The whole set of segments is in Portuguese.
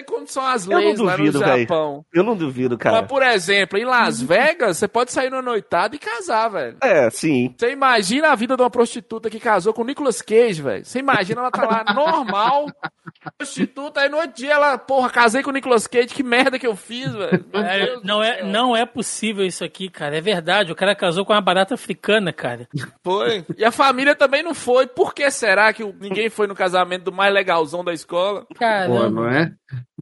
sei como são as leis lá no duvido. Japão. Eu não duvido, cara. Mas, por exemplo, em Las Vegas, você pode sair numa noitada e casar, velho. É, sim. Você imagina a vida de uma prostituta que casou com o Nicolas Cage, velho. Você imagina ela tá lá normal, prostituta, aí no outro dia ela, porra, casei com o Nicolas Cage, que merda que eu fiz, velho. Cara, Deus não é, não é possível isso aqui, cara. É verdade. O cara casou com uma barata africana, cara. Foi. E a família também não foi. Por que será que o- ninguém foi no casamento do mais legalzão da escola? Pô, Caramba. não é?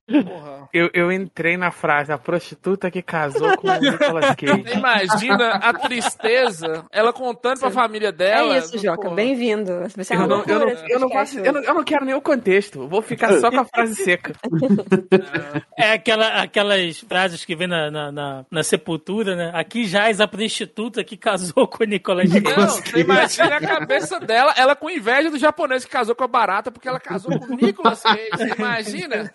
Porra. Eu, eu entrei na frase, a prostituta que casou com o Nicolas Cage. Você imagina a tristeza, ela contando pra família dela. É isso, Joca. Bem-vindo. Ser Eu não, eu, não, eu, não podcast faço, eu, não, eu não quero nem o contexto. Vou ficar só com a frase seca. É aquela, aquelas frases que vem na, na, na, na sepultura, né? Aqui jaz a prostituta que casou com o Nicolas Cage. Não, você imagina a cabeça dela, ela com inveja do japonês que casou com a barata porque ela casou com o Nicolas Cage. Você imagina?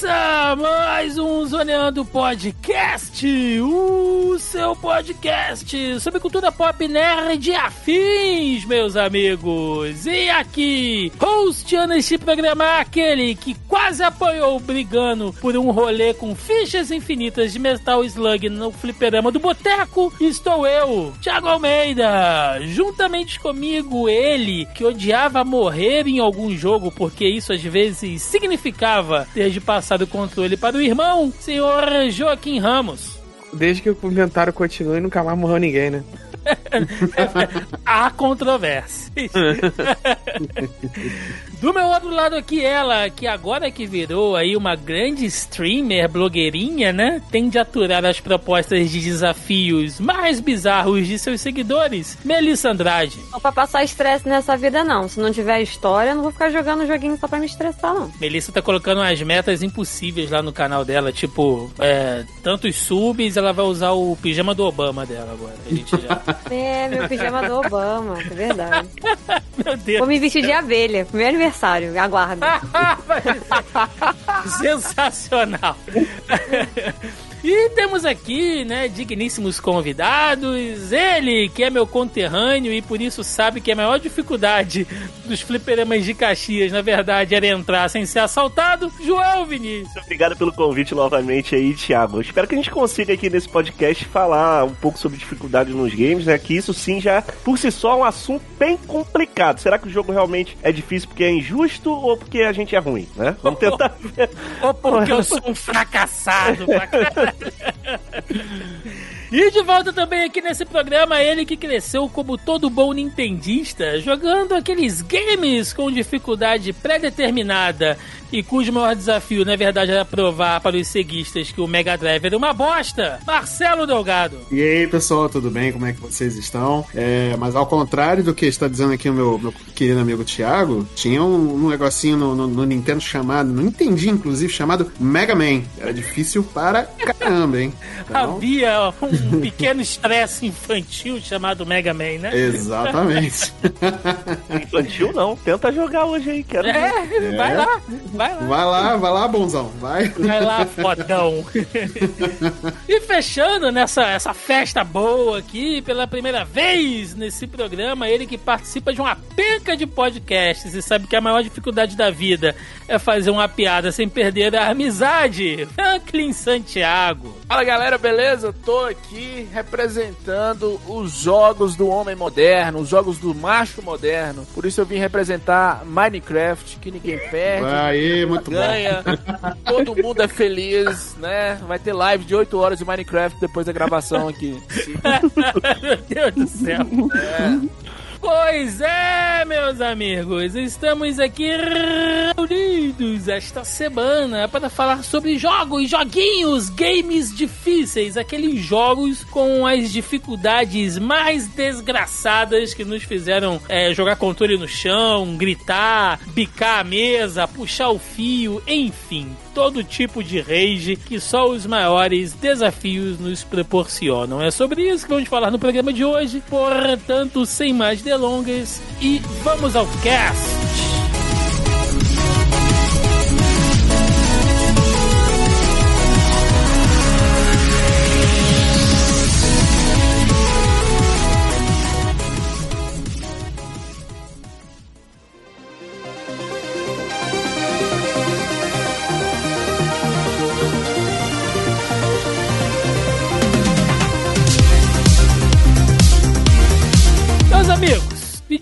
Começa mais um Zoneando Podcast, o seu podcast sobre cultura pop nerd e afins, meus amigos. E aqui, hosteando este programa, aquele que quase apanhou brigando por um rolê com fichas infinitas de Metal Slug no fliperama do Boteco, estou eu, Thiago Almeida. Juntamente comigo, ele que odiava morrer em algum jogo, porque isso às vezes significava ter de passar o controle para o irmão, senhor Joaquim Ramos. Desde que o inventário continua e nunca mais morreu ninguém, né? Há controvérsias. Do meu outro lado aqui, ela, que agora que virou aí uma grande streamer, blogueirinha, né? Tem de aturar as propostas de desafios mais bizarros de seus seguidores, Melissa Andrade. Não pra passar estresse nessa vida, não. Se não tiver história, eu não vou ficar jogando joguinho só pra me estressar, não. Melissa tá colocando umas metas impossíveis lá no canal dela, tipo, é, tantos subs, ela vai usar o pijama do Obama dela agora. A gente já. É, meu pijama do Obama, é verdade. Meu Deus. Vou me vestir de abelha. Meu aniversário, aguarda. Sensacional. E temos aqui, né, digníssimos convidados. Ele, que é meu conterrâneo e por isso sabe que a maior dificuldade dos fliperamas de Caxias, na verdade, era entrar sem ser assaltado. João Vinícius. Obrigado pelo convite novamente aí, Thiago. Espero que a gente consiga aqui nesse podcast falar um pouco sobre dificuldades nos games, né? Que isso sim já, por si só, é um assunto bem complicado. Será que o jogo realmente é difícil porque é injusto ou porque a gente é ruim, né? Vamos tentar ver. Ou porque eu sou um fracassado pra caralho. E de volta também aqui nesse programa, ele que cresceu como todo bom nintendista, jogando aqueles games com dificuldade pré-determinada e cujo maior desafio, na verdade, era provar para os ceguistas que o Mega Drive era uma bosta, Marcelo Delgado. E aí, pessoal, tudo bem? Como é que vocês estão? É, mas ao contrário do que está dizendo aqui o meu, meu querido amigo Thiago, tinha um, um negocinho no, no- no Nintendo chamado, não entendi inclusive, chamado Mega Man. Era difícil para caramba, hein? Então, Havia um pequeno estresse infantil chamado Mega Man, né? exatamente. Infantil não. Tenta jogar hoje aí, quero ver. É, vai lá, vai lá. Vai lá, vai lá, bonzão, vai. Vai lá, fodão. e fechando nessa essa festa boa aqui, pela primeira vez nesse programa, ele que participa de uma penca de podcasts e sabe que a maior dificuldade da vida é fazer uma piada sem perder a amizade. Franklin Santiago. Fala galera, beleza? Eu tô aqui representando os jogos do homem moderno, os jogos do macho moderno. Por isso eu vim representar Minecraft, que ninguém perde. Aí, muito bom. ganha, todo mundo é feliz, né? Vai ter live de 8 horas de Minecraft depois da gravação aqui. Meu Deus do céu. Pois é, meus amigos, estamos aqui reunidos esta semana para falar sobre jogos, joguinhos, games difíceis, aqueles jogos com as dificuldades mais desgraçadas que nos fizeram é, jogar controle no chão, gritar, bicar a mesa, puxar o fio, enfim, todo tipo de rage que só os maiores desafios nos proporcionam. É sobre isso que vamos falar no programa de hoje, portanto, sem mais delongas, e vamos ao cast!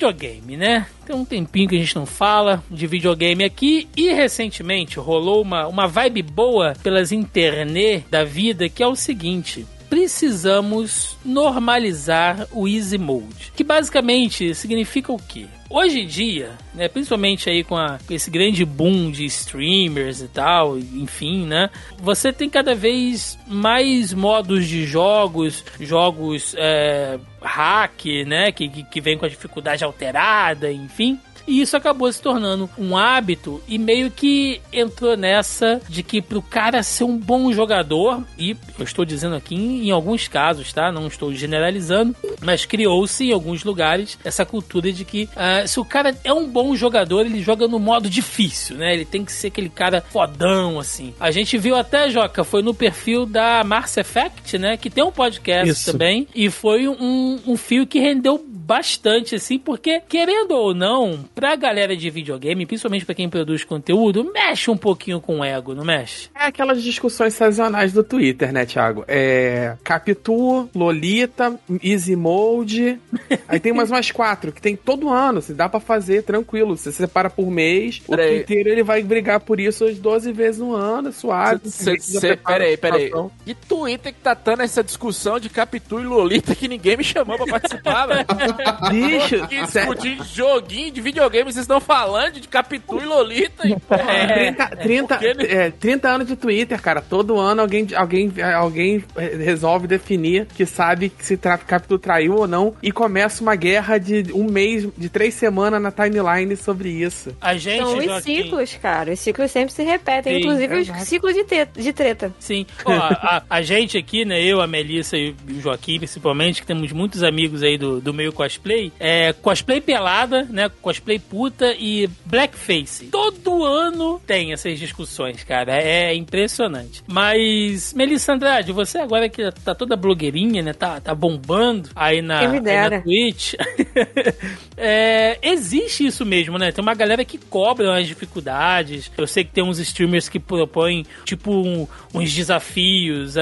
Videogame, né? Tem um tempinho que a gente não fala de videogame aqui e recentemente rolou uma, uma vibe boa pelas internet da vida que é o seguinte. Precisamos normalizar o Easy Mode, que basicamente significa o quê? Hoje em dia, né, principalmente aí com, a- com esse grande boom de streamers e tal, enfim, né, você tem cada vez mais modos de jogos, jogos é, hack, né, que, que, que vem com a dificuldade alterada, enfim. E isso acabou se tornando um hábito e meio que entrou nessa de que pro cara ser um bom jogador, e eu estou dizendo aqui em, em alguns casos, tá? Não estou generalizando, mas criou-se em alguns lugares essa cultura de que ah, se o cara é um bom jogador, ele joga no modo difícil, né? Ele tem que ser aquele cara fodão, assim. A gente viu até, Joca, foi no perfil da Mars Effect, né? Que tem um podcast Isso. também. E foi um, um fio que rendeu bastante, assim, porque, querendo ou não, pra galera de videogame, principalmente pra quem produz conteúdo, mexe um pouquinho com o ego, não mexe? É aquelas discussões sazonais do Twitter, né, Thiago? É. Capitu, Lolita, Easy Mode. Aí tem mais umas quatro, que tem todo ano. Se dá pra fazer tranquilo. Você separa por mês. O Peraí. Twitter ele vai brigar por isso as 12 vezes no ano, é suave. Peraí, peraí. situação. E Twitter que tá tendo essa discussão de Capitu e Lolita que ninguém me chamou pra participar, velho. Bicho, Que discutir joguinho de videogame, vocês estão falando de Capitu e Lolita e porra. É, 30, 30, porque, né? é, 30 anos de Twitter, cara. Todo ano alguém, alguém, alguém resolve definir que sabe que se tra Capitu traiu ou não e começa uma guerra de um mês, de três semanas na timeline sobre isso. A gente, São os Joaquim- ciclos, cara. Os ciclos sempre se repetem, Sim, inclusive exato. os ciclos de, de treta. Sim. Ó, a, a gente aqui, né? Eu, a Melissa e o Joaquim, principalmente, que temos muitos amigos aí do, do meio cosplay. É cosplay pelada, né? Cosplay puta e blackface. Todo ano tem essas discussões, cara. É impressionante. Mas, Melissa Andrade, você agora que tá toda blogueirinha, né? Tá, tá bombando aí na, aí na Twitch. É, existe isso mesmo, né? Tem uma galera que cobra as dificuldades. Eu sei que tem uns streamers que propõem, tipo, um- uns desafios,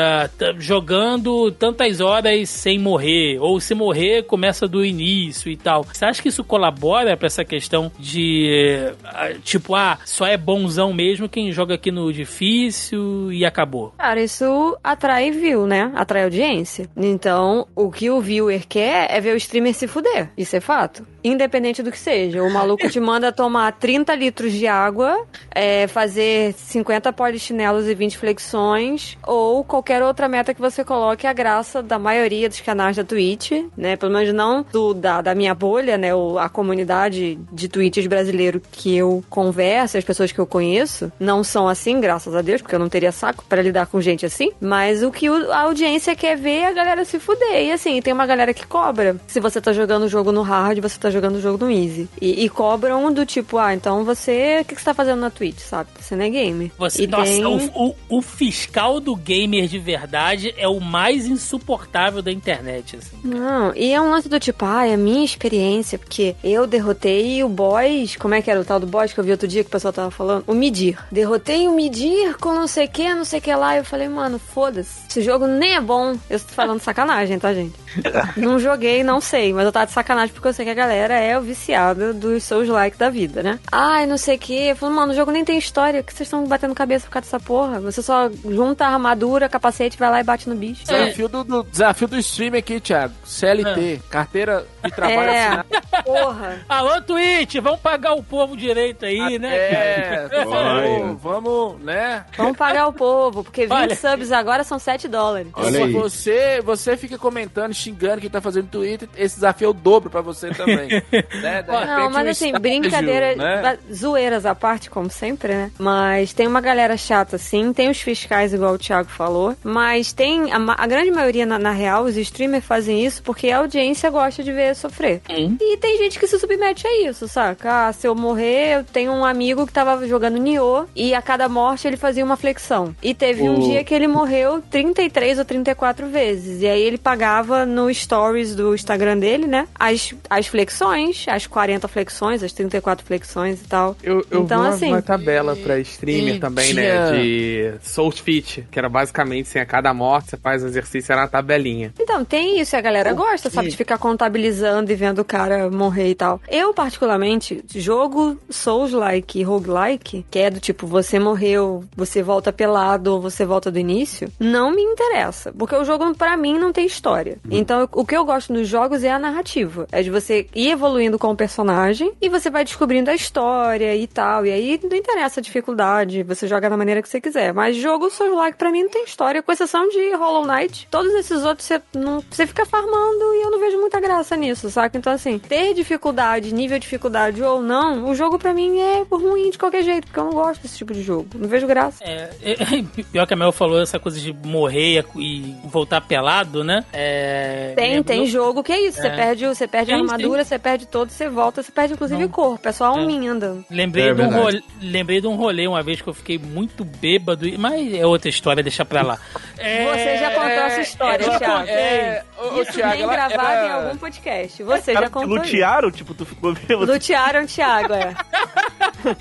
jogando tantas horas sem morrer. Ou se morrer, começa do início e tal. Você acha que isso colabora pra essa questão de, ah, tipo, ah, só é bonzão mesmo quem joga aqui no difícil e acabou? Cara, isso atrai view, né? Atrai audiência. Então, o que o viewer quer é ver o streamer se fuder. Isso é fato. Independente do que seja. O maluco te manda tomar 30 litros de água, é, fazer 50 polichinelos e 20 flexões, ou qualquer outra meta que você coloque, a graça da maioria dos canais da Twitch, né? Pelo menos não do, da, da minha bolha, né? A comunidade de Twitches brasileiro que eu converso, as pessoas que eu conheço, não são assim, graças a Deus, porque eu não teria saco pra lidar com gente assim. Mas o que a audiência quer ver é a galera se fuder. E assim, tem uma galera que cobra. Se você tá jogando o jogo no hard, você tá jogando o jogo no easy. E, e cobram do tipo, ah, então você. O que, que você tá fazendo na Twitch, sabe? Você não é game. Você, e nossa, tem... o, o, o fiscal do gamer de verdade é o mais insuportável da internet, assim. Não, e é um lance do tipo, ah, é a minha experiência, porque eu derrotei o boss, como é que era o tal do boss que eu vi outro dia que o pessoal tava falando? O Midir. Derrotei o Midir com não sei o que, não sei o que lá. Eu falei, mano, foda-se. Esse jogo nem é bom. Eu tô falando sacanagem, tá, gente? não joguei, não sei, mas eu tava de sacanagem porque eu sei que a galera é o viciado dos seus likes da vida, né? Ai, não sei o que. Eu falo, mano, o jogo nem tem história. O que vocês estão batendo cabeça por causa dessa porra? Você só junta a armadura, capacete, vai lá e bate no bicho. Desafio do, do- desafio do stream aqui, Thiago. CLT, carteira de trabalho É. assinado. Porra. Alô, Twitch, vamos pagar o povo direito aí, né? É, vamos, vamos, né? Vamos pagar o povo, porque 20 Olha. subs agora são 7 dólares. Olha aí. Você, você fica comentando, xingando quem tá fazendo Twitter, esse desafio é o dobro pra você também. né? De Não, mas um assim, estágio, brincadeira, né? zoeiras à parte, como sempre, né? Mas tem uma galera chata, sim, tem os fiscais, igual o Thiago falou, mas tem, a, a grande maioria, na, na real, os streamers fazem isso porque a audiência gosta de ver sofrer. E tem gente que se submete a isso, saca? Ah, se eu morrer, eu tenho um amigo que tava jogando Nioh e a cada morte ele fazia uma flexão. E teve um dia que ele morreu 33 ou 34 vezes. E aí ele pagava no stories do Instagram dele, né? As, as flexões, as 40 flexões, as 34 flexões e tal. Eu, eu Então, vi uma, assim, uma tabela pra streamer e também, né? De Soul Fit, que era basicamente assim, a cada morte você faz exercício, era uma tabelinha. Então, tem isso, e a galera gosta, sabe, de ficar contabilizando e vendo o cara morrer e tal. Eu, particularmente, jogo Souls-like e roguelike, que é do tipo, você morreu, você volta pelado ou você volta do início, não me interessa. Porque o jogo, pra mim, não tem história. Então, eu- o que eu gosto nos jogos é a narrativa. É de você ir evoluindo com o personagem e você vai descobrindo a história e tal. E aí, não interessa a dificuldade, você joga da maneira que você quiser. Mas jogo Souls-like, pra mim, não tem história, com exceção de Hollow Knight. Todos esses outros, você, não, você fica farmando e eu não vejo muita graça nisso, saca? Então, assim, ter dificuldade, nível de dificuldade ou não, o jogo pra mim é ruim de qualquer jeito, porque eu não gosto desse tipo de jogo. Não vejo graça. É, é, pior que a Mel falou essa coisa de morrer e voltar pelado, né? É, Tem, tem jogo que é isso. Você É. perde, o- você perde a Sim, armadura, você perde todo, você volta, você perde inclusive Não. corpo. É só a É. alminha andando. Lembrei, É de um rolê, lembrei de um rolê uma vez que eu fiquei muito bêbado, mas é outra história, deixa pra lá. É, Você já contou essa história, eu Thiago. contei. É, Isso Thiago, bem ela- gravado ela- em algum podcast. Você já Cara, contou isso. lutearam, tipo, tu ficou vendo. Lutearam Thiago, é.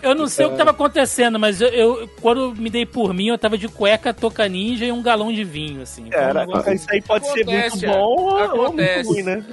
Eu não sei o que tava acontecendo, mas eu, eu- quando me dei por mim, eu tava de cueca, toca ninja e um galão de vinho, assim. Então, Cara, um negócio- isso aí pode ser Acontece, muito Thiago. bom ou- ou muito ruim, né?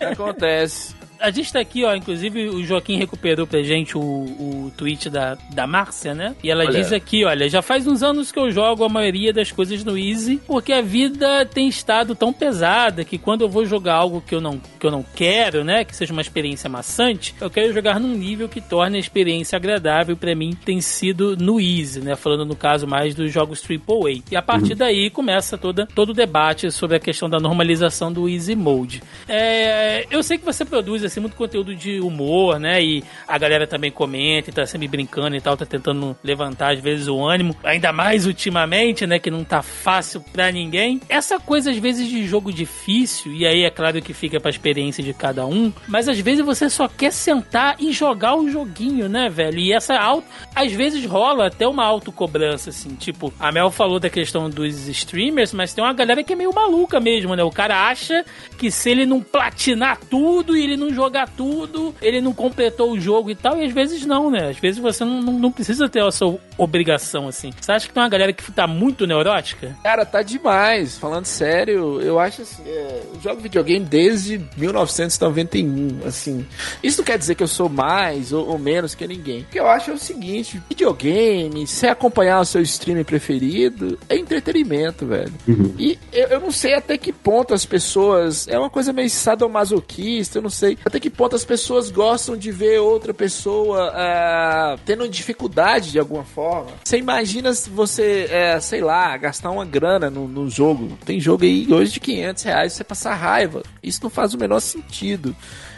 É, acontece. A gente tá aqui, ó, inclusive o Joaquim recuperou pra gente o, o tweet da, da Márcia, né? E ela Olha. diz aqui, olha, já faz uns anos que eu jogo a maioria das coisas no Easy, porque a vida tem estado tão pesada que quando eu vou jogar algo que eu não, que eu não quero, né? Que seja uma experiência maçante, eu quero jogar num nível que torne a experiência agradável. Pra mim tem sido no Easy, né? Falando no caso mais dos jogos AAA. E a partir daí começa toda, todo o debate sobre a questão da normalização do Easy Mode. É, eu sei que você produz assim, muito conteúdo de humor, né? E a galera também comenta e tá sempre brincando e tal, tá tentando levantar às vezes o ânimo, ainda mais ultimamente, né? Que não tá fácil pra ninguém. Essa coisa às vezes de jogo difícil, e aí é claro que fica pra experiência de cada um, mas às vezes você só quer sentar e jogar o joguinho, né, velho? E essa auto, às vezes rola até uma autocobrança, assim, tipo, a Mel falou da questão dos streamers, mas tem uma galera que é meio maluca mesmo, né? O cara acha que se ele não platinar tudo e ele não jogar tudo, ele não completou o jogo e tal, e às vezes não, né? Às vezes você não, não, não precisa ter essa obrigação, assim. Você acha que tem uma galera que tá muito neurótica? Cara, tá demais. Falando sério, eu acho assim. é, eu jogo videogame desde 1991, assim. Isso não quer dizer que eu sou mais ou, ou menos que ninguém. O que eu acho é o seguinte: videogame, se acompanhar o seu streaming preferido, é entretenimento, velho. E eu, eu não sei até que ponto as pessoas. É uma coisa meio sadomasoquista, eu não sei. Até que ponto as pessoas gostam de ver outra pessoa ah, tendo dificuldade de alguma forma. Você imagina se você, é, sei lá, gastar uma grana no, no jogo. Tem jogo aí hoje de 500 reais você passar raiva. Isso não faz o menor sentido.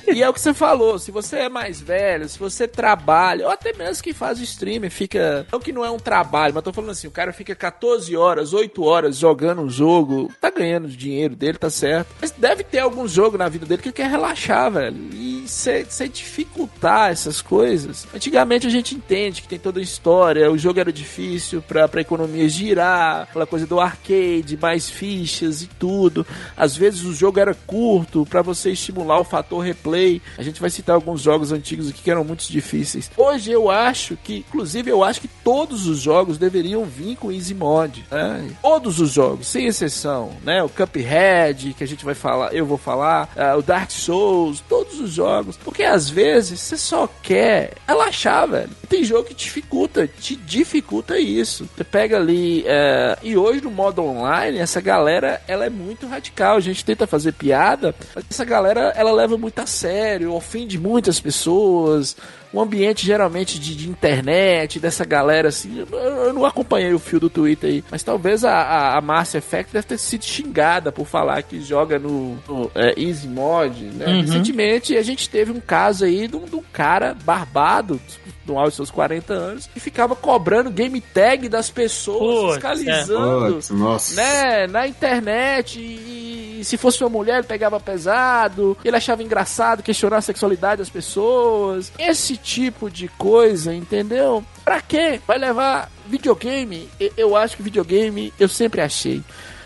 E é o que você falou, se você é mais velho, se você trabalha, ou até mesmo que faz o streamer, fica. Não que não é um trabalho, mas tô falando assim, o cara fica 14 horas, 8 horas jogando um jogo, tá ganhando dinheiro dele, tá certo. Mas deve ter algum jogo na vida dele que quer relaxar, velho. E você dificultar essas coisas. Antigamente a gente entende que tem toda a história, o jogo era difícil pra, pra economia girar, aquela coisa do arcade, mais fichas e tudo. Às vezes o jogo era curto pra você estimular o fator replay. A gente vai citar alguns jogos antigos aqui que eram muito difíceis. Hoje eu acho que, inclusive, eu acho que todos os jogos deveriam vir com Easy Mod. Né? Todos os jogos, sem exceção, né? O Cuphead, que a gente vai falar, eu vou falar, ah, o Dark Souls, todos os jogos. Porque às vezes você só quer relaxar, velho. Tem jogo que dificulta, te dificulta isso. Você pega ali. é, E hoje no modo online, essa galera ela é muito radical. A gente tenta fazer piada, mas essa galera ela leva muito a sério, ofende muitas pessoas. Um ambiente geralmente de, de internet, dessa galera assim. Eu, eu não acompanhei o fio do Twitter aí, mas talvez a, a, a Mass Effect deve ter sido xingada por falar que joga no, no, é, Easy Mod, né? Uhum. Recentemente a gente teve um caso aí de um, de um cara barbado, no auge dos seus 40 anos, que ficava cobrando game tag das pessoas, Putz, é. fiscalizando Putz, nossa. né, na internet e, e se fosse uma mulher ele pegava pesado, ele achava engraçado questionar a sexualidade das pessoas, esse tipo de coisa, entendeu? Pra quê? Vai levar videogame? Eu acho que videogame, eu sempre achei.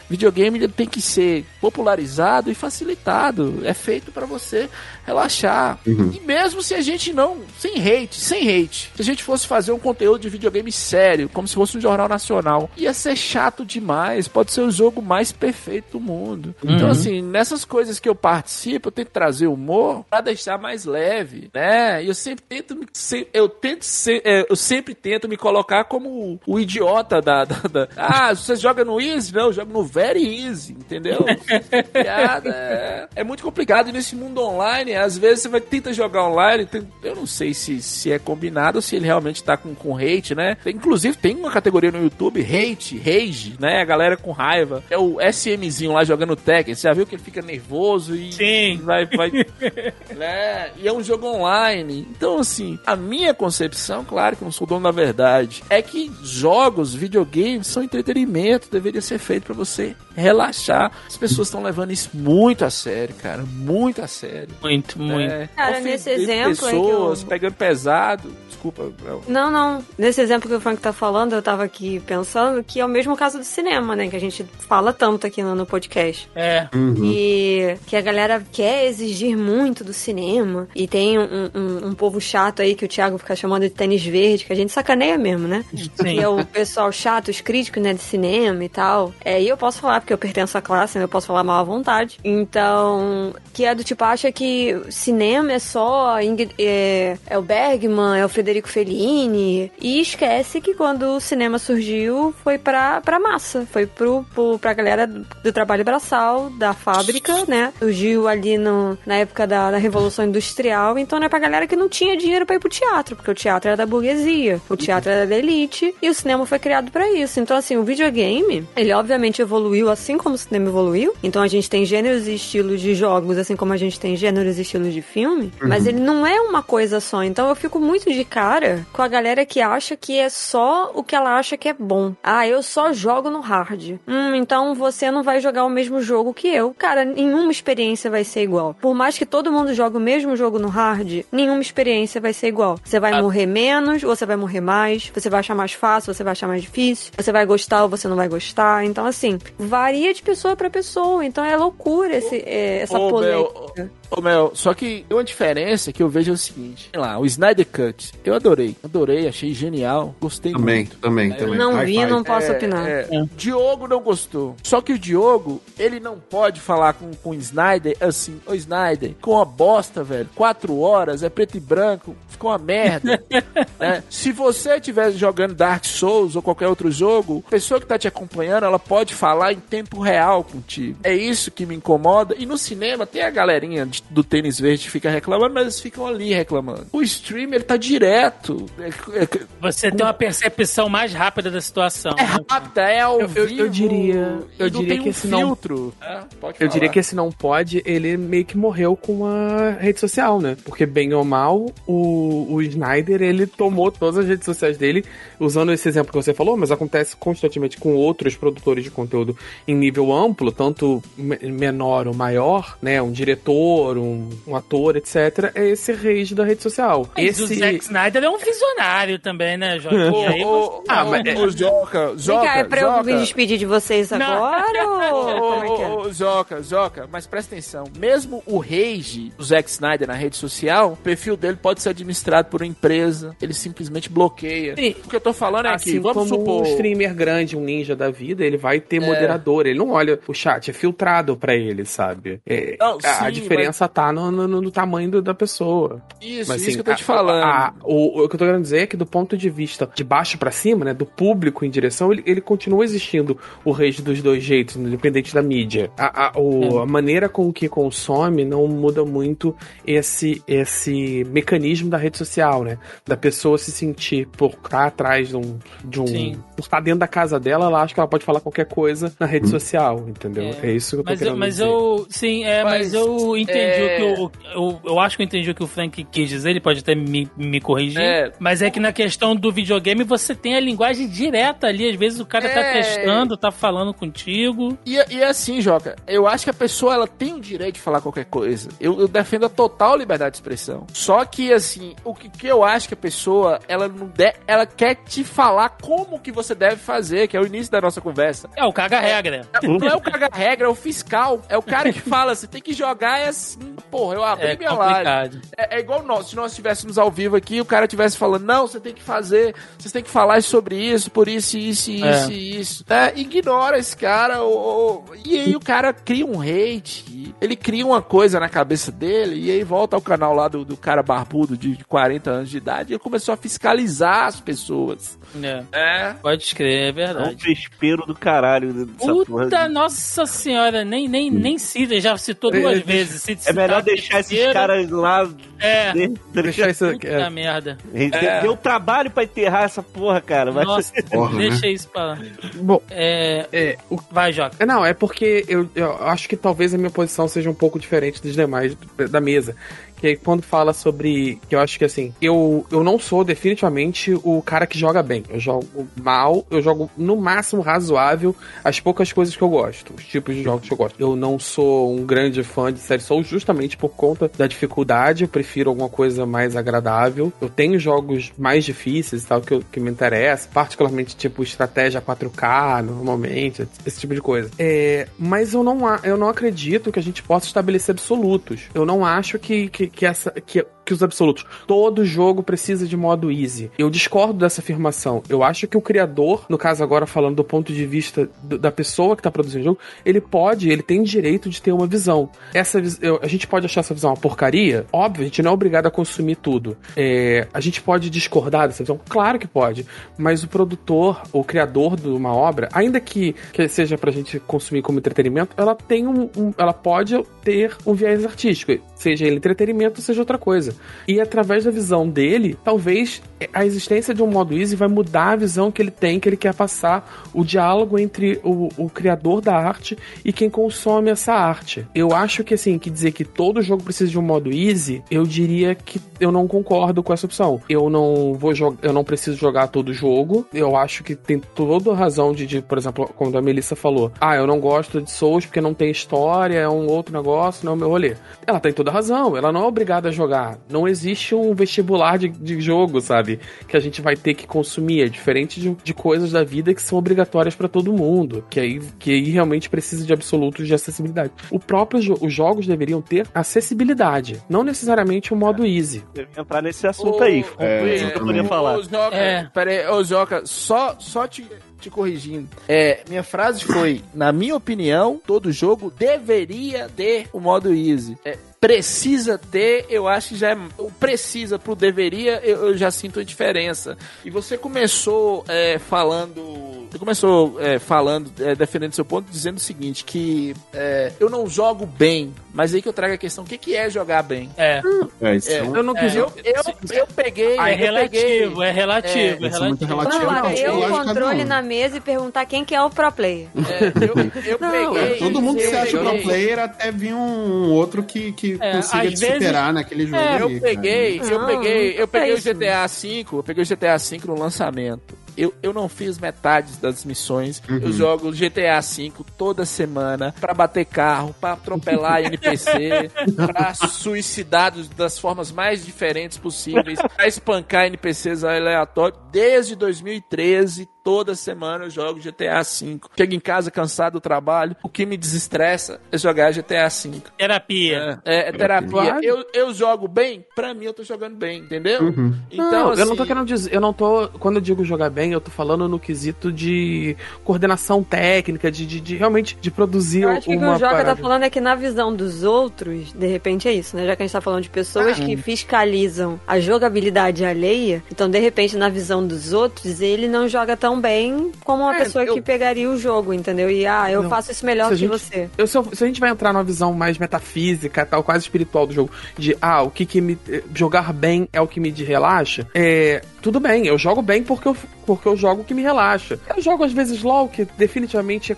Videogame tem que ser popularizado e facilitado. É feito pra você relaxar. E mesmo se a gente não. Sem hate, sem hate. Se a gente fosse fazer um conteúdo de videogame sério, como se fosse um jornal nacional, ia ser chato demais. Pode ser o jogo mais perfeito do mundo. Então, assim, nessas coisas que eu participo, eu tento trazer humor pra deixar mais leve, né? E eu sempre tento. me- Eu tento ser, é, eu sempre tento me colocar como o, o idiota da, da, da- Ah, você joga no Easy? Não, eu jogo no Very Easy, entendeu? Piada é, é muito complicado. E nesse mundo online, às vezes você vai tenta jogar online. tem- eu não sei se, se é combinado ou se ele realmente tá com, com hate, né? Tem- inclusive tem uma categoria no YouTube, hate, rage, né? A galera com raiva. É o SMzinho lá jogando Tekken. Você já viu que ele fica nervoso e Sim. vai, vai né? E é um jogo online. Então, assim, a minha concepção, claro que eu não sou dono da verdade, é que jogos, videogames são entretenimento, deveria ser feito pra você relaxar. As pessoas estão levando isso muito a sério, cara, muito a sério. Muito, muito. É, Cara, nesse exemplo é pessoas, eu- pegando pesado. Desculpa, Léo. Não, não. Nesse exemplo que o Frank tá falando, eu tava aqui pensando que é o mesmo caso do cinema, né? Que a gente fala tanto aqui no, no podcast. É. E que a galera quer exigir muito do cinema. E tem um, um- um povo chato aí que o Thiago fica chamando de tênis verde, que a gente sacaneia mesmo, né? Sim. Que é o pessoal chato, os críticos, né, de cinema e tal. É, e eu posso falar, porque eu pertenço à classe, né, eu posso falar mal à vontade. Então, que é do tipo, acha que cinema é só é, é o Bergman, é o Federico Fellini. E esquece que quando o cinema surgiu, foi pra, pra massa. Foi pro, pro, pra galera do, trabalho braçal, da fábrica, né? Surgiu ali no, na época da, da Revolução Industrial. Então, é pra galera que não tinha dinheiro pra ir pro teatro, porque o teatro era da burguesia, o teatro era da elite, e o cinema foi criado pra isso. Então, assim, o videogame, ele obviamente evoluiu assim como o cinema evoluiu. Então, a gente tem gêneros e estilos de jogos, assim como a gente tem gêneros estilos de filme, mas ele não é uma coisa só. Então, eu fico muito de cara com a galera que acha que é só o que ela acha que é bom. Ah, eu só jogo no hard. Hum, então você não vai jogar o mesmo jogo que eu. Cara, nenhuma experiência vai ser igual. Por mais que todo mundo jogue o mesmo jogo no hard, nenhuma experiência vai ser igual. Você vai morrer menos, ou você vai morrer mais, você vai achar mais fácil, você vai achar mais difícil, você vai gostar ou você não vai gostar. Então, assim, varia de pessoa pra pessoa. Então é loucura esse, é, essa Ô, polêmica. Ô, Mel, só que tem uma diferença que eu vejo é o seguinte. Sei lá, o Snyder Cut. Eu adorei. Adorei, achei genial. Gostei Também, muito. também, também. Não vi, five. não posso É, opinar. é. Diogo não gostou. Só que o Diogo, ele não pode falar com, com o Snyder assim, ô Snyder, ficou uma bosta, velho. Quatro horas, é preto e branco, ficou uma merda. né? Se você estiver jogando Dark Souls ou qualquer outro jogo, a pessoa que tá te acompanhando, ela pode falar em tempo real contigo. É isso que me incomoda. E no cinema tem a galerinha de- do tênis verde fica reclamando, mas eles ficam ali reclamando. O streamer tá direto. É- é- Você tem uma percepção mais rápida da situação. é né? rápida, é ao Eu- eu- eu vivo, diria- eu não diria tem que um esse não- filtro. É, pode Eu diria que esse não pode, ele meio que morreu com a rede social, né? Porque, bem ou mal, o, o Snyder, ele tomou todas as redes sociais dele, usando esse exemplo que você falou, mas acontece constantemente com outros produtores de conteúdo em nível amplo, tanto me- menor ou maior, né? Um diretor, um, um ator, etc. É esse rage da rede social. Mas o esse... Zack Snyder é um visionário também, né, Aí ô, Ah, mas é- ô, Joca, Vem Joca, cá, é pra eu me Joca. despedir de vocês agora ou como é que é? Ô, ô, ô, Joca, Joca, mas presta atenção. Mesmo o rage do Zack Snyder na rede social, o perfil dele pode ser administrado por uma empresa. Ele simplesmente bloqueia. Sim. O que eu tô falando é Assim que, vamos como supor... um streamer grande, um ninja da vida, ele vai ter É. moderador, ele não olha o chat, é filtrado pra ele, sabe? É, Não, a, a sim, diferença tá no, no, no tamanho do- da pessoa. Isso, Mas, isso assim, que eu tô te a- falando. a- o, o que eu tô querendo dizer é que do ponto de vista de baixo pra cima, né, do público em direção, ele, ele continua existindo o rage dos dois jeitos, independente da mídia. A, a, o- a maneira com que consome não muda muito esse, esse mecanismo da rede social, né? Da pessoa se sentir por estar atrás de um. De um Sim. por estar dentro da casa dela, ela acha que ela pode falar qualquer coisa na rede social, entendeu? É, É. isso que eu tô Mas, eu, querendo mas dizer. eu. Sim, é, mas, Mas, eu entendi é, o que eu, eu. Eu acho que eu entendi o que o Frank quis dizer, ele pode até me, me corrigir. É. Mas é que na questão do videogame você tem a linguagem direta ali. Às vezes o cara tá É. testando, tá falando contigo. E, e assim, Joca, eu acho que a pessoa ela tem o direito de falar qualquer coisa. Eu, eu defendo a total liberdade de expressão. Só que, assim, o que, que eu acho que a pessoa, ela não de, ela quer te falar como que você deve fazer, que é o início da nossa conversa. É o caga-regra. Não é o caga-regra, é o fiscal. É o cara que fala, você tem que jogar é assim. Porra, eu abri É minha live. complicado. É, é igual nós, se nós estivéssemos ao vivo aqui, o cara estivesse falando, não, você tem que fazer, vocês têm que falar sobre isso, por isso, isso, isso, É. isso. É, ignora esse cara, ou- ou- e aí o cara cria um hate, ele cria uma coisa na cabeça dele, e aí volta ao canal lá do, do cara barbudo de 40 anos de idade, e ele começou a fiscalizar as pessoas. É, É. pode escrever, é É um verdade. desespero do caralho dessa porra. Puta, nossa senhora, nem, nem, nem cita, já citou duas É, vezes. Se É citar melhor deixar esses caras lá. É, de- Deixar isso puta é, merda. Deu deu trabalho pra enterrar essa porra, cara. Mas Nossa, Porra, né? deixa isso pra lá. Bom, É, é, o vai, Joca. É, Não, é porque eu, eu acho que talvez a minha posição seja um pouco diferente dos demais da mesa. Que quando fala sobre. Que eu acho que assim, eu, eu não sou definitivamente o cara que joga bem. Eu jogo mal, eu jogo no máximo razoável as poucas coisas que eu gosto, os tipos de jogos que eu gosto. Eu não sou um grande fã de série Souls justamente por conta da dificuldade. Eu prefiro alguma coisa mais agradável. Eu tenho jogos mais difíceis e tal que, eu- que me interessam, particularmente tipo estratégia 4K, normalmente, esse tipo de coisa. É, mas eu não, eu não acredito que a gente possa estabelecer absolutos. Eu não acho que, que, que essa. Que, que os absolutos. Todo jogo precisa de modo easy. Eu discordo dessa afirmação. Eu acho que o criador, no caso agora falando do ponto de vista do- da pessoa que tá produzindo o jogo, ele pode, ele tem direito de ter uma visão. Essa eu- a gente pode achar essa visão uma porcaria? Óbvio, a gente não é obrigado a consumir tudo. É, a gente pode discordar dessa visão? Claro que pode. Mas o produtor, o criador de uma obra, ainda que, que seja pra gente consumir como entretenimento, ela tem um, um- ela pode ter um viés artístico, seja ele entretenimento, seja outra coisa. E através da visão dele, talvez a existência de um modo easy vai mudar a visão que ele tem, que ele quer passar, o diálogo entre o, o criador da arte e quem consome essa arte. Eu acho que assim, que dizer que todo jogo precisa de um modo easy, eu diria que eu não concordo com essa opção. Eu não vou jogar, eu não preciso jogar todo jogo. Eu acho que tem toda razão de, de, por exemplo, quando a Melissa falou: "Ah, eu não gosto de Souls porque não tem história, é um outro negócio, não é o meu rolê". Ela tem toda razão, ela não é obrigada a jogar. Não existe um vestibular de, de jogo, sabe? Que a gente vai ter que consumir. É diferente de, de coisas da vida que são obrigatórias pra todo mundo. Que aí, que aí realmente precisa de absolutos de acessibilidade. O próprio jo- os jogos deveriam ter acessibilidade. Não necessariamente o modo easy. eu ia entrar nesse assunto aí. É, É, eu podia falar. Ô, Joca, É. Pera aí, ô Joca, só, só te, te corrigindo. É, minha frase foi, na minha opinião, todo jogo deveria ter o modo easy. É, precisa ter, eu acho que já é. O precisa pro deveria, eu, eu já sinto a diferença. E você começou é, falando. Você começou é, falando, é, defendendo seu ponto, dizendo o seguinte: que é, eu não jogo bem, mas aí que eu trago a questão: o que, que é jogar bem? É, É, isso É, Eu não quis. Eu, eu, eu peguei. é eu peguei- relativo, é relativo, é, é relativo. relativo. Lá, não, o lógico, controle na mesa e perguntar quem que é o pro player. É, eu, eu Não, peguei. Todo mundo que eu se acha peguei- pro player até vir um outro que, que É, consiga te vezes- superar naquele jogo. É, eu ali, cara. peguei, eu Não, peguei, eu peguei é o isso. GTA V, eu peguei o GTA V no lançamento. Eu, eu não fiz metade das missões. Uhum. Eu jogo GTA V toda semana pra bater carro, pra atropelar NPC, pra suicidar das formas mais diferentes possíveis, pra espancar NPCs aleatórios. Desde 2013, toda semana eu jogo GTA V. Chego em casa cansado do trabalho, o que me desestressa é jogar GTA V. Terapia. É, é, terapia. Claro. Eu, eu jogo bem, pra mim eu tô jogando bem, entendeu? Uhum. Então, não, assim, eu não tô querendo dizer, eu não tô, quando eu digo jogar bem, eu tô falando no quesito de coordenação técnica, de, de, de realmente de produzir Eu acho que o que uma o Joca parada. tá falando é que na visão dos outros, de repente é isso, né? Já que a gente tá falando de pessoas que fiscalizam a jogabilidade alheia, então de repente na visão dos outros, ele não joga tão bem como uma É, pessoa eu- que pegaria o jogo, entendeu? E ah, eu Não. faço isso melhor Se que gente- você. Eu, se, eu- se a gente vai entrar numa visão mais metafísica, tal, quase espiritual do jogo, de ah, o que que me. eh, jogar bem é o que me de- relaxa, é. Tudo bem, eu jogo bem porque eu, porque eu jogo o que me relaxa. Eu jogo às vezes LOL, que definitivamente é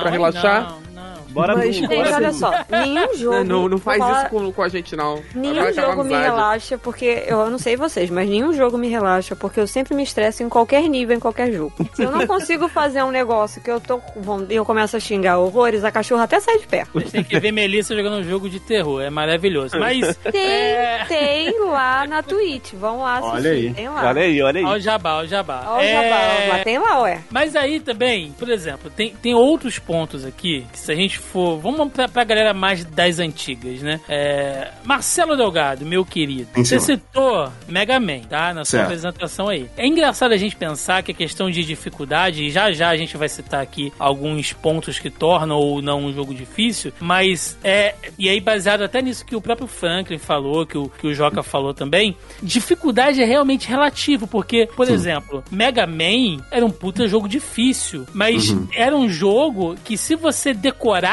pra ai, relaxar. não. Bora Mas- do- Gente, bora olha só, nenhum jogo. Não, não, faz falar- isso com, com a gente, não. Nenhum jogo me relaxa, porque eu não sei vocês, mas nenhum jogo me relaxa, porque eu sempre me estresso em qualquer nível, em qualquer jogo. Se eu não consigo fazer um negócio que eu tô e eu começo a xingar horrores, a cachorra até sai de perto. Tem que ver Melissa jogando um jogo de terror, é maravilhoso. Mas, Tem, É. tem lá na Twitch. Vão lá assistir. Olha aí. Tem lá. Olha aí, olha aí. ó o jabá, ó o jabá. Olha o É, jabá, mas tem lá, ué. Mas aí também, por exemplo, tem, tem outros pontos aqui que se a gente for. Vamos pra, pra galera mais das antigas, né? É, Marcelo Delgado, meu querido, Sim, você senhor. citou Mega Man, tá? Na sua Certo. apresentação aí. É engraçado a gente pensar que a questão de dificuldade, e já já a gente vai citar aqui alguns pontos que tornam ou não um jogo difícil, mas é. E aí, baseado até nisso que o próprio Franklin falou, que o, que o Joca falou também, dificuldade é realmente relativo, porque, por exemplo, Mega Man era um puta jogo difícil, mas Uhum. era um jogo que se você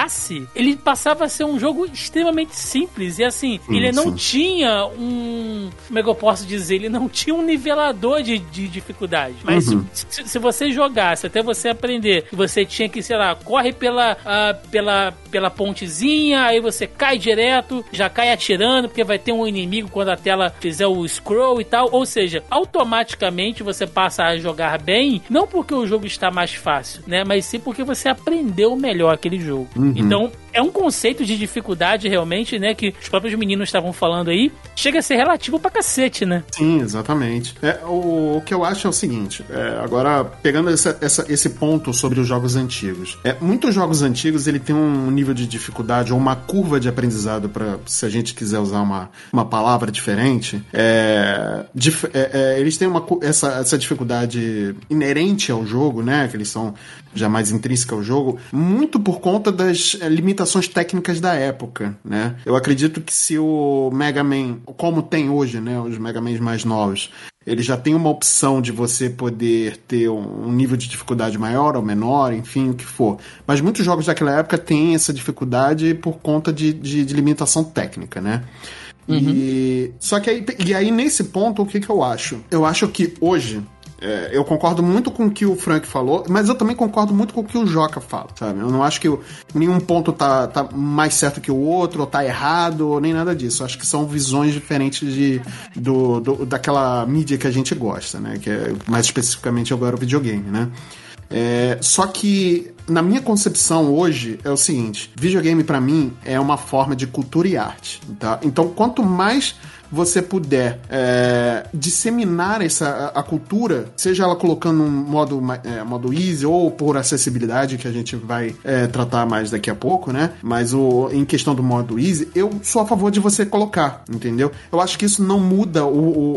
decorasse, ele passava a ser um jogo extremamente simples. E assim, Sim, ele não sim. tinha um. Como é que eu posso dizer? Ele não tinha um nivelador de, de dificuldade. Mas Uhum. se, se você jogasse até você aprender, você tinha que, sei lá, corre pela, ah, pela, pela pontezinha, aí você cai direto, já cai atirando, porque vai ter um inimigo quando a tela fizer o scroll e tal. Ou seja, automaticamente você passa a jogar bem, não porque o jogo está mais fácil, né? Mas sim porque você aprendeu melhor aquele jogo. Então, é um conceito de dificuldade realmente, né? Que os próprios meninos estavam falando aí, chega a ser relativo pra cacete, né? Sim, exatamente. É, o, o que eu acho é o seguinte, é, agora pegando essa- essa- esse ponto sobre os jogos antigos, é, muitos jogos antigos ele tem um nível de dificuldade ou uma curva de aprendizado para se a gente quiser usar uma, uma palavra diferente, é, dif- é, é, eles têm uma, essa, essa dificuldade inerente ao jogo, né? Que eles são já mais intrínseca ao jogo, muito por conta das eh, limitações técnicas da época, né? Eu acredito que se o Mega Man, como tem hoje, né, os Mega Mans mais novos, ele já tem uma opção de você poder ter um nível de dificuldade maior ou menor, enfim, o que for. Mas muitos jogos daquela época têm essa dificuldade por conta de, de, de limitação técnica, né? E só que aí, e aí nesse ponto o que que eu acho? Eu acho que hoje é, eu concordo muito com o que o Frank falou, mas eu também concordo muito com o que o Joca fala, sabe? Eu não acho que nenhum ponto tá, tá mais certo que o outro, ou tá errado, ou nem nada disso. Eu acho que são visões diferentes de, do, do- daquela mídia que a gente gosta, né? Que é mais especificamente agora o videogame, né? É, só que na minha concepção hoje é o seguinte: videogame pra mim é uma forma de cultura e arte, tá? Então quanto mais você puder é, disseminar essa a, cultura, seja ela colocando um modo é, modo easy ou por acessibilidade que a gente vai é, tratar mais daqui a pouco, né? Mas o em questão do modo easy, eu sou a favor de você colocar, entendeu? Eu acho que isso não muda o,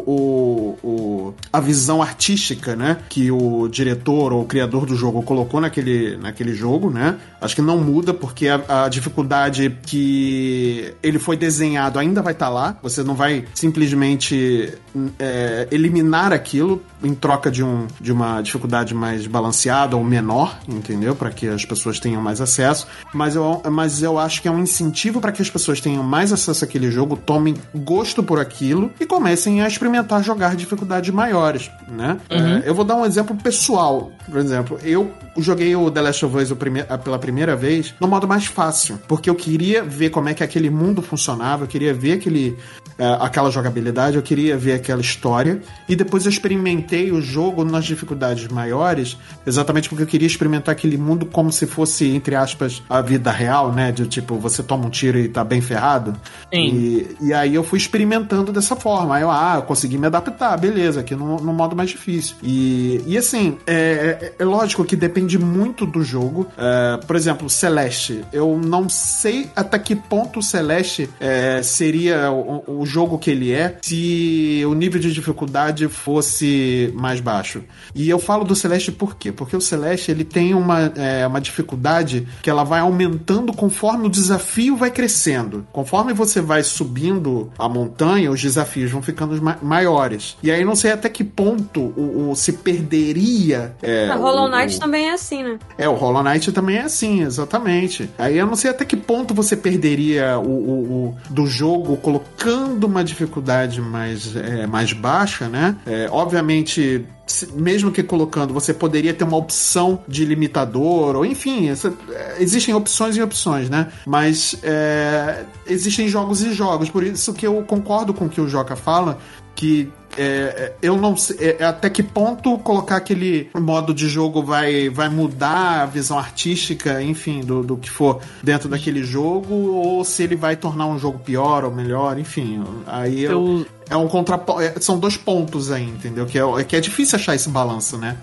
o, o- a visão artística, né? Que o diretor ou o criador do jogo colocou naquele, naquele jogo, né? Acho que não muda porque a, a dificuldade que ele foi desenhado ainda vai estar lá. Você não vai simplesmente é, eliminar aquilo em troca de, um, de uma dificuldade mais balanceada ou menor, entendeu? Para que as pessoas tenham mais acesso. Mas eu, mas eu acho que é um incentivo para que as pessoas tenham mais acesso àquele jogo, tomem gosto por aquilo e comecem a experimentar jogar dificuldades maiores, né? É, eu vou dar um exemplo pessoal. Por exemplo, eu joguei o The Last of Us prime- pela primeira vez no modo mais fácil, porque eu queria ver como é que aquele mundo funcionava, eu queria ver aquele, é, aquela jogabilidade, eu queria ver aquela história, e depois eu experimentei o jogo nas dificuldades maiores, exatamente porque eu queria experimentar aquele mundo como se fosse, entre aspas, a vida real, né? De tipo, você toma um tiro e tá bem ferrado. Sim. E, e aí eu fui experimentando dessa forma. Aí eu, ah, eu consegui me adaptar, beleza, aqui no, no modo mais difícil. E, e assim, é, é- é lógico que depende muito do jogo. É, por exemplo, Celeste. Eu não sei até que ponto o Celeste é, seria o, o jogo que ele é se o nível de dificuldade fosse mais baixo. E eu falo do Celeste por quê? Porque o Celeste ele tem uma, é, uma dificuldade que ela vai aumentando conforme o desafio vai crescendo. Conforme você vai subindo a montanha, os desafios vão ficando ma- maiores. E aí não sei até que ponto o, o- se perderia. É, A Hollow o- Knight o- também é assim, né? é, o Hollow Knight também é assim, exatamente. Aí eu não sei até que ponto você perderia o, o- o- do jogo colocando uma dificuldade mais, é, mais baixa, né? É, obviamente, mesmo que colocando, você poderia ter uma opção de limitador, ou enfim, essa- é, existem opções e opções, né? Mas é, existem jogos e jogos, por isso que eu concordo com o que o Joca fala, que é, eu não sei é, até que ponto colocar aquele modo de jogo vai, vai mudar a visão artística, enfim, do, do que for dentro daquele jogo, ou se ele vai tornar um jogo pior ou melhor, enfim. Aí eu- Eu, é um contraponto. São dois pontos aí, entendeu? Que é, é que é difícil achar esse balanço, né?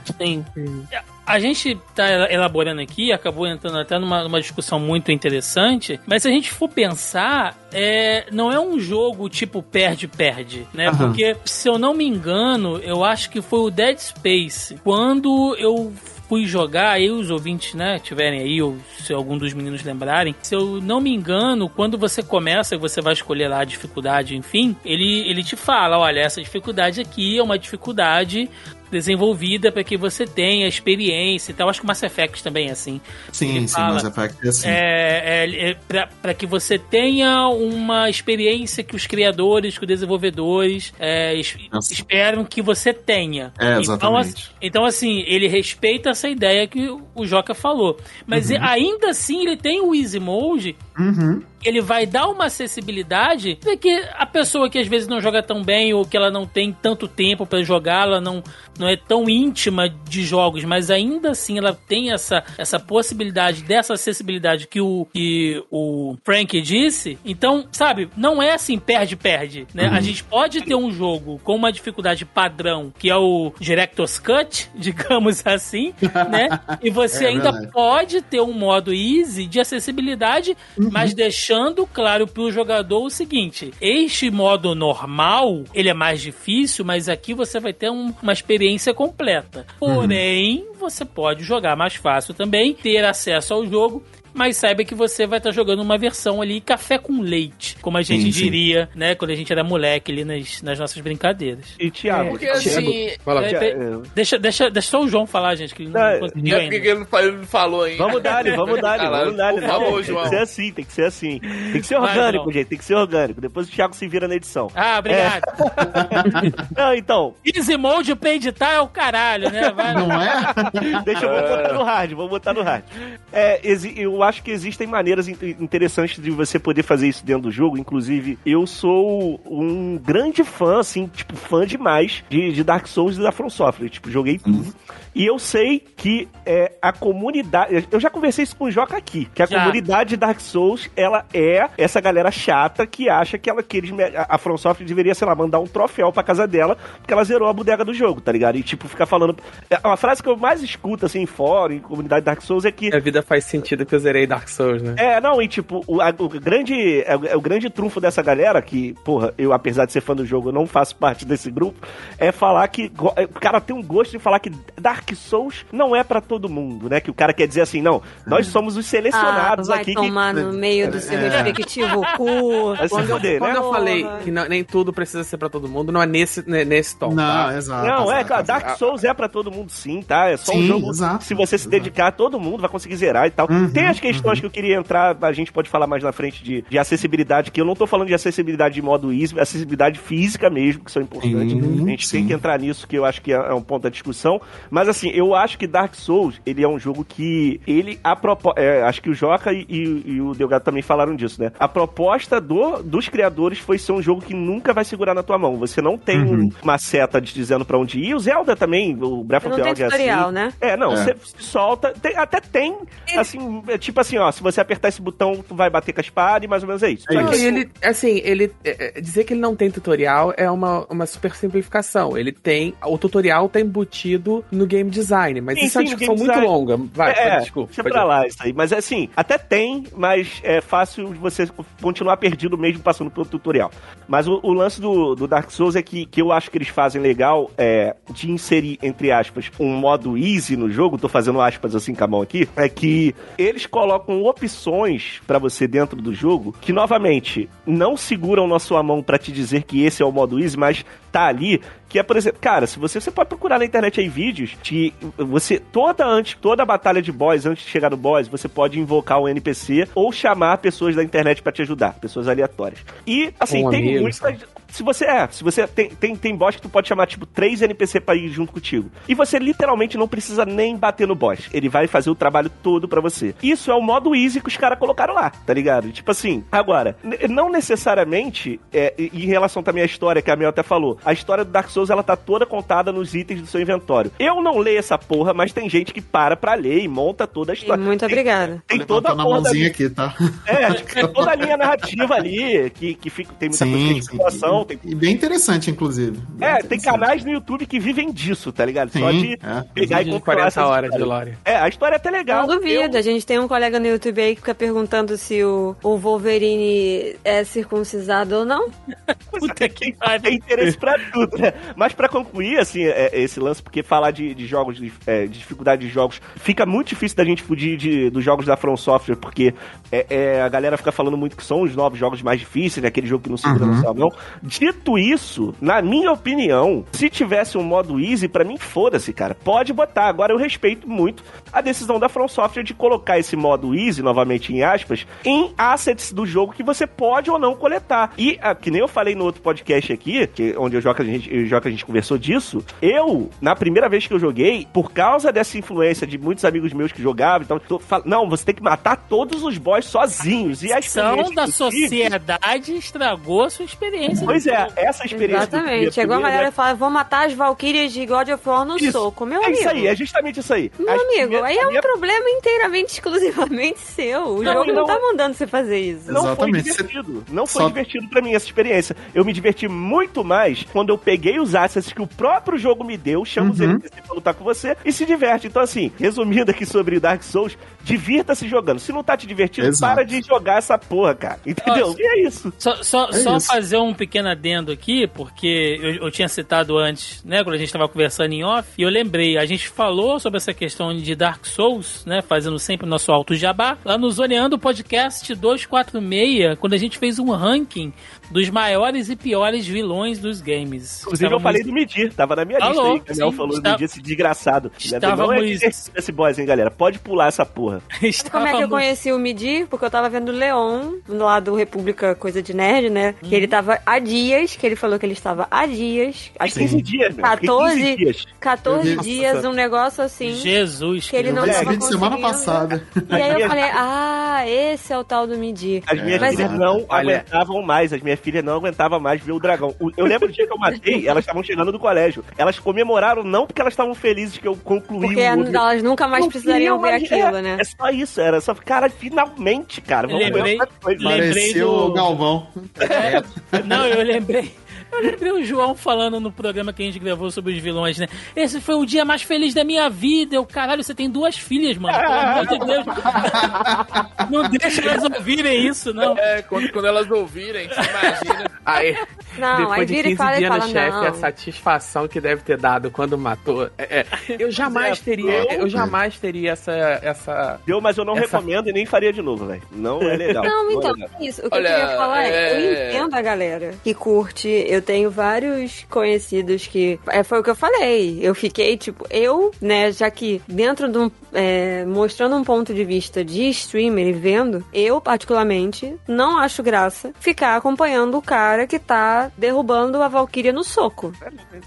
Sim. A gente tá elaborando aqui, acabou entrando até numa, numa discussão muito interessante, mas se a gente for pensar, é, não é um jogo tipo perde-perde, né? Aham. Porque, se eu não me engano, eu acho que foi o Dead Space. Quando eu fui jogar, aí os ouvintes, né, tiverem aí, ou se algum dos meninos lembrarem, se eu não me engano, quando você começa, você vai escolher lá a dificuldade, enfim, ele, ele te fala, olha, essa dificuldade aqui é uma dificuldade desenvolvida para que você tenha experiência e tal. Acho que o Mass Effect também é assim. Sim, Ele sim, fala, Mass Effect é assim. É, é, é para que você tenha uma experiência que os criadores, que os desenvolvedores é, es- esperam que você tenha. É, Então, exatamente. assim, então, assim, ele respeita essa ideia que o Joca falou. Mas ainda assim, ele tem o Easy Mode Uhum. Ele vai dar uma acessibilidade para que a pessoa que às vezes não joga tão bem ou que ela não tem tanto tempo para jogar, ela não, não é tão íntima de jogos, mas ainda assim ela tem essa, essa possibilidade dessa acessibilidade que o, que o Frank disse. Então, sabe, não é assim perde-perde, né? A gente pode ter um jogo com uma dificuldade padrão, que é o Director's Cut, digamos assim, né? E você É ainda verdade. pode ter um modo easy de acessibilidade, mas deixando claro pro jogador o seguinte: este modo normal, ele é mais difícil, mas aqui você vai ter um- uma experiência completa. Porém, você pode jogar mais fácil também, ter acesso ao jogo. Mas saiba que você vai estar jogando uma versão ali café com leite, como a gente Sim, sim. diria, né, quando a gente era moleque ali nas, nas nossas brincadeiras. E Thiago, Porque assim. Lá, É, Thiago, deixa, deixa, deixa só o João falar, gente, que ele não Não, conseguiu É ainda. ele não falou, ele não falou ainda. Vamos dar, vamos dar, vamos dar. Por favor, tem João. que ser assim, tem que ser assim. Tem que ser orgânico, gente, tem que ser orgânico. Depois o Thiago se vira na edição. Ah, obrigado. Não, então, Easy Mode pra editar é o caralho, né? Vai, Não é? Deixa eu botar no hard, vou botar no hard. É, exi- eu acho que existem maneiras in- interessantes de você poder fazer isso dentro do jogo. Inclusive, eu sou um grande fã, assim, tipo, fã demais de, de Dark Souls e da From Software. Tipo, joguei tudo. E eu sei que é, a comunidade. Eu já conversei isso com o Joca aqui. Que a Já. comunidade de Dark Souls, ela é essa galera chata que acha que, ela, que eles, a From Software deveria, sei lá, mandar um troféu pra casa dela, porque ela zerou a bodega do jogo, tá ligado? E, tipo, ficar falando. é, Uma frase que eu mais escuto, assim, em fórum, em comunidade Dark Souls, é que. a vida faz sentido que eu zerei Dark Souls, né? É, não, e tipo, o, a- o grande, é, o- é o grande trunfo dessa galera, que, porra, eu, apesar de ser fã do jogo, eu não faço parte desse grupo, é falar que. é, O cara tem um gosto de falar que Dark Souls não é pra todo mundo, né? Que o cara quer dizer assim, não, nós somos os Ah, selecionados vai aqui que. tomar no meio do seu É. respectivo cu. Se Quando, eu, fuder, quando né? eu falei que não- nem tudo precisa ser pra todo mundo, não é nesse, né, nesse tom. Não, tá? exato. Não, é, exato, cara, exato. Dark Souls é pra todo mundo sim, tá? É só um Sim, jogo. exato, se você se exato. dedicar, todo mundo vai conseguir zerar e tal. Uhum, Tem as questões que eu queria entrar, a gente pode falar mais na frente de, de acessibilidade, que eu não tô falando de acessibilidade de modo easy, acessibilidade física mesmo, que são importantes. Sim, a gente tem sim. que entrar nisso, que eu acho que é, é um ponto da discussão. Mas assim, eu acho que Dark Souls, ele é um jogo que ele, a propo... É, acho que o Joca e, e, e, o Delgado também falaram disso, né? A proposta do, dos criadores foi ser um jogo que nunca vai segurar na tua mão. Você não tem uhum. uma seta te dizendo para onde ir. O Zelda também, o Breath of the Wild é assim. né? É, não, é. você solta, tem, até tem, assim, é tipo assim, ó, se você apertar esse botão, tu vai bater com a espada e mais ou menos é isso. Só que ele, assim, ele, é, é, dizer que ele não tem tutorial é uma, uma super simplificação. Ele tem, o tutorial tá embutido no game design, mas sim, isso sim, é uma discussão muito longa. Vai, é, pode, desculpa. Deixa pra lá isso aí. Mas assim, até tem, mas é fácil você continuar perdido mesmo passando pelo tutorial. Mas o, o lance do, do, Dark Souls é que, que eu acho que eles fazem legal é de inserir, entre aspas, um modo easy no jogo, tô fazendo aspas assim com a mão aqui, é que eles colocam opções para você dentro do jogo que, novamente, não seguram na sua mão para te dizer que esse é o modo easy, mas tá ali que é, por exemplo, cara, se você, você pode procurar na internet aí vídeos que você, toda antes, toda batalha de boss, antes de chegar no boss, você pode invocar um NPC ou chamar pessoas da internet para te ajudar, pessoas aleatórias. E, assim, um tem amigo, muitas. Se você é, se você tem, tem, tem boss que tu pode chamar, tipo, três NPC pra ir junto contigo. E você literalmente não precisa nem bater no boss. Ele vai fazer o trabalho todo para você. Isso é o modo easy que os caras colocaram lá, tá ligado? Tipo assim, agora, não necessariamente, é, em relação também à história que a Mel até falou, a história do Dark Souls ela tá toda contada nos itens do seu inventório. Eu não leio essa porra, mas tem gente que para pra ler e monta toda a história. Muito obrigada. Tem, tem toda a porra da... aqui, tá? É, tem toda a linha narrativa ali que, que fica, tem muita sim, coisa de tem... E bem interessante, inclusive. Bem é, interessante. tem canais no YouTube que vivem disso, tá ligado? Sim, Só de é. pegar e comprar 40 horas de Lore. É, a história é até legal. Não duvido, eu... a gente tem um colega no YouTube aí que fica perguntando se o, o Wolverine é circuncisado ou não. Puta que pariu. Tem interesse pra tudo, né? Mas pra concluir, assim, é, é, esse lance, porque falar de, de jogos, de, é, de, dificuldade de jogos, fica muito difícil da gente fugir de, dos jogos da From Software, porque é, é, a galera fica falando muito que são os novos jogos mais difíceis, né? Aquele jogo que não segura uhum. no sua mão. Dito isso, na minha opinião, se tivesse um modo easy, para mim, foda-se, cara. Pode botar. Agora eu respeito muito a decisão da From Software de colocar esse modo easy, novamente em aspas, em assets do jogo que você pode ou não coletar. E, ah, que nem eu falei no outro podcast aqui, que, onde eu jogo a gente, eu jogo a gente conversou disso, eu, na primeira vez que eu joguei, por causa dessa influência de muitos amigos meus que jogavam, então, tô, fal... não, você tem que matar todos os boss sozinhos. E a experiência da sociedade tive... estragou a sua experiência. Pois é, essa experiência. Exatamente. Chegou a galera e fala, vou matar as Valkyrias de God of War no isso. soco. Meu é amigo. É isso aí, é justamente isso aí. Meu amigo, aí é um minha... problema inteiramente, exclusivamente seu. O não, jogo não, não tá mandando você fazer isso. Não Exatamente. foi divertido. Não foi Só... divertido pra mim essa experiência. Eu me diverti muito mais quando eu peguei os assets que o próprio jogo me deu, chama uhum. os NPC pra lutar com você e se diverte. Então, assim, resumindo aqui sobre Dark Souls, divirta-se jogando. Se não tá te divertindo, Exato. para de jogar essa porra, cara. Entendeu? Nossa. E é isso. Só, só, é só isso. fazer um pequeno adendo aqui, porque eu, eu, tinha citado antes, né, quando a gente tava conversando em off, e eu lembrei, a gente falou sobre essa questão de Dark Souls, né, fazendo sempre o nosso alto jabá, lá no Zoneando Podcast 246, quando a gente fez um ranking dos maiores e piores vilões dos games. Inclusive, Estávamos... eu falei do Medir, tava na minha Alô, lista aí. O Daniel falou está... do Medir, esse desgraçado. Estávamos... Não é esse boss, hein, galera? Pode pular essa porra. Estávamos... Como é que eu conheci o Medir? Porque eu tava vendo o Leon, lá do República Coisa de Nerd, né? Que ele tava há dias, que ele falou que ele estava há dias. Acho 15 dias, meu. 14, 15 dias. 14 dias, um negócio assim. Jesus, que ele não tava conseguindo. semana passada. E aí eu falei, ah, esse é o tal do Medir. As minhas Mas, filhas não aguentavam mais, as minhas filhas não aguentavam mais ver o dragão. Eu lembro do dia que eu matei, elas estavam chegando do colégio. Elas comemoraram não porque elas estavam felizes que eu concluí porque o... Porque elas nunca mais precisariam ver aquilo, é, né? É só isso, era só, cara, finalmente, cara. Vamos lembrei, ver lembrei do... o Galvão. É, não, eu lembrei eu lembrei o João falando no programa que a gente gravou sobre os vilões, né? Esse foi o dia mais feliz da minha vida. Eu, caralho, você tem duas filhas, mano. Pelo amor de Deus. Não deixa elas ouvirem isso, não. É, quando, quando elas ouvirem, você imagina. Aí, não, depois aí de 15 fala dias no chefe, a satisfação que deve ter dado quando matou. É, é, eu jamais teria, eu jamais teria essa. essa Deu, mas eu não essa... recomendo e nem faria de novo, velho. Não é legal. Não, então, é isso. O que Olha, eu queria falar é... eu entendo a galera que curte. Eu tenho vários conhecidos que. É, foi o que eu falei. Eu fiquei, tipo, eu, né, já que dentro de um. É, mostrando um ponto de vista de streamer e vendo, eu, particularmente, não acho graça ficar acompanhando o cara que tá derrubando a Valkyria no soco.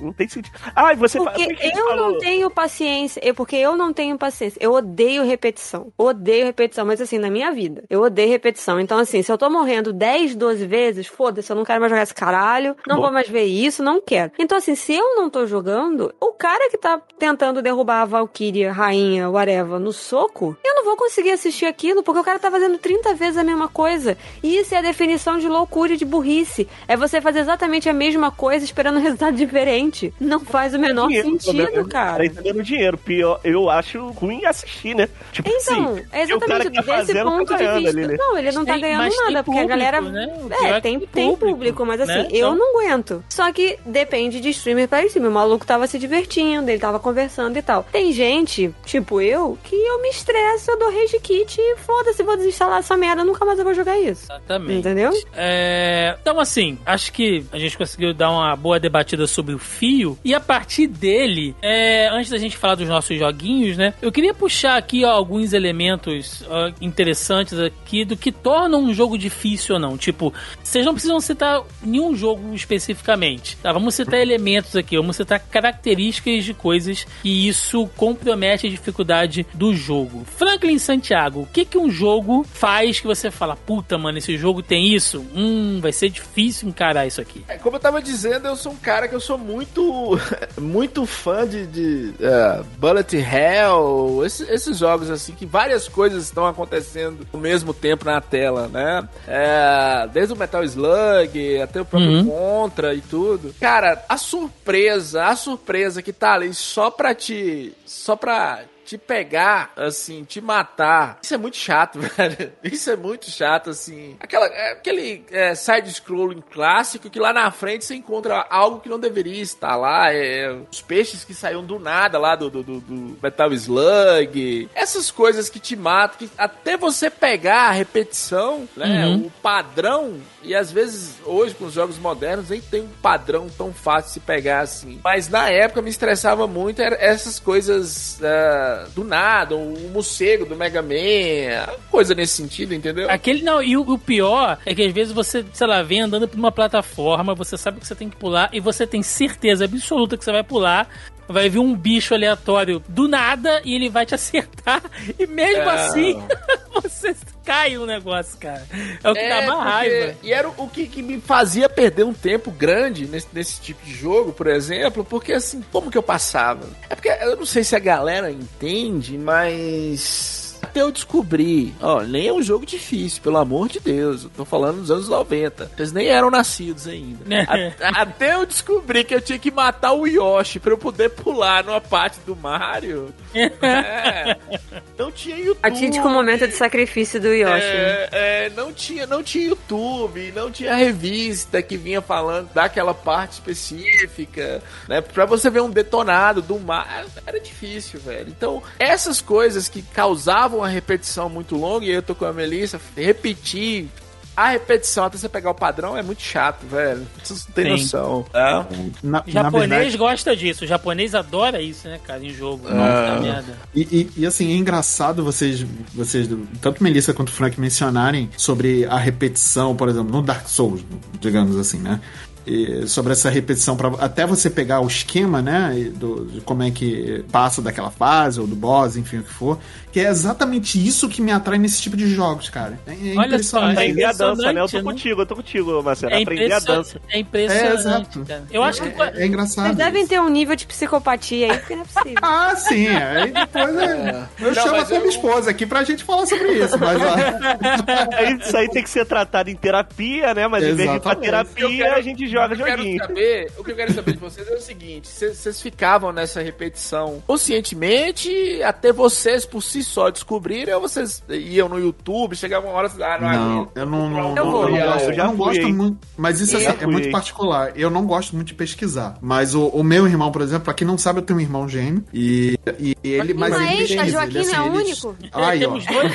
Não tem sentido. Ah, e você Porque eu falou? não tenho paciência. é Porque eu não tenho paciência. Eu odeio repetição. Odeio repetição. Mas assim, na minha vida, eu odeio repetição. Então, assim, se eu tô morrendo 10, 12 vezes, foda-se, eu não quero mais jogar esse caralho. Não Bom. vou mais ver isso, não quero. Então, assim, se eu não tô jogando, o cara que tá tentando derrubar a Valkyria, rainha, whatever, no soco, eu não vou conseguir assistir aquilo, porque o cara tá fazendo 30 vezes a mesma coisa. E isso é a definição de loucura e de burrice. É você fazer exatamente a mesma coisa esperando um resultado diferente. Não faz o menor Dinheiro, sentido, problema. cara. Tá entendendo dinheiro. Pior, eu acho ruim assistir, né? Tipo Então, assim, é exatamente tá desse fazendo ponto tá de vista. ali, né? Não, ele não tá Tem- ganhando nada, porque a público, galera. né? É, tem, que tem público, público, mas assim, né? eu Então- não aguento. Só que depende de streamer pra streamer. O maluco tava se divertindo, ele tava conversando e tal. Tem gente, tipo eu, que eu me estresso, eu dou rage kit e foda-se, vou desinstalar essa merda, nunca mais eu vou jogar isso. Exatamente. Entendeu? É, então, assim, acho que a gente conseguiu dar uma boa debatida sobre o fio. E a partir dele, é, antes da gente falar dos nossos joguinhos, né? Eu queria puxar aqui ó, alguns elementos ó, interessantes aqui do que torna um jogo difícil ou não. Tipo, vocês não precisam citar nenhum jogo especificamente. Tá? Vamos citar elementos aqui, vamos citar características de coisas que isso compromete a dificuldade do jogo. Franklin Santiago, o que, que um jogo faz que você fala, puta, mano, esse jogo tem isso? Hum, vai ser difícil encarar isso aqui. É, Como eu tava dizendo, eu sou um cara que eu sou muito muito fã de, de é, Bullet Hell, esses, esses jogos assim, que várias coisas estão acontecendo ao mesmo tempo na tela, né? É, desde o Metal Slug até o próprio Uhum. Contra e tudo. Cara, a surpresa, a surpresa que tá ali só pra te. só pra te pegar, assim, te matar. Isso é muito chato, velho. Isso é muito chato, assim. Aquela, é, aquele é, side-scrolling clássico que lá na frente você encontra algo que não deveria estar lá. É, os peixes que saíam do nada lá do, do, do- Metal Slug. Essas coisas que te matam, que até você pegar a repetição, né? Uhum. O padrão. E às vezes, hoje, com os jogos modernos, nem tem um padrão tão fácil de se pegar assim. Mas na época me estressava muito essas coisas do nada, o morcego do Mega Man, coisa nesse sentido, entendeu? Aquele não, e o, o pior é que às vezes você, sei lá, vem andando por uma plataforma, você sabe que você tem que pular e você tem certeza absoluta que você vai pular. Vai vir um bicho aleatório do nada e ele vai te acertar. E mesmo É. assim, você cai no negócio, cara. É o que dá mais porque- raiva. E era o que, que me fazia perder um tempo grande nesse, nesse tipo de jogo, por exemplo, porque assim, como que eu passava? É porque eu não sei se a galera entende, mas. Até eu descobri, ó, nem é um jogo difícil, pelo amor de Deus. Eu tô falando dos anos 90. Vocês nem eram nascidos ainda. A- até eu descobri que eu tinha que matar o Yoshi pra eu poder pular numa parte do Mario. É, não tinha YouTube. Atípico momento de sacrifício do Yoshi. né? É, é, não tinha, não tinha YouTube, não tinha revista que vinha falando daquela parte específica, né? Pra você ver um detonado do mar, era difícil, velho. Então, essas coisas que causavam a repetição muito longa, e eu tô com a Melissa, repetir a repetição até você pegar o padrão é muito chato, velho. Vocês não Sim. noção, tá? Na, na japonês verdade, gosta disso, o japonês adora isso, né, cara, em jogo. Ah. Nossa, merda. E, e- e, assim, é engraçado vocês, vocês, tanto Melissa quanto Frank, mencionarem sobre a repetição, por exemplo, no Dark Souls, digamos assim, né? E sobre essa repetição, pra, até você pegar o esquema, né? Do, de como é que passa daquela fase, ou do boss, enfim, o que for. Que é exatamente isso que me atrai nesse tipo de jogos, cara. É, é Olha só, impressionante. Aprender a dança, né? Eu tô impressionante, né? contigo, eu tô contigo, Marcelo. É, Aprender a impressionante, dança. é impressionante. É, exato. cara. Eu acho que. É, é engraçado. Vocês devem ter um nível de psicopatia aí, porque não é possível. Ah, sim. Aí depois é, eu Não, chamo até eu- minha esposa aqui pra gente falar sobre isso. Mas ó, isso aí tem que ser tratado em terapia, né? Mas em vez de ir pra Exatamente. terapia, a gente joga eu quero joguinho. saber, o que eu quero saber de vocês é o seguinte: vocês ficavam nessa repetição conscientemente até vocês por si só descobrirem, ou vocês iam no YouTube, chegavam uma hora e ah, não, Não, eu não, não, Eu não, eu não gosto. Eu não gosto muito. Mas isso assim, é muito particular. Eu não gosto muito de pesquisar. Mas o, o meu irmão, por exemplo, pra quem não sabe, eu tenho um irmão gêmeo. E, e ele. Mas Mas ele pesquisa, Joaquim ele, é assim, ele- único? Aí, ó. temos, dois,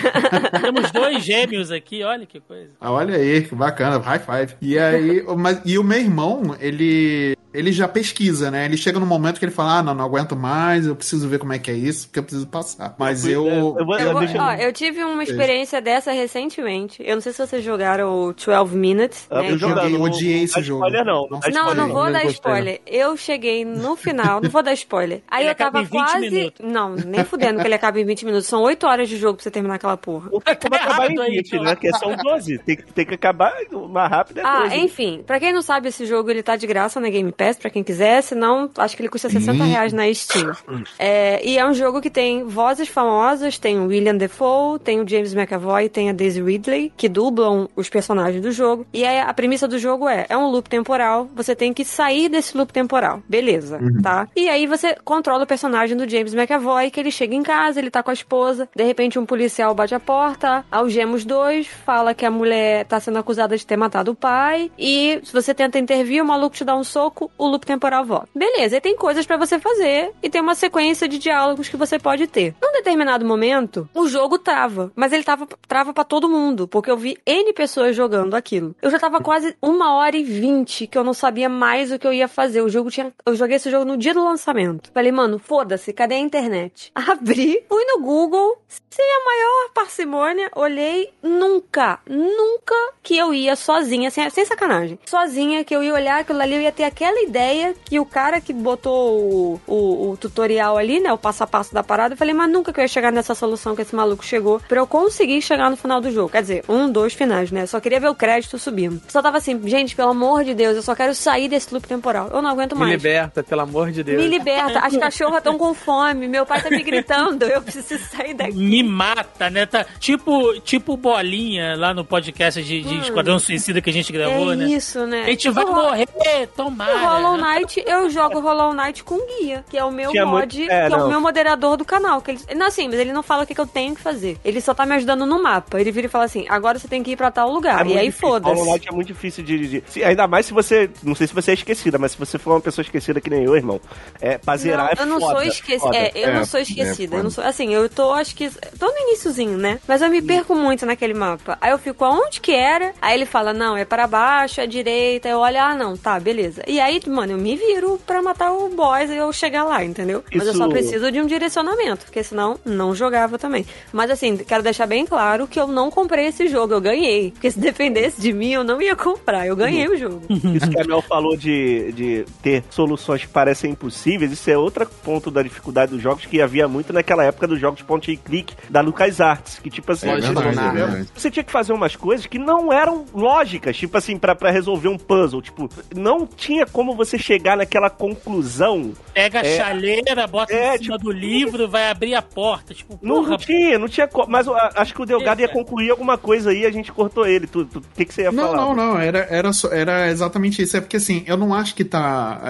temos dois gêmeos aqui, olha que coisa. Ah, Olha aí, que bacana, high five. E aí, mas, e o meu irmão, ele ele já pesquisa, né? Ele chega no momento que ele fala, ah, não, não aguento mais, eu preciso ver como é que é isso, porque eu preciso passar. Mas eu... Eu vou- Eu, vou- ó, eu tive uma experiência dessa recentemente. Eu não sei se vocês jogaram o 12 Minutes. Ah, né, eu que- joguei, não- odiei esse jogo. Spoiler não, não Não, spoiler não vou não dar gostei, spoiler. Eu cheguei no final, não vou dar spoiler. Aí Ele eu acaba tava em 20 quase. minutos. Não, nem fudendo que ele acaba em 20 minutos. São 8 horas de jogo pra você terminar aquela porra. Não tem como acabar em errado aí, 20, então. né? Que são 12. Tem, que- tem que acabar o mais rápido. É Ah, 12. enfim, pra quem não sabe, esse jogo ele tá de graça na Game Pass, pra quem quiser, senão acho que ele custa 60 reais na Steam. É, e é um jogo que tem vozes famosas, tem o William Defoe, tem o James McAvoy, tem a Daisy Ridley, que dublam os personagens do jogo. E aí, a premissa do jogo é, é um loop temporal, você tem que sair desse loop temporal. Beleza, tá? E aí você controla o personagem do James McAvoy, que ele chega em casa, ele tá com a esposa, de repente um policial bate a porta, algema os dois, fala que a mulher tá sendo acusada de ter matado o pai, e se você tenta intervir, o maluco te dá um soco, o loop temporal volta. Beleza, e tem coisas pra você fazer, e tem uma sequência de diálogos que você pode ter. Num determinado momento, o jogo trava, mas ele tava, trava pra todo mundo, porque eu vi N pessoas jogando aquilo. Eu já tava quase uma hora e vinte que eu não sabia mais o que eu ia fazer. O jogo tinha. Eu joguei esse jogo no dia do lançamento. Falei, mano, foda-se, cadê a internet? Abri, fui no Google, sem a maior parcimônia, olhei nunca, nunca que eu ia sozinha, sem, sem sacanagem. Sozinha, que eu ia olhar aquilo ali, eu ia ter aquela ideia que o cara que botou o, o, o tutorial ali, né, o passo a passo da parada, eu falei, mas nunca que eu ia chegar nessa solução que esse maluco chegou pra eu conseguir chegar no final do jogo. Quer dizer, um, dois finais, né? Só queria ver o crédito subindo. Só tava assim, gente, pelo amor de Deus, eu só quero sair desse loop temporal. Eu não aguento Me mais. liberta, pelo amor de Deus. Me liberta, as cachorras estão com fome, meu pai tá me gritando, eu preciso sair daqui. Me mata, né? Tá, tipo, tipo bolinha lá no podcast de, de Esquadrão Suicida que a gente gravou, é né? isso, né? A gente vai morrer, O tomara. Hollow Knight, eu jogo Hollow Knight com guia, que é o meu Tinha mod, muito- que é, é não. o meu moderador do canal. Que ele, não, assim, mas ele não fala o que, que eu tenho que fazer. Ele só tá me ajudando no mapa. Ele vira e fala assim: agora você tem que ir pra tal lugar. É e muito aí difícil. Hollow foda-se. Knight é muito difícil de, de- se- Ainda mais se você. Não sei se você é esquecida, mas se você for uma pessoa esquecida que nem eu, irmão. É, pra zerar Não, é eu não foda, sou esquecida. É, eu É, não sou é esquecida. foda. eu não sou, assim, eu tô, acho que. Tô no iníciozinho, né? Mas eu me perco muito naquele mapa. Aí eu fico, aonde que era? Aí ele fala, não, é para baixo, é direita. Eu olho, ah, não, tá, beleza. E aí, mano, eu me viro pra matar o boss e eu chegar lá, entendeu? Mas eu só Isso- preciso de um direcionamento, porque senão não jogava também. Mas assim, quero deixar bem claro que eu não comprei esse jogo, eu ganhei. Porque se dependesse de mim, eu não ia comprar. Eu ganhei o jogo. Isso que a Mel falou de, de ter soluções que parecem impossíveis, isso é outro ponto da dificuldade dos jogos que havia muito naquela época dos jogos point and click da LucasArts, que tipo assim, É você- você- é você tinha que fazer umas coisas que não eram lógicas, tipo assim, pra, pra resolver um puzzle, tipo, não tinha como você chegar naquela conclusão. Pega a É. chaleira, bota É, em cima do livro, vai abrir a porta. Tipo, Não, porra, não tinha, não tinha como, mas eu a- acho que o Delgado ia concluir alguma coisa aí, a gente cortou ele, tu, tu- o que que você ia Não, falar? não, não, era, era, só- era exatamente isso. É porque assim, eu não acho que tá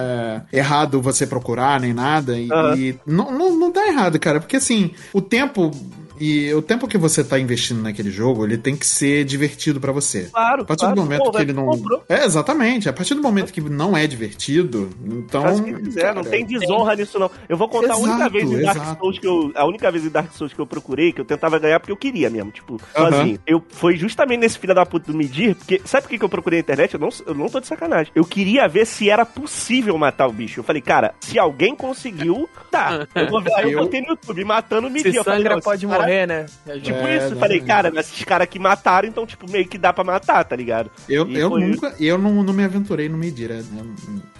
é, errado você procurar nem nada. E, e não, não, não tá errado, cara. Porque assim, o tempo. E o tempo que você tá investindo naquele jogo, ele tem que ser divertido pra você. Claro, A partir claro. do momento Pô, que ele não. comprou. É, exatamente. A partir do momento que não é divertido, então. Faz o que quiser, não cara, tem desonra nisso, não. Eu vou contar a única Exato, vez em Dark exato. Souls que eu. A única vez em Dark Souls que eu procurei, que eu tentava ganhar porque eu queria mesmo, tipo, Aham. sozinho. Eu foi justamente nesse filho da puta do Medir, porque sabe por que que eu procurei na internet? Eu não, eu não tô de sacanagem. Eu queria ver se era possível matar o bicho. Eu falei, cara, se alguém conseguiu, tá. Eu vou ver. Aí eu Eu- botei no YouTube matando o Medir. Se Eu falei, sangra não, pode cara- morrer, né? Tipo É, isso, eu falei, cara, esses caras que mataram, então, tipo, meio que dá pra matar, tá ligado? Eu, E eu nunca, eu não, não me aventurei no medir, é, né?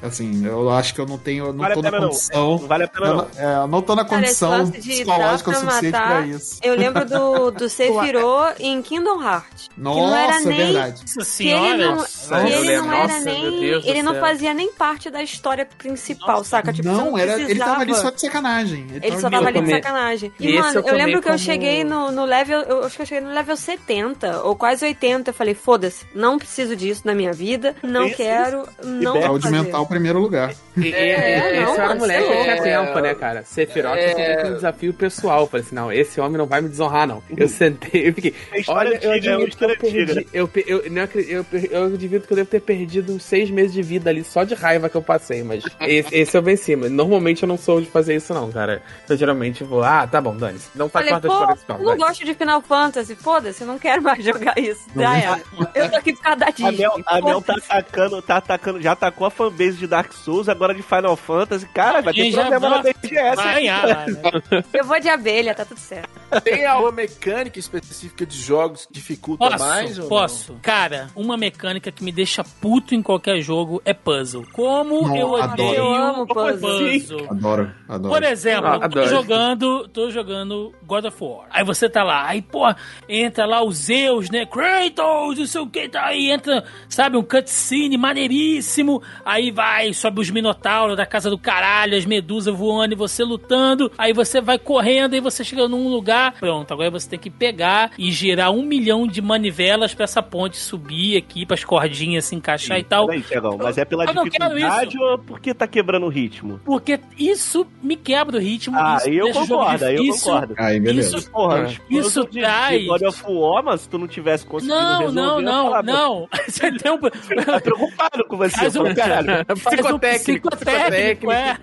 Assim, eu acho que eu não tenho, eu não Vale tô na não. condição. Não vale a pena eu não. é, eu não tô na Cara, condição de psicológica suficiente matar, pra isso. Eu lembro do, do Sephiroth em Kingdom Hearts. que não era Nossa, é nem verdade. Nossa que senhora. ele não, Nossa, que ele não era Nossa, nem. Ele não céu. fazia nem parte da história principal, saca? Tipo, não, não era, ele tava ali só de sacanagem. Ele só de tava ali de sacanagem. E, mano, eu lembro que eu como- cheguei no, no level. Eu acho que eu cheguei no level 70, ou quase 80. Eu falei, foda-se, não preciso disso na minha vida. Não Isso, quero, não vou Saúde fazer. mental, primeiro lugar. E, e- É, e- não, esse era um moleque que tinha é tempo, né, cara? Sephiroth É. como desafio pessoal. Eu falei assim, não, esse homem não vai me desonrar, não. Eu sentei, eu fiquei. É Olha, eu é admito que eu perdi. Eu, eu, não eu admito que eu devo ter perdido uns seis meses de vida ali só de raiva que eu passei, mas esse, esse eu venci. Mas normalmente eu não sou de fazer isso, não, cara. Eu geralmente vou, ah, tá bom, dane-se. Não faz Falei, parte da parece Eu não gosto de Final Fantasy, foda-se, eu não quero mais jogar isso. Já era. Eu tô aqui por causa da A Disney. Mel, a Mel tá atacando, tá atacando, já atacou a fanbase de Dark Souls, agora de Final Fantasy. Cara, vai ter problema na BGS. Vai ganhar né? Eu vou de abelha, tá tudo certo. Tem alguma mecânica específica de jogos que dificulta Posso, mais? ou não? posso. Cara, uma mecânica que me deixa puto em qualquer jogo é puzzle. Como Não, eu adoro. odeio Eu amo puzzle. puzzle. Adoro, adoro. Por exemplo, Ah, eu tô adoro. jogando, tô jogando God of War. Aí você tá lá, aí, pô, entra lá os Zeus, né? Kratos, não sei o que, tá aí, entra, sabe, um cutscene maneiríssimo. Aí vai, sobe os minotauros da casa do caralho, as medusas voando e você lutando. Aí você vai correndo e você chega num lugar. Pronto, agora você tem que pegar e girar um milhão de manivelas pra essa ponte subir aqui, pras cordinhas se encaixar e tal. Peraí, Tiagão, mas é pela Eu dificuldade ou porque tá quebrando o ritmo? Porque isso me quebra o ritmo. Ah, eu concordo, aí eu concordo. Aí, beleza. Isso, Porra, É. os Isso de, traz- de God of War, mas se tu não tivesse conseguido Não, resolver, não, não, falar, não. Você tem um. Eu tô preocupado com você, Faz um- falo, caralho. Faz um Psicotécnico, psicotécnico, é.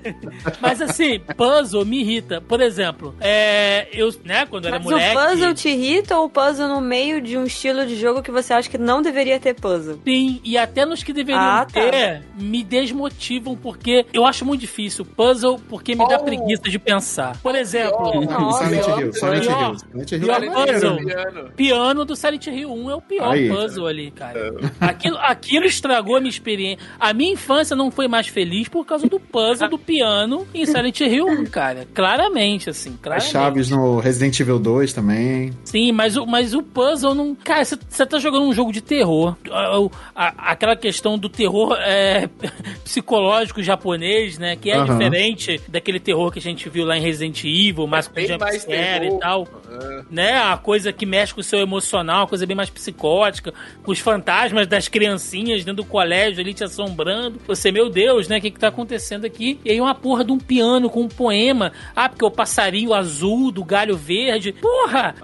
Mas assim, puzzle me irrita. Por exemplo, é, eu, né, quando eu era Mas o moleque. puzzle te irrita ou o puzzle no meio de um estilo de jogo que você acha que não deveria ter puzzle? Sim, e até nos que deveriam Ah, tá. ter, me desmotivam, porque eu acho muito difícil. Puzzle, porque me dá Oh. preguiça de pensar. Por exemplo, Ah, Silent Hill, Silent pior. Hill. Silent Hill Pior é puzzle. maneiro. piano do Silent Hill 1 é o pior Aí. puzzle ali, cara. Aquilo, aquilo estragou a minha experiência. A minha infância não foi mais feliz por causa do puzzle do piano em Silent Hill 1, cara. Claramente, assim, As claramente. chaves no Resident Evil 2 também. Sim, mas o, mas o puzzle não. Cara, você tá jogando um jogo de terror. A- o- a- aquela questão do terror é, psicológico japonês, né? Que é Aham. diferente daquele terror que a gente viu lá em Resident Evil, com bem mais jumpscare terror. e tal. É. Né? A coisa que mexe com o seu emocional, a coisa bem mais psicótica. Com os fantasmas das criancinhas dentro do colégio ali te assombrando. Você, meu Deus, né? O que, que tá acontecendo aqui? E aí uma porra de um piano com um poema. Ah, porque o passarinho azul do galho verde. Porra!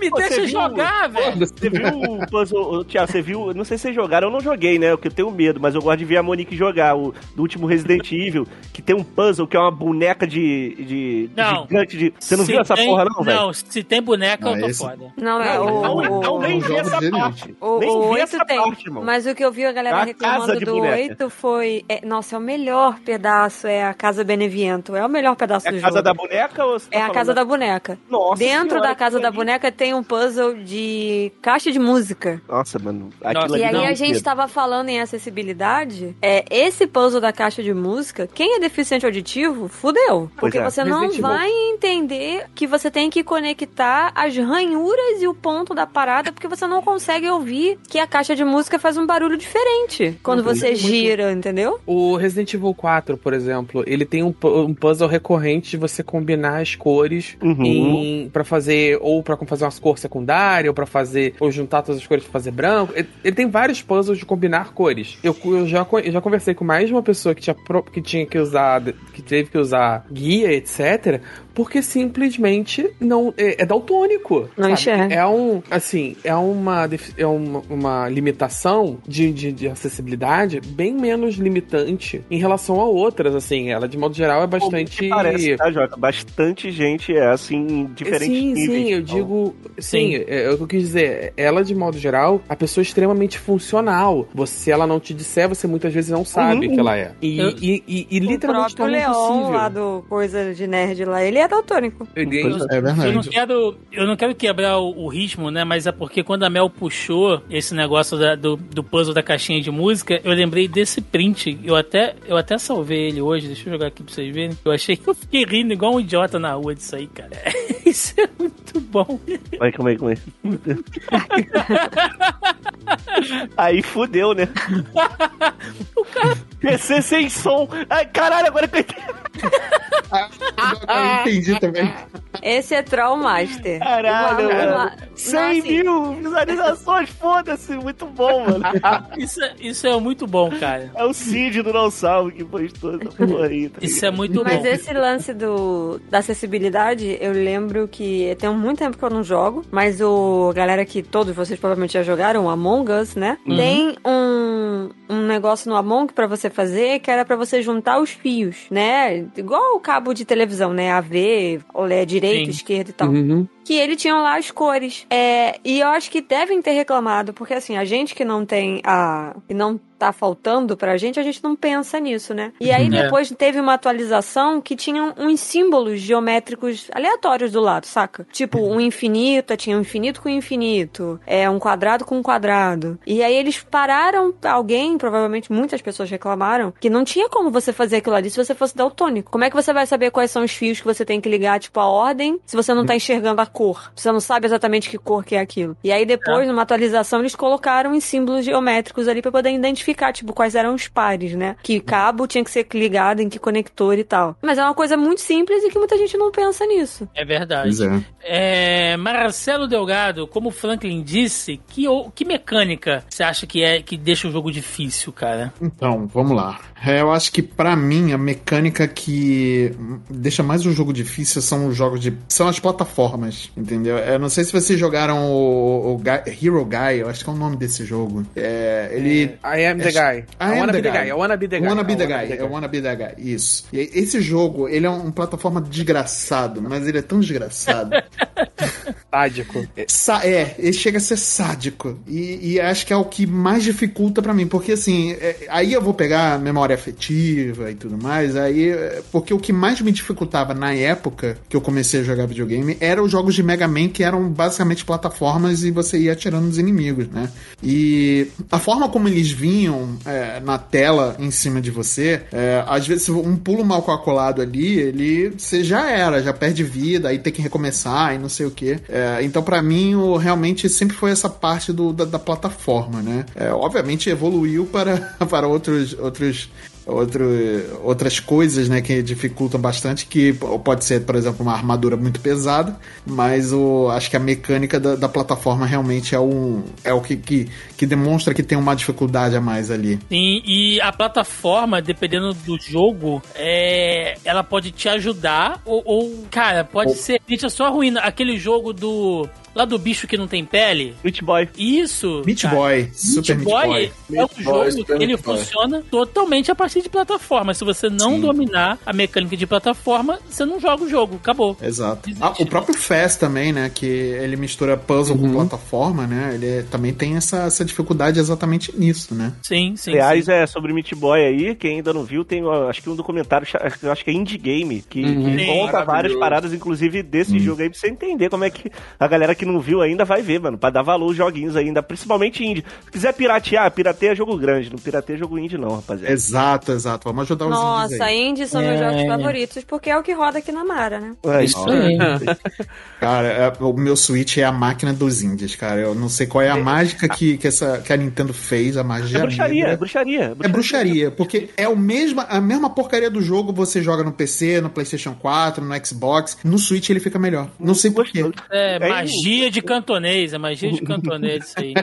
Me Pô, deixa você viu- jogar, velho. Você viu o puzzle, ô, Thiago, você viu, não sei se vocês jogaram, eu não joguei, né, porque eu tenho medo, mas eu gosto de ver a Monique jogar, o do último Resident Evil, que tem um puzzle que é uma boneca de, de Não. gigante de... Você não Se viu essa tem- porra não, velho? Não, se tem boneca, Ah, eu tô esse- foda. Não, é o. Não, o- não, nem não vi jogo essa dele, não. parte. O, nem o vi 8 essa tem, parte, irmão. mas o que eu vi a É galera uma reclamando casa de do boneca. 8 foi. é, nossa, é o melhor pedaço, é a Casa Beneviento. É o melhor pedaço É do a casa jogo. da boneca ou você tá É a falando casa da boneca. Nossa Dentro senhora, da casa da boneca tem um puzzle de caixa de música. Nossa, mano. Nossa, E aí a gente medo. tava falando em acessibilidade. É, esse puzzle da caixa de música, quem é deficiente auditivo, fudeu. Porque é. você não vai entender que você tem que conectar as ranhuras e o ponto da parada, porque você não consegue ouvir que a caixa de música faz um barulho diferente quando você muito- gira, entendeu? O Resident Evil 4, por exemplo, ele tem um, um puzzle recorrente de você combinar as cores Uhum. pra fazer, ou pra fazer uma cor secundária, ou pra fazer, ou juntar todas as cores pra fazer branco. Ele, ele tem vários puzzles de combinar cores. Eu, eu já, eu já conversei com mais de uma pessoa que tinha, que tinha que usar, que teve que usar guia, etc., porque simplesmente não é, é daltônico. Não sabe? enxerga. É um, assim, é uma, é uma, uma limitação de, de, de acessibilidade bem menos limitante em relação a outras, assim. Ela, de modo geral, é bastante... Parece, tá, Jota? Bastante gente é assim, em diferentes sim, níveis. sim, eu Então, digo. Sim, Sim. é, é o que eu quis dizer. Ela, de modo geral, a pessoa é extremamente funcional. Você, se ela não te disser, você muitas vezes não sabe Uhum. que ela é. E, Eu- e, e, e o literalmente próprio Leon impossível. lá do Coisa de Nerd lá, ele é daltônico. Ele- Pois é, é Eu não, verdade. quero, eu não quero quebrar o, o ritmo, né? Mas é porque quando a Mel puxou esse negócio da- do, do puzzle da caixinha de música, eu lembrei desse print. Eu até, eu até salvei ele hoje. Deixa eu jogar aqui pra vocês verem. Eu achei que eu fiquei rindo igual um idiota na rua disso aí, cara. Isso é muito bom. Vai, calma aí, calma aí. aí fudeu, né? o cara... PC sem som. Ai, caralho, agora que eu entendi. Eu entendi também. Esse é Troll Master. Caralho, Uma- mano. uma- 100 não, assim, mil visualizações, foda-se. Muito bom, mano. Isso, é- isso é muito bom, cara. É o Cid do Não Salvo que postou essa porra aí. Tá Isso é muito Mas bom. esse lance do, da acessibilidade, eu lembro que tem muito tempo que eu não jogo, mas o galera que todos vocês provavelmente já jogaram, o Among Us, né? Uhum. Tem um, um negócio no Among pra você fazer, que era pra você juntar os fios, né? Igual o cabo de televisão, né? AV, olé direito, Sim. esquerdo e tal. Uhum. Que ele tinha lá as cores. É, e eu acho que devem ter reclamado, porque assim, a gente que não tem a. que não tá faltando pra gente, a gente não pensa nisso, né? E aí Uhum. É. depois teve uma atualização que tinha uns símbolos geométricos aleatórios do lado, saca? Tipo, um infinito, tinha um infinito com infinito, é um quadrado com um quadrado. E aí eles pararam, alguém, provavelmente muitas pessoas reclamaram, que não tinha como você fazer aquilo ali se você fosse daltônico. Como é que você vai saber quais são os fios que você tem que ligar, tipo, a ordem, se você não tá enxergando a cor? Você não sabe exatamente que cor que é aquilo. E aí depois, numa atualização, eles colocaram em símbolos geométricos ali pra poder identificar, tipo, quais eram os pares, né? Que cabo tinha que ser ligado em que conector e tal. Mas é uma coisa muito simples e que muita gente não pensa nisso. É verdade. É. É, Marcelo Delgado, como o Franklin disse, que, que mecânica você acha que é que deixa o jogo difícil, cara? Então, vamos lá. É, eu acho que pra mim a mecânica que deixa mais o jogo difícil são os jogos de. são as plataformas, entendeu? Eu não sei se vocês jogaram o, o Guy- Hero Guy, eu acho que é o nome desse jogo. É, ele. I am the guy. I am wanna the be the guy. guy. I wanna be the guy. Wanna be I the wanna guy. I wanna be the guy. Isso. E esse jogo, ele é um plataforma desgraçado, mas ele é tão desgraçado. Sádico. Sa- é, ele chega a ser sádico. E, e acho que é o que mais dificulta pra mim. Porque assim, é, aí eu vou pegar memória afetiva e tudo mais. Aí, é, porque o que mais me dificultava na época que eu comecei a jogar videogame eram os jogos de Mega Man que eram basicamente plataformas e você ia atirando nos inimigos, né? E a forma como eles vinham é, na tela em cima de você, é, às vezes um pulo mal calculado ali, ele você já era, já perde vida, aí tem que recomeçar não sei o que. então, pra mim, o, realmente sempre foi essa parte do, da, da plataforma, né? É, obviamente evoluiu para, para outros, outros outro, outras coisas, né, que dificultam bastante, que pode ser, por exemplo, uma armadura muito pesada, mas o, acho que a mecânica da, da plataforma realmente é, um, é o que, que, que demonstra que tem uma dificuldade a mais ali. Sim, e a plataforma, dependendo do jogo, é, ela pode te ajudar ou, ou, cara, pode ser a sua ruína. Aquele jogo do lá do bicho que não tem pele. Meat Boy. Isso. Meat cara. Boy, Meat Super Meat Boy, Boy. é um jogo que ele Boy. funciona totalmente a partir de plataforma. Se você não Sim. dominar a mecânica de plataforma, você não joga o jogo. Acabou. Exato. Ah, o próprio Fast também, né? Que ele mistura puzzle Uhum. com plataforma, né? Ele também tem essa, essa dificuldade exatamente nisso, né? Sim, sim. Aliás, sim. é sobre Meat Boy aí, quem ainda não viu, tem acho que um documentário, acho que é Indie Game, que, Uhum. que Sim. conta várias paradas, inclusive desse jogo aí, pra você entender como é que a galera que não viu ainda vai ver, mano, pra dar valor aos joguinhos ainda, principalmente indie. Se quiser piratear, pirateia jogo grande, não pirateia jogo indie não, rapaziada. Exato, exato. Vamos ajudar os Nossa, indies aí. indies são meus É. jogos favoritos, porque é o que roda aqui na Mara, né? É, Isso aí. Cara, é- o meu Switch é a máquina dos indies, cara. Eu não sei qual é a mágica que, que, essa, que a Nintendo fez, a magia É bruxaria, é negra. bruxaria. É bruxaria, porque é o mesma, a mesma porcaria do jogo você joga no PC, no PlayStation 4, no Xbox. No Switch ele fica melhor. Não sei porquê. É, É magia de cantonês, é magia de cantonês isso aí.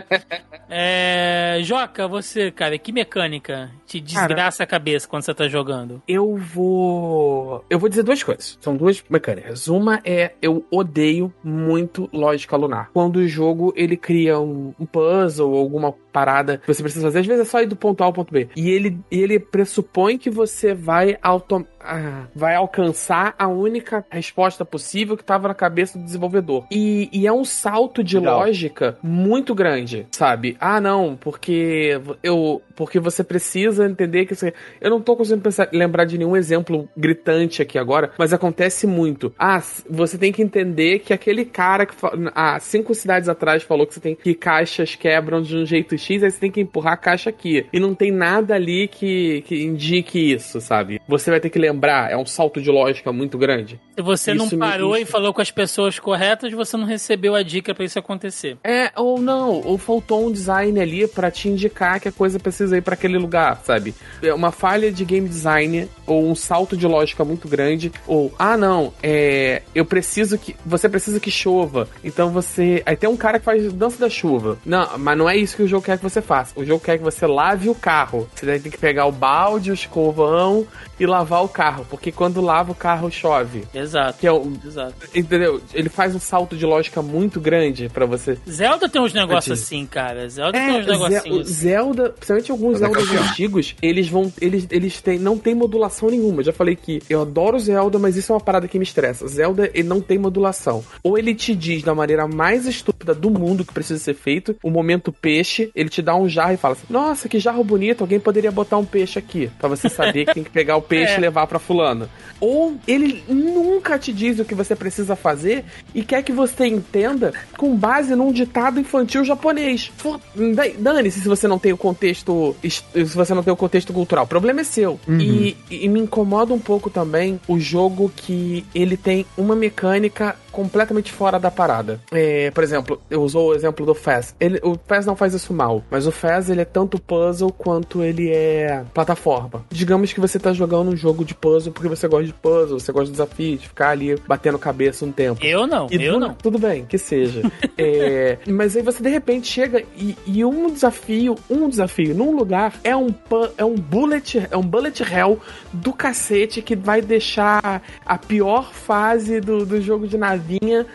É, Joca, você, cara, que mecânica te desgraça a cabeça quando você tá jogando? Eu vou. Eu vou dizer duas coisas. São duas mecânicas. Uma é eu odeio muito lógica lunar. Quando o jogo ele cria um, um puzzle ou alguma parada que você precisa fazer, às vezes é só ir do ponto A ao ponto B. E ele, ele pressupõe que você vai auto, ah, vai alcançar a única resposta possível que estava na cabeça do desenvolvedor. E, e é um salto de Legal. lógica muito grande, sabe? Ah, não, porque eu porque você precisa entender que você eu não tô conseguindo pensar- lembrar de nenhum exemplo gritante aqui agora, mas acontece muito. Ah, você tem que entender que aquele cara que há cinco cidades atrás falou que você tem que caixas quebram de um jeito X, aí você tem que empurrar a caixa aqui. E não tem nada ali que, que indique isso, sabe? Você vai ter que lembrar, é um salto de lógica muito grande. Se você Isso não me- parou e isso- falou com as pessoas corretas, você não recebeu a dica pra isso acontecer. É, ou não, ou faltou um design ali pra te indicar que a coisa precisa ir pra aquele lugar, sabe? É uma falha de game design ou um salto de lógica muito grande, ou ah não, é, eu preciso que você precisa que chova. Então você, aí tem um cara que faz dança da chuva. Não, mas não é isso que o jogo quer que você faça. O jogo quer que você lave o carro. Você tem que pegar o balde, o escovão e lavar o carro. Porque quando lava o carro, chove. Exato. Que é Exato. entendeu? Ele faz um salto de lógica muito grande pra você. Zelda tem uns negócios assim, cara. Zelda tem É, uns Ze- o negocinhos. Zelda, principalmente alguns Zeldas antigos, eles vão. Eles, eles têm, não tem modulação nenhuma. Eu já falei que eu adoro Zelda, mas isso é uma parada que me estressa. Zelda, ele não tem modulação. Ou ele te diz da maneira mais estúpida do mundo que precisa ser feito, o momento peixe, ele te dá um jarro e fala assim: Nossa, que jarro bonito, alguém poderia botar um peixe aqui. Pra você saber que tem que pegar o peixe É. e levar pra fulano. Ou ele nunca te diz o que você precisa fazer e quer que você entenda com base num ditado infantil japonês. Dane-se se você não tem o contexto. Se você não tem o contexto cultural. O problema é seu. E, e me incomoda um pouco também o jogo que ele tem uma mecânica completamente fora da parada. É, por exemplo, eu usou o exemplo do Faz. Ele, o Faz não faz isso mal, mas o Faz ele é tanto puzzle quanto ele é plataforma. Digamos que você tá jogando um jogo de puzzle porque você gosta de puzzle, você gosta de desafio, de ficar ali batendo cabeça um tempo. Eu não, E eu do- não. Tudo bem, que seja. É, mas aí você de repente chega e, e um desafio, um desafio num lugar é um é um bullet, é um bullet hell do cacete que vai deixar a pior fase do, do jogo de navinha no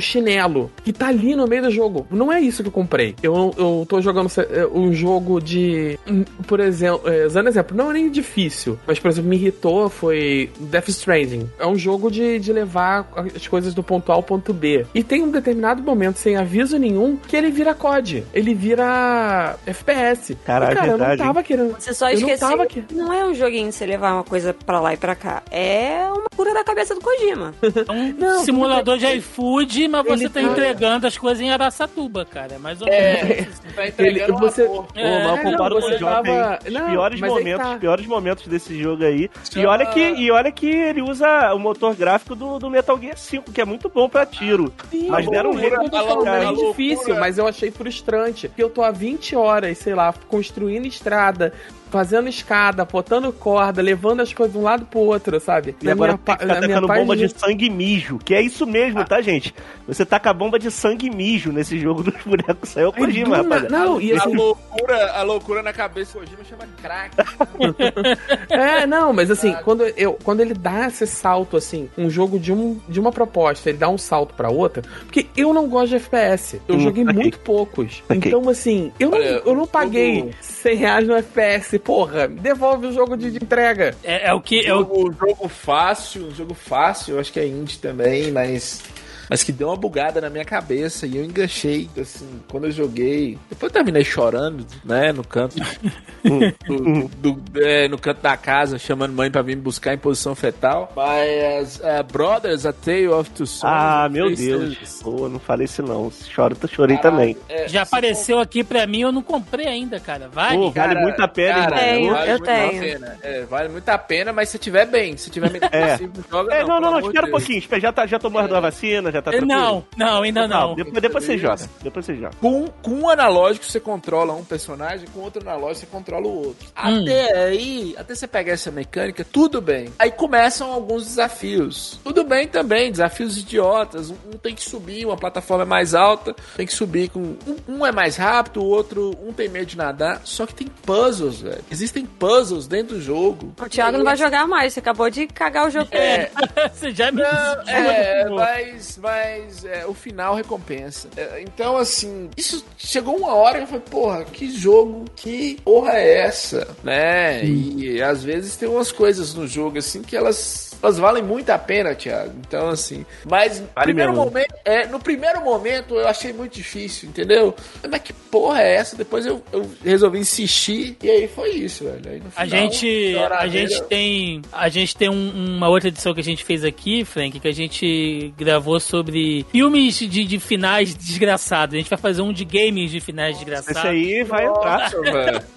chinelo, que tá ali no meio do jogo. Não é isso que eu comprei. Eu, eu tô jogando é, um jogo de, hum, por exemplo, é, usando exemplo, não é nem difícil, mas por exemplo, me irritou foi Death Stranding. É um jogo de, de levar as coisas do ponto A ao ponto B. E tem um determinado momento, sem aviso nenhum, que ele vira COD. Ele vira FPS. Caralho, e, cara, eu não verdade, tava querendo. Você só eu não esqueceu. tava que- Não é um joguinho de você levar uma coisa pra lá e pra cá. É uma cura da cabeça do Kojima. É um Não, simulador de iFood, mas você Ele tá tá- entregando as coisas em Araçatuba, cara. É mais ou menos. É, tá entregando Ele- você- amor. Pô, É, não, com jogo tava- aí. Os não, piores momentos, tá. piores momentos desse jogo aí. E olha que, e olha que ele usa o motor gráfico do, do Metal Gear 5, que é muito bom pra tiro. Sim, Mas deram um jeito de é difícil, mas eu achei frustrante. Porque eu tô há 20 horas, sei lá, construindo estrada, fazendo escada, botando corda, levando as coisas de um lado pro outro, sabe? E agora na minha tacando bomba de sangue mijo. Que é isso mesmo, tá, gente? Você taca bomba de sangue e mijo nesse jogo dos bonecos. É o Kojima, rapaziada. Não, e A assim, loucura, a loucura na cabeça do Kojima chama crack. É, não, mas assim, quando, eu, quando ele dá esse salto, assim, um jogo de, um, de uma proposta, ele dá um salto pra outra, porque eu não gosto de FPS. Eu Hum, joguei saquei. muito poucos. Saquei. Então, assim, eu não, Olha, eu não paguei jogo- 100 reais no FPS, porra. Me devolve o jogo de, de entrega. É, é o que. É o, jogo, jogo fácil, um jogo fácil, eu acho que é indie também, mas. Mas que deu uma bugada na minha cabeça e eu enganchei, assim, quando eu joguei. Depois eu terminei chorando, né, no canto. do, do- do- é, no canto da casa, chamando mãe pra vir me buscar em posição fetal. Mas uh, Brothers, A Tale of Two Sons. Ah, meu Deus. Pô, não falei isso não. Choro, eu chorei também. É, já apareceu aqui pra mim, eu não comprei ainda, cara. Vale? Pô, vale Cara, muito a pena, cara. Tenho, vale eu muito tenho. A pena. É, vale muito a pena, mas se tiver bem, se tiver meio É. possível, joga É, não, não, não, amor espera um pouquinho. Já, tá, já tomou as duas vacinas, já tá tranquilo? não, não, ainda não. Depois, depois você joga. Depois você joga. Com, com um analógico você controla um personagem, com outro analógico você controla o outro. Hum. Até aí, até você pegar essa mecânica, tudo bem. Aí começam alguns desafios. Tudo bem também, desafios idiotas. Um, um tem que subir, uma plataforma é mais alta, tem que subir com. Um, um é mais rápido, o outro, um tem medo de nadar. Só que tem puzzles, velho. Existem puzzles dentro do jogo. O Thiago não vai jogar mais, você acabou de cagar o jogo. É, Você já me. Não, é, mas, mas é, o final recompensa. É, então, assim, isso chegou uma hora que eu falei, porra, que jogo, que porra é essa? Né? E às vezes tem umas coisas no jogo, assim, que elas. Elas valem muito a pena, Thiago. Então, assim. Mas no Vale primeiro, mesmo. momento, é, no primeiro momento eu achei muito difícil, entendeu? Mas que porra é essa? Depois eu, eu resolvi insistir e aí foi isso, velho. Aí no A final, gente, a gente tem, a gente tem um- uma outra edição que a gente fez aqui, Frank, que a gente gravou sobre filmes de, de finais desgraçados. A gente vai fazer um de games de finais desgraçados. Esse aí vai entrar.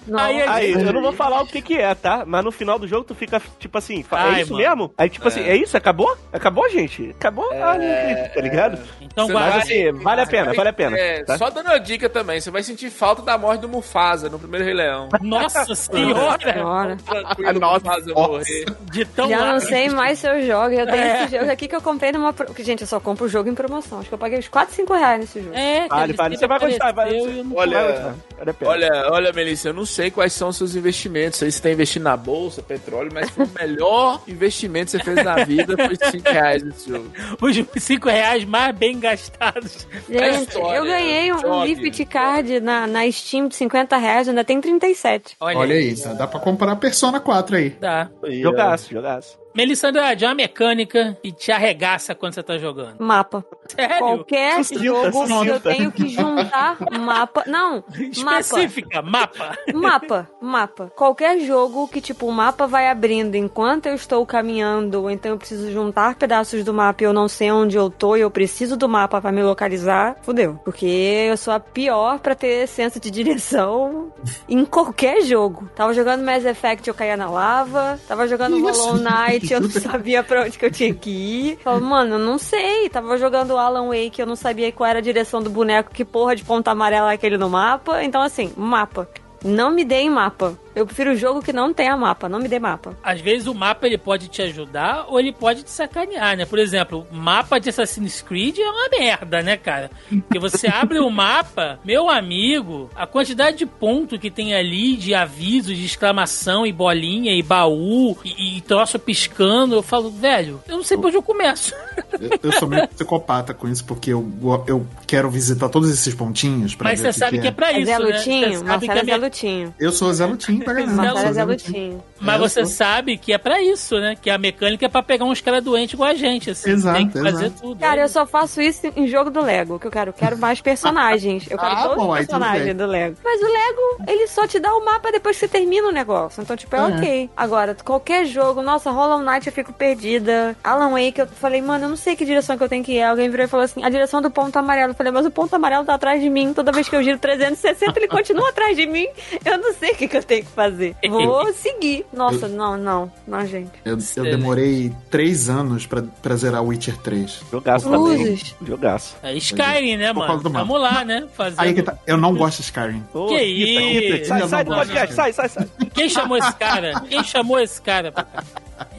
Não. Aí Aí, eu não vou falar o que que é, tá? Mas no final do jogo tu fica, tipo assim, fa- Ai, é isso mano. mesmo? Aí, tipo assim, é isso? Acabou? Acabou, gente? Acabou? Ah, não acredito, tá ligado? Então guarda. Mas assim, vale a pena, vale a pena. É, tá? Só dando uma dica também, você vai sentir falta da morte do Mufasa no primeiro Rei Leão. Nossa senhora! Tranquilo, Nossa, Mufasa nossa. morrer. De tão Já não sei mais se eu jogo. Eu tenho É. esse jogo aqui que eu comprei numa. pro- que, Gente, eu só compro o jogo em promoção. Acho que eu paguei uns 4, 5 reais nesse jogo. É, Vale, vale. Você vai gostar, e Olha, Vale a pena. olha, olha, Melissa, eu não sei quais são os seus investimentos. Sei se você tá investindo na bolsa, petróleo, mas foi o melhor investimento que você fez na vida foi 5 reais nesse jogo. Os 5 reais mais bem gastados. Gente, história, eu ganhei um, um jogue. gift card na, na Steam de 50 reais, ainda tem 37. Olha, Olha isso, dá pra comprar Persona 4 aí. Dá. Jogaço, jogaço. Melissa Andrade, é uma mecânica que te arregaça quando você tá jogando. Mapa. Sério? Qualquer Sucinta, jogo que eu tenho que juntar mapa. Não, mapa. Específica, mapa. Mapa, mapa. Qualquer jogo que, tipo, o mapa vai abrindo enquanto eu estou caminhando, ou então eu preciso juntar pedaços do mapa e eu não sei onde eu tô e eu preciso do mapa pra me localizar, fudeu. Porque eu sou a pior pra ter senso de direção em qualquer jogo. Tava jogando Mass Effect, eu caía na lava. Tava jogando? Hollow Knight, eu não sabia pra onde que eu tinha que ir. Falei, mano, eu não sei. Tava jogando Alan Wake, eu não sabia qual era a direção do boneco, que porra de ponta amarela é aquele no mapa. Então, assim, mapa. Não me deem mapa. Eu prefiro o jogo que não tenha mapa. Não me dê mapa. Às vezes o mapa ele pode te ajudar ou ele pode te sacanear, né? Por exemplo, o mapa de Assassin's Creed é uma merda, né, cara? Porque você abre o mapa, meu amigo, a quantidade de ponto que tem ali de aviso, de exclamação e bolinha e baú e, e troço piscando, eu falo, velho, eu não sei por onde eu começo. Eu, eu sou meio psicopata com isso, porque eu, eu quero visitar todos esses pontinhos pra Mas ver você o que sabe que é pra É isso, Zé né? Lutinho? Sabe que Marcelo é é Zé Lutinho. Eu sou o Zé Lutinho pra ganhar. Marcelo é sou Zé o Lutinho. Mas É, você sabe que é pra isso, né? Que a mecânica é pra pegar uns caras doentes igual a gente, assim. Exato, Tem que fazer exato. tudo. Cara, né? eu só faço isso em jogo do Lego, que eu quero. Eu quero mais personagens. Eu quero Ah, todos bom, os personagens do Lego. Mas o Lego, ele só te dá o mapa depois que você termina o negócio. Então, tipo, é, É. ok. Agora, qualquer jogo, nossa, Hollow Knight eu fico perdida. Alan Wake, eu falei, mano, eu não sei que direção que eu tenho que ir. Alguém virou e falou assim, a direção do ponto amarelo. Eu falei, mas o ponto amarelo tá atrás de mim. Toda vez que eu giro 360, ele continua atrás de mim. Eu não sei o que, que eu tenho que fazer. Vou seguir. Nossa, não, não, não, gente. Eu, eu demorei três anos pra, pra zerar Witcher 3. Jogaço também. Cruzes. Jogaço. É Skyrim, né, mano? Vamos lá, né? Fazer. Aí que tá, eu não gosto de Skyrim. Ô, Que isso? Sai, sai do podcast, sai, sai, sai. Quem chamou esse cara? Quem chamou esse cara? pra cá?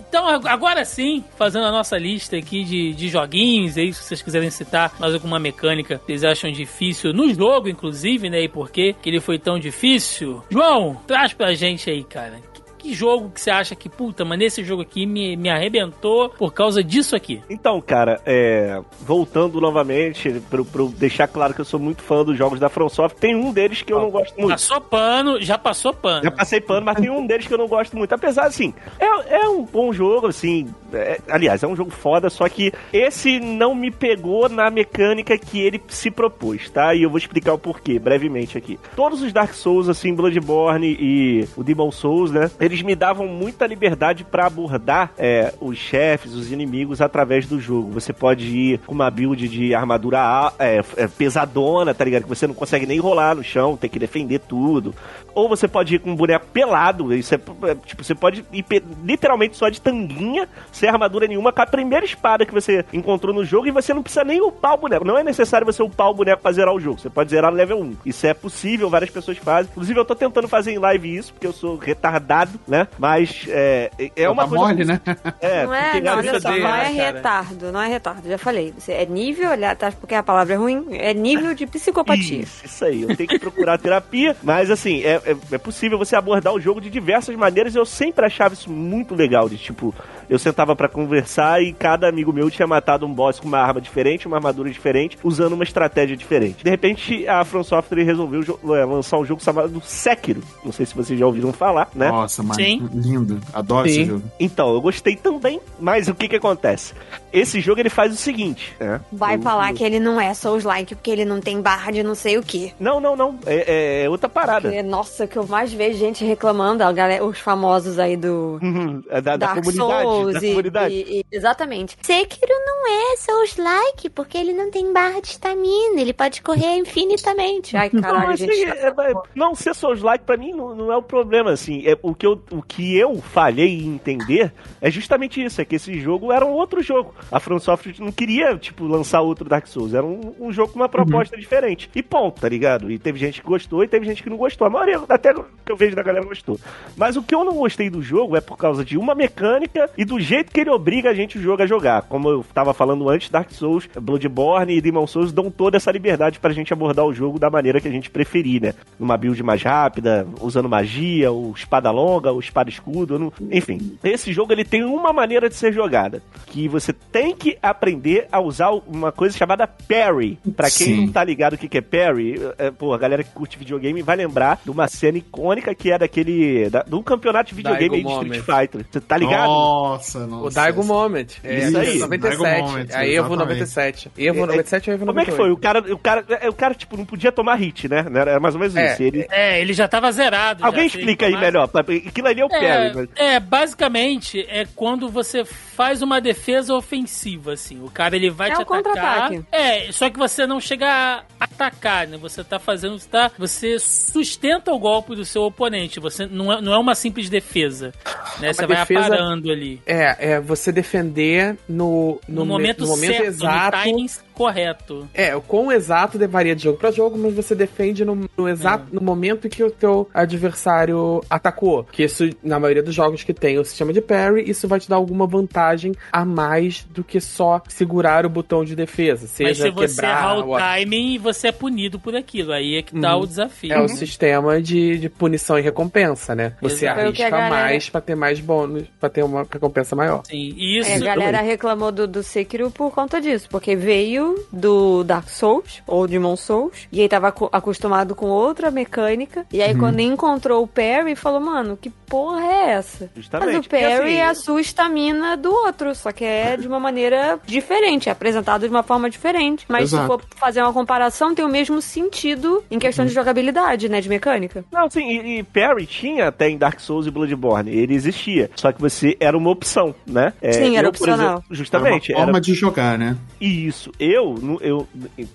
Então, ag- agora sim, fazendo a nossa lista aqui de, de joguinhos, aí, se vocês quiserem citar mais alguma mecânica que vocês acham difícil no jogo, inclusive, né? E por quê que ele foi tão difícil. João, traz pra gente aí, cara. Que, jogo que você acha que, puta, mas nesse jogo aqui me, me arrebentou por causa disso aqui? Então, cara, é, voltando novamente, pro, pro deixar claro que eu sou muito fã dos jogos da FromSoft, tem um deles que eu não gosto muito. Passou pano, já passou pano. Já passei pano, mas tem um deles que eu não gosto muito. Apesar, assim, é, é um bom jogo, assim. é- aliás, é um jogo foda, só que esse não me pegou na mecânica que ele se propôs, tá? E eu vou explicar o porquê, brevemente aqui. Todos os Dark Souls, assim, Bloodborne e o Demon Souls, né? Eles me davam muita liberdade pra abordar é, os chefes, os inimigos através do jogo. Você pode ir com uma build de armadura é, é, pesadona, tá ligado? Que você não consegue nem rolar no chão, tem que defender tudo. Ou você pode ir com um boneco pelado, isso é, tipo, você pode ir literalmente só de tanguinha, sem armadura nenhuma, com a primeira espada que você encontrou no jogo e você não precisa nem upar o boneco. Não é necessário você upar o boneco pra zerar o jogo. Você pode zerar no level 1. Isso é possível, várias pessoas fazem. Inclusive, eu tô tentando fazer em live isso, porque eu sou retardado, né? Mas é, é uma Tá coisa. mole, né? É, Não é, não, olha só, dele, não né, é cara? retardo, não é retardo, já falei. Você é nível, olha, tá, porque a palavra é ruim, é nível de psicopatia. Isso, isso aí. Eu tenho que procurar terapia, mas assim, é, é, é possível você abordar o jogo de diversas maneiras. Eu sempre achava isso muito legal. De tipo, eu sentava pra conversar e cada amigo meu tinha matado um boss com uma arma diferente, uma armadura diferente, usando uma estratégia diferente. De repente, a From Software resolveu é, lançar um jogo chamado Sekiro. Não sei se vocês já ouviram falar, né? Nossa. Sim. Lindo. Adoro esse Sim. jogo. Então, eu gostei também, mas o que que acontece? Esse jogo ele faz o seguinte, né? Vai O- falar o- que ele não é Souls-like porque ele não tem barra de não sei o quê. Não, não, não. É, é outra parada. Porque, nossa, o que eu mais vejo gente reclamando, a galera, os famosos aí do Uhum, é da, da Dark comunidade. Souls da e comunidade. E- e- exatamente. Sekiro não é Souls-like, porque ele não tem barra de estamina, ele pode correr infinitamente. Ai, caralho, não, gente. assim, é- é- não ser Souls-like pra mim não, não é o problema, assim. É, o, que eu, o que eu falhei em entender é justamente isso, é que esse jogo era um outro jogo. A From Software não queria, tipo, lançar outro Dark Souls. Era um, um jogo com uma proposta diferente. E ponto, tá ligado? E teve gente que gostou e teve gente que não gostou. A maioria, até que eu vejo da galera, gostou. Mas o que eu não gostei do jogo é por causa de uma mecânica e do jeito que ele obriga a gente o jogo a jogar. Como eu tava falando antes, Dark Souls, Bloodborne e Demon Souls dão toda essa liberdade pra gente abordar o jogo da maneira que a gente preferir, né? Numa build mais rápida, usando magia, ou espada longa, ou espada escudo, não- enfim. Esse jogo ele tem uma maneira de ser jogada, que você tem que aprender a usar uma coisa chamada parry. Pra quem Sim. não tá ligado o que que é parry, é, pô, a galera que curte videogame vai lembrar de uma cena icônica que é daquele da, do campeonato de videogame aí de Street. Fighter. Você tá ligado? Nossa, nossa. O Daigo Moment. É, Isso aí, 97. Daigo Moment, a Evo exatamente. 97. Evo É, 97 ou Evo Como é 98? que foi? O cara, o cara, é, o cara tipo não podia tomar hit, né? Era mais ou menos É, isso. Ele, É, ele já tava zerado. Alguém já, explica aí melhor. Aquilo ali é o parry. mas- É, é, basicamente é quando você faz uma defesa ofensiva, assim. O cara ele vai É te o atacar. É, só que você não chega a atacar, né? Você tá fazendo, você, tá, você sustenta o golpe do seu oponente. Você não é, não é uma simples defesa, né? Você vai defesa- aparando ali. É, é você defender no, No, no, me- momento no momento certo, exato. no timing correto. É, o quão exato varia de jogo pra jogo, mas você defende no, no exato no momento em que o teu adversário atacou. Que isso, na maioria dos jogos que tem o sistema de parry, isso vai te dar alguma vantagem a mais do que só segurar o botão de defesa. Mas Seja se você quebrar errar o ou- timing, você é punido por aquilo. Aí é que tá o desafio. É o sistema de, de punição e recompensa, né? Você Exato. O arrisca galera- mais pra ter mais bônus, pra ter uma recompensa maior. Sim, isso. É, a galera reclamou do, do Sekiro por conta disso, porque veio do Dark Souls, ou Demon Souls, e aí tava acostumado com outra mecânica, e aí quando encontrou o parry, falou, mano, que porra é essa? Justamente. Mas o parry E assim- é a sua estamina do outro, só que é de uma maneira diferente, é apresentado de uma forma diferente. Mas se Exato. for fazer uma comparação, tem o mesmo sentido em questão de jogabilidade, né, de mecânica. Não, sim, e, e parry tinha até em Dark Souls e Bloodborne. Ele existia. Só que você era uma opção, né? É, Sim, era eu, opcional. exemplo, justamente. Era uma forma era de jogar, né? isso. Eu, nu- eu,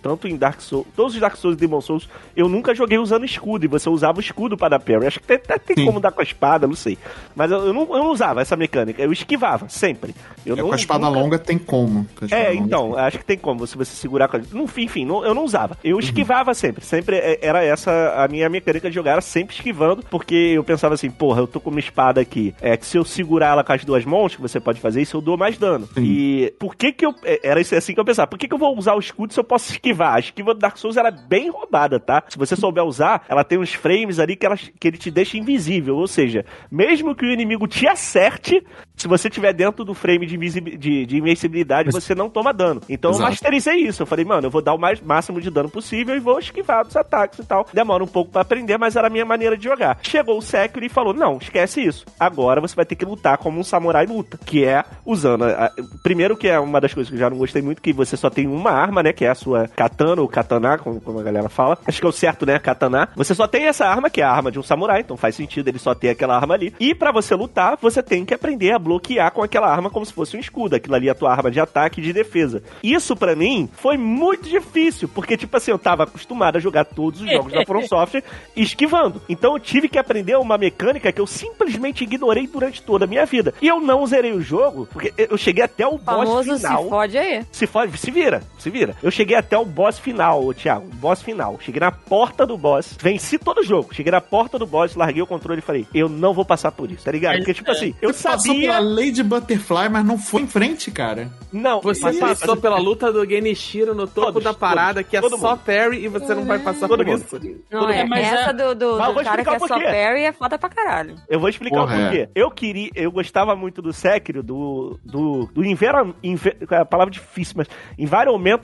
tanto em Dark Souls, todos os Dark Souls e Demon Souls, eu nunca joguei usando escudo. E você usava o escudo para dar parry. Acho que até, até tem Sim. como dar com a espada, não sei. Mas eu, eu não, eu não usava essa mecânica. Eu esquivava, sempre. Eu É, não, com a espada nunca- longa tem como. É, então, acho que tem como, se você segurar com a... Não, Enfim, não- eu não usava. Eu esquivava sempre. Sempre é, era essa a minha mecânica de jogar, era sempre esquivando, porque eu pensava assim, porra, eu tô com uma espada aqui. É que se eu segurar ela com as duas mãos, que você pode fazer isso, eu dou mais dano. Sim. E por que que eu... é, Era isso assim que eu pensava. Por que que eu vou usar o escudo se eu posso esquivar? A esquiva do Dark Souls era bem roubada, tá? Se você souber usar, ela tem uns frames ali que, ela, que ele te deixa invisível. Ou seja, mesmo que o inimigo te acerte, se você tiver dentro do frame de, de, de invencibilidade, você não toma dano. Então eu Exato. masterizei isso. Eu falei, mano, eu vou dar o mais, máximo de dano possível e vou esquivar dos ataques e tal. Demora um pouco pra aprender, mas era a minha maneira de jogar. Chegou o Sekiro e falou, não, esquece isso. Agora você vai ter que lutar como um samurai luta, que é usando... a- a- primeiro que é uma das coisas que eu já não gostei muito, que você só tem uma arma, né, que é a sua katana ou katana, como, como a galera fala. Acho que é o certo, né, katana. Você só tem essa arma, que é a arma de um samurai, então faz sentido ele só ter aquela arma ali. E pra você lutar, você tem que aprender a bloquear com aquela arma como se fosse um escudo. Aquilo ali é a tua arma de ataque e de defesa. Isso pra mim foi muito difícil, porque tipo assim, eu tava acostumado a jogar todos os jogos da From Software esquivando. Então eu tive que aprender uma mecânica que eu simplesmente ignorei durante toda a minha vida. E eu não zerei o jogo, porque eu cheguei até o boss final. se fode aí. Se fode, se vira, se vira. Eu cheguei até o boss final, Thiago. Boss final. Cheguei na porta do boss. Venci todo o jogo. Cheguei na porta do boss, larguei o controle e falei, eu não vou passar por isso, tá ligado? Porque, tipo assim, eu sabia. Pela Lady Butterfly, mas não foi em frente, cara. Não, Você mas- passou pela luta do Genichiro no topo Todos, da parada, todos, que é só mundo. parry e você não vai passar por mundo. isso. Não é, bem, mas essa é- do, do, do vou cara que explicar é só parry é foda pra caralho. Eu vou explicar Porra, o porquê. Eu queria, eu gostava muito do Sekiro, do. do, do envera, enve- é a palavra difícil, mas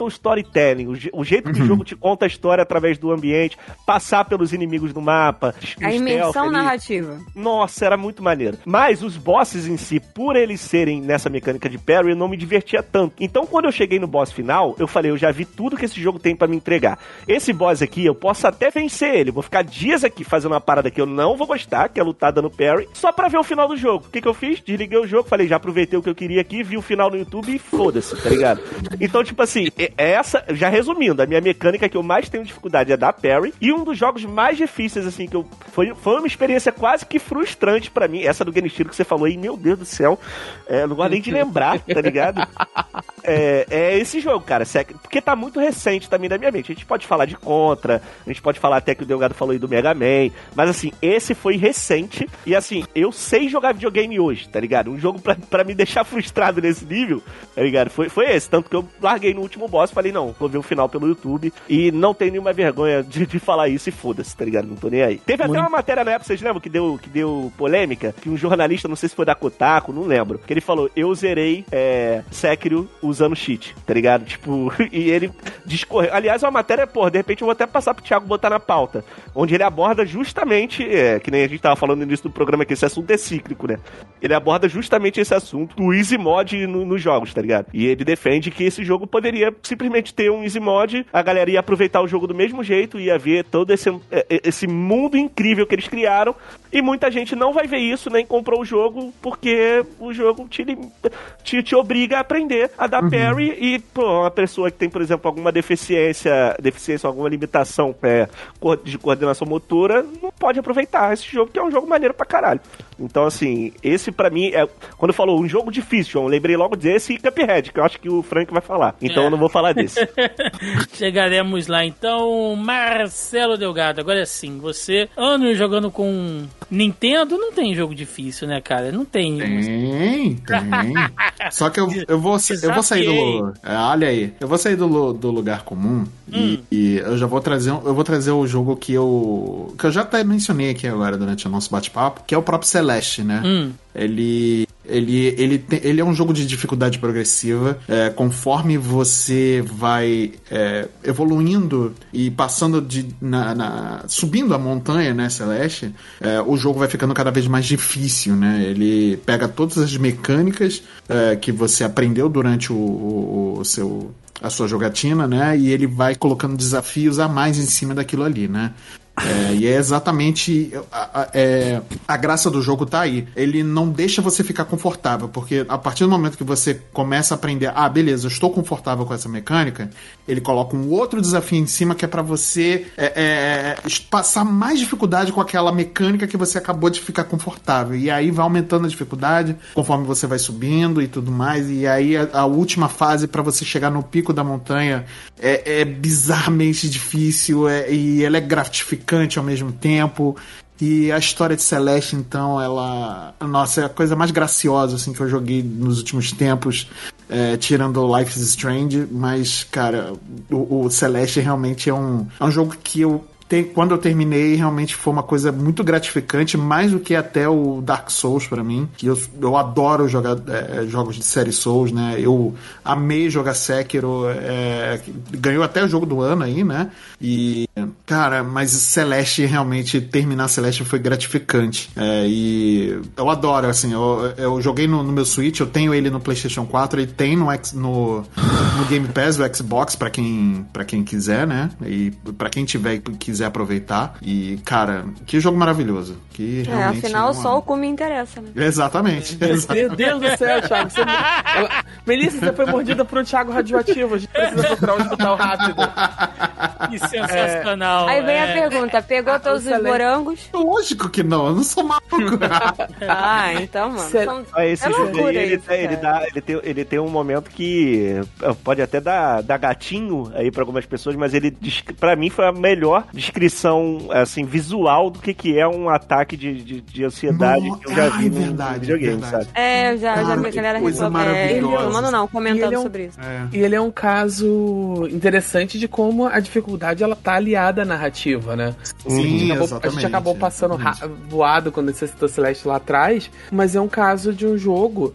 o storytelling, o, o jeito que o jogo te conta a história através do ambiente, passar pelos inimigos do mapa, A ali. narrativa. Nossa, era muito maneiro. Mas os bosses em si, por eles serem nessa mecânica de parry, eu não me divertia tanto. Então, quando eu cheguei no boss final, eu falei, eu já vi tudo que esse jogo tem pra me entregar. Esse boss aqui, eu posso até vencer ele. Vou ficar dias aqui fazendo uma parada que eu não vou gostar, que é lutar dando parry, só pra ver o final do jogo. O que, que eu fiz? Desliguei o jogo, falei, já aproveitei o que eu queria aqui, vi o final no YouTube e foda-se, tá ligado? Então, tipo assim, é- essa, já resumindo, a minha mecânica que eu mais tenho dificuldade é dar parry. E um dos jogos mais difíceis, assim, que eu. Foi, foi uma experiência quase que frustrante pra mim. Essa do Genichiro que você falou aí, meu Deus do céu. É, eu não gosto nem de lembrar, tá ligado? É, é esse jogo, cara. Sec- Porque tá muito recente também na minha mente. A gente pode falar de Contra, a gente pode falar até que o Delgado falou aí do Mega Man. Mas assim, esse foi recente. E assim, eu sei jogar videogame hoje, tá ligado? Um jogo pra, pra me deixar frustrado nesse nível, tá ligado? Foi, foi esse. Tanto que eu larguei no último boss falei, não, vou ver o final pelo YouTube. E não tenho nenhuma vergonha de, de falar isso e foda-se, tá ligado? Não tô nem aí. Teve até uma matéria na época, vocês lembram que deu, que deu polêmica? Que um jornalista, não sei se foi da Kotaku, não lembro, que ele falou, eu zerei é, Sekiro usando cheat, tá ligado? Tipo, e ele discorreu. Aliás, é uma matéria, pô, de repente eu vou até passar pro Thiago botar na pauta, onde ele aborda justamente, é, que nem a gente tava falando no início do programa, que esse assunto é cíclico, né? Ele aborda justamente esse assunto do easy mod no- nos jogos, tá ligado? E ele defende que esse jogo poderia simplesmente ter um easy mod, a galera ia aproveitar o jogo do mesmo jeito, ia ver todo esse, é, é, esse mundo incrível que eles criaram, e muita gente não vai ver isso, nem comprou o jogo, porque o jogo te, te, te obriga a aprender a dar parry, e pô, uma pessoa que tem, por exemplo, alguma deficiência, deficiência alguma limitação é, de coordenação motora, não pode aproveitar esse jogo, que é um jogo maneiro pra caralho. Então, assim, esse pra mim é. Quando falou um jogo difícil, João, eu lembrei logo desse e Cuphead, que eu acho que o Frank vai falar. Então É. eu não vou falar desse. Chegaremos lá então, Marcelo Delgado. Agora é sim, você anos jogando com Nintendo, não tem jogo difícil, né, cara? Não tem. Tem, tem. Só que eu, eu, vou, eu vou sair do. é, olha aí, eu vou sair do, do lugar comum e, e eu já vou trazer. um- Eu vou trazer o jogo que eu. que eu já até mencionei aqui agora durante o nosso bate-papo, que é o próprio Celeste, né? Hum. Ele. Ele, ele, tem- ele é um jogo de dificuldade progressiva. é, conforme você vai é, evoluindo e passando de. Na, na- subindo a montanha, né, Celeste, é, o jogo vai ficando cada vez mais difícil, né? Ele pega todas as mecânicas é, que você aprendeu durante o, o- o seu. A sua jogatina, né? E ele vai colocando desafios a mais em cima daquilo ali, né? É, e é exatamente a, a- é, a graça do jogo tá aí. Ele não deixa você ficar confortável, porque a partir do momento que você começa a aprender, ah, beleza, eu estou confortável com essa mecânica, ele coloca um outro desafio em cima que é pra você é, é, es- passar mais dificuldade com aquela mecânica que você acabou de ficar confortável. E aí vai aumentando a dificuldade conforme você vai subindo e tudo mais. E aí a, a última fase pra você chegar no pico da montanha é, é bizarramente difícil é- e ela é gratificante ao mesmo tempo. E a história de Celeste, então, ela. Nossa, é a coisa mais graciosa assim, que eu joguei nos últimos tempos, é, tirando Life is Strange. Mas, cara, o, o Celeste realmente é um, é um jogo que eu. Te- Quando eu terminei, realmente foi uma coisa muito gratificante, mais do que até o Dark Souls pra mim. Que eu, eu adoro jogar é, jogos de série Souls, né? Eu amei jogar Sekiro, é, ganhou até o jogo do ano aí, né? E, cara, mas Celeste, realmente, terminar Celeste foi gratificante. É, e eu adoro, assim, eu, eu joguei no, no meu Switch, eu tenho ele no PlayStation 4, ele tem no, no, no Game Pass do Xbox, pra quem, pra quem quiser, né? E pra quem tiver e quiser aproveitar. E, cara, que jogo maravilhoso. Que É, realmente afinal, uma- só o cu me interessa, né? Exatamente. Meu Deus do céu, Thiago. Você... Ela... Melissa, você foi mordida por um Thiago radioativo. A gente precisa procurar um hospital rápido. Que sensacional. Aí vem a é. pergunta: pegou todos os morangos? Lógico que não, eu não sou maluco. Ah, então, mano. Sério? são- Esse é jogo loucura aí, ele, isso, tem- ele, dá, ele, tem, ele tem um momento que eh, pode até dar, dar gatinho aí pra algumas pessoas, mas ele, pra mim, foi a melhor descrição, assim, visual do que, que é um ataque de, de, de ansiedade No- que eu já vi Ai, no verdade, videogame, verdade. sabe? É, eu já, já Cara, vi a que galera coisa. É, maravilhosa. reclamando não, E comentando ele é um- sobre isso. É. E ele é um caso interessante de como a dificuldade ela tá aliada à narrativa, né? Sim, a, gente acabou, a gente acabou passando voado quando você citou Celeste lá atrás, mas é um caso de um jogo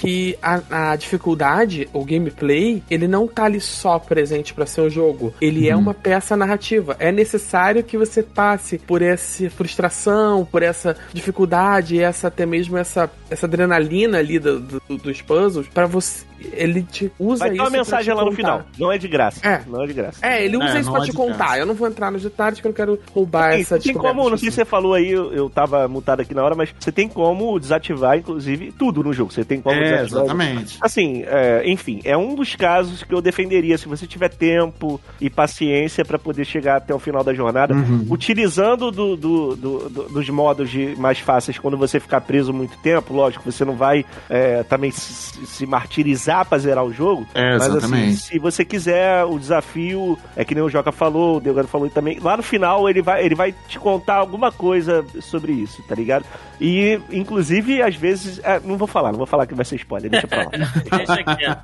que a, a dificuldade, o gameplay, ele não tá ali só presente pra ser um jogo. Ele é uma peça narrativa. É necessário que você passe por essa frustração, por essa dificuldade, essa até mesmo essa, essa adrenalina ali do, do- dos puzzles, pra você. Ele te usa Vai ter isso. uma pra mensagem lá no final. Não é de graça. É. Não é de graça. É, ele usa É, isso pra é te contar. graça. Eu não vou entrar nos detalhes porque eu não quero roubar Tem, essa tem como, não sei se você falou aí, eu, eu tava mutado aqui na hora, mas você tem como desativar, inclusive, tudo no jogo. Você tem como É, desativar. exatamente. Assim, é, enfim, é um dos casos que eu defenderia se você tiver tempo e paciência pra poder chegar até o final da jornada, Uhum. utilizando do- do- do- do- dos modos de- mais fáceis quando você ficar preso muito tempo. Lógico, você não vai é, também se, se martirizar pra zerar o jogo. É, mas assim, exatamente. se você quiser, o desafio é que nem o Joca falou, o Delgado falou também. Lá no final ele vai, ele vai te contar alguma coisa sobre isso, tá ligado? E, inclusive, às vezes. é, não vou falar, não vou falar que vai ser spoiler, deixa pra lá. Deixa quieto.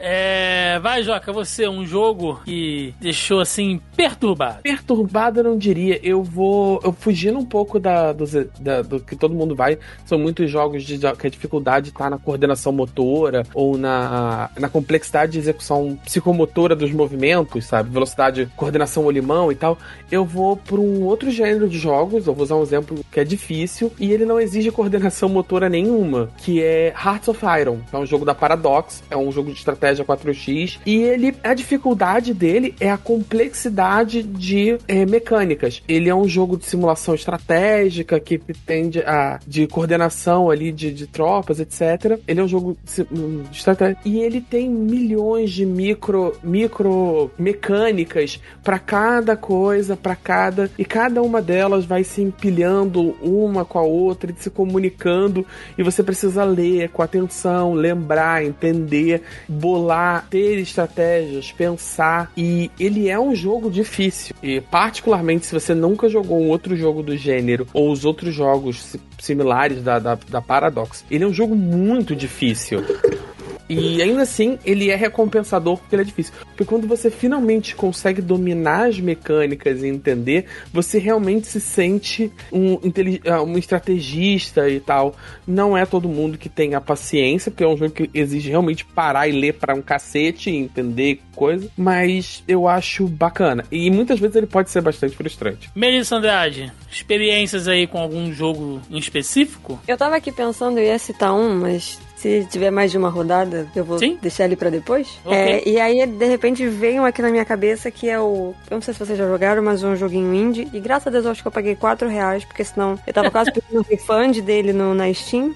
É, vai, Joca, você, um jogo que deixou assim perturbado. Perturbado eu não diria. Eu vou. Eu fugindo um pouco da, do, da- do que todo mundo vai. São muitos jogos de, que a dificuldade tá na coordenação motora ou na, na complexidade de execução psicomotora dos movimentos, sabe? Velocidade, coordenação ou limão e tal. Eu vou para um outro gênero de jogos. Eu vou usar um exemplo que é difícil e ele não exige coordenação motora nenhuma, que é Hearts of Iron. É um jogo da Paradox, é um jogo de estratégia 4x e ele a dificuldade dele é a complexidade de eh, mecânicas. Ele é um jogo de simulação estratégica que tende a de coordenação ali de, de tropas, etc. Ele é um jogo de, hum, de estratégia e ele tem milhões de micro micro mecânicas para cada coisa, para cada e cada uma delas vai se empilhando uma com a outra, se comunicando e você precisa ler com atenção, lembrar, entender, bolar, ter estratégias, pensar e ele é um jogo difícil e particularmente se você nunca jogou um outro jogo do gênero ou os outros jogos si- similares da, da, da Paradox, ele é um jogo muito difícil. E ainda assim, ele é recompensador porque ele é difícil. Porque quando você finalmente consegue dominar as mecânicas e entender, você realmente se sente um, ah, um estrategista e tal. Não é todo mundo que tem a paciência, porque é um jogo que exige realmente parar e ler para um cacete e entender coisa. Mas eu acho bacana. E muitas vezes ele pode ser bastante frustrante. Melissa Andrade, experiências aí com algum jogo em específico? Eu tava aqui pensando, eu ia citar um, mas se tiver mais de uma rodada, eu vou Sim. deixar ele pra depois. Ok. É, e aí, de repente, veio um aqui na minha cabeça que é o. Eu não sei se vocês já jogaram, mas um joguinho indie. E graças a Deus eu acho que eu paguei 4 reais, porque senão eu tava quase pedindo um refund dele no, na Steam.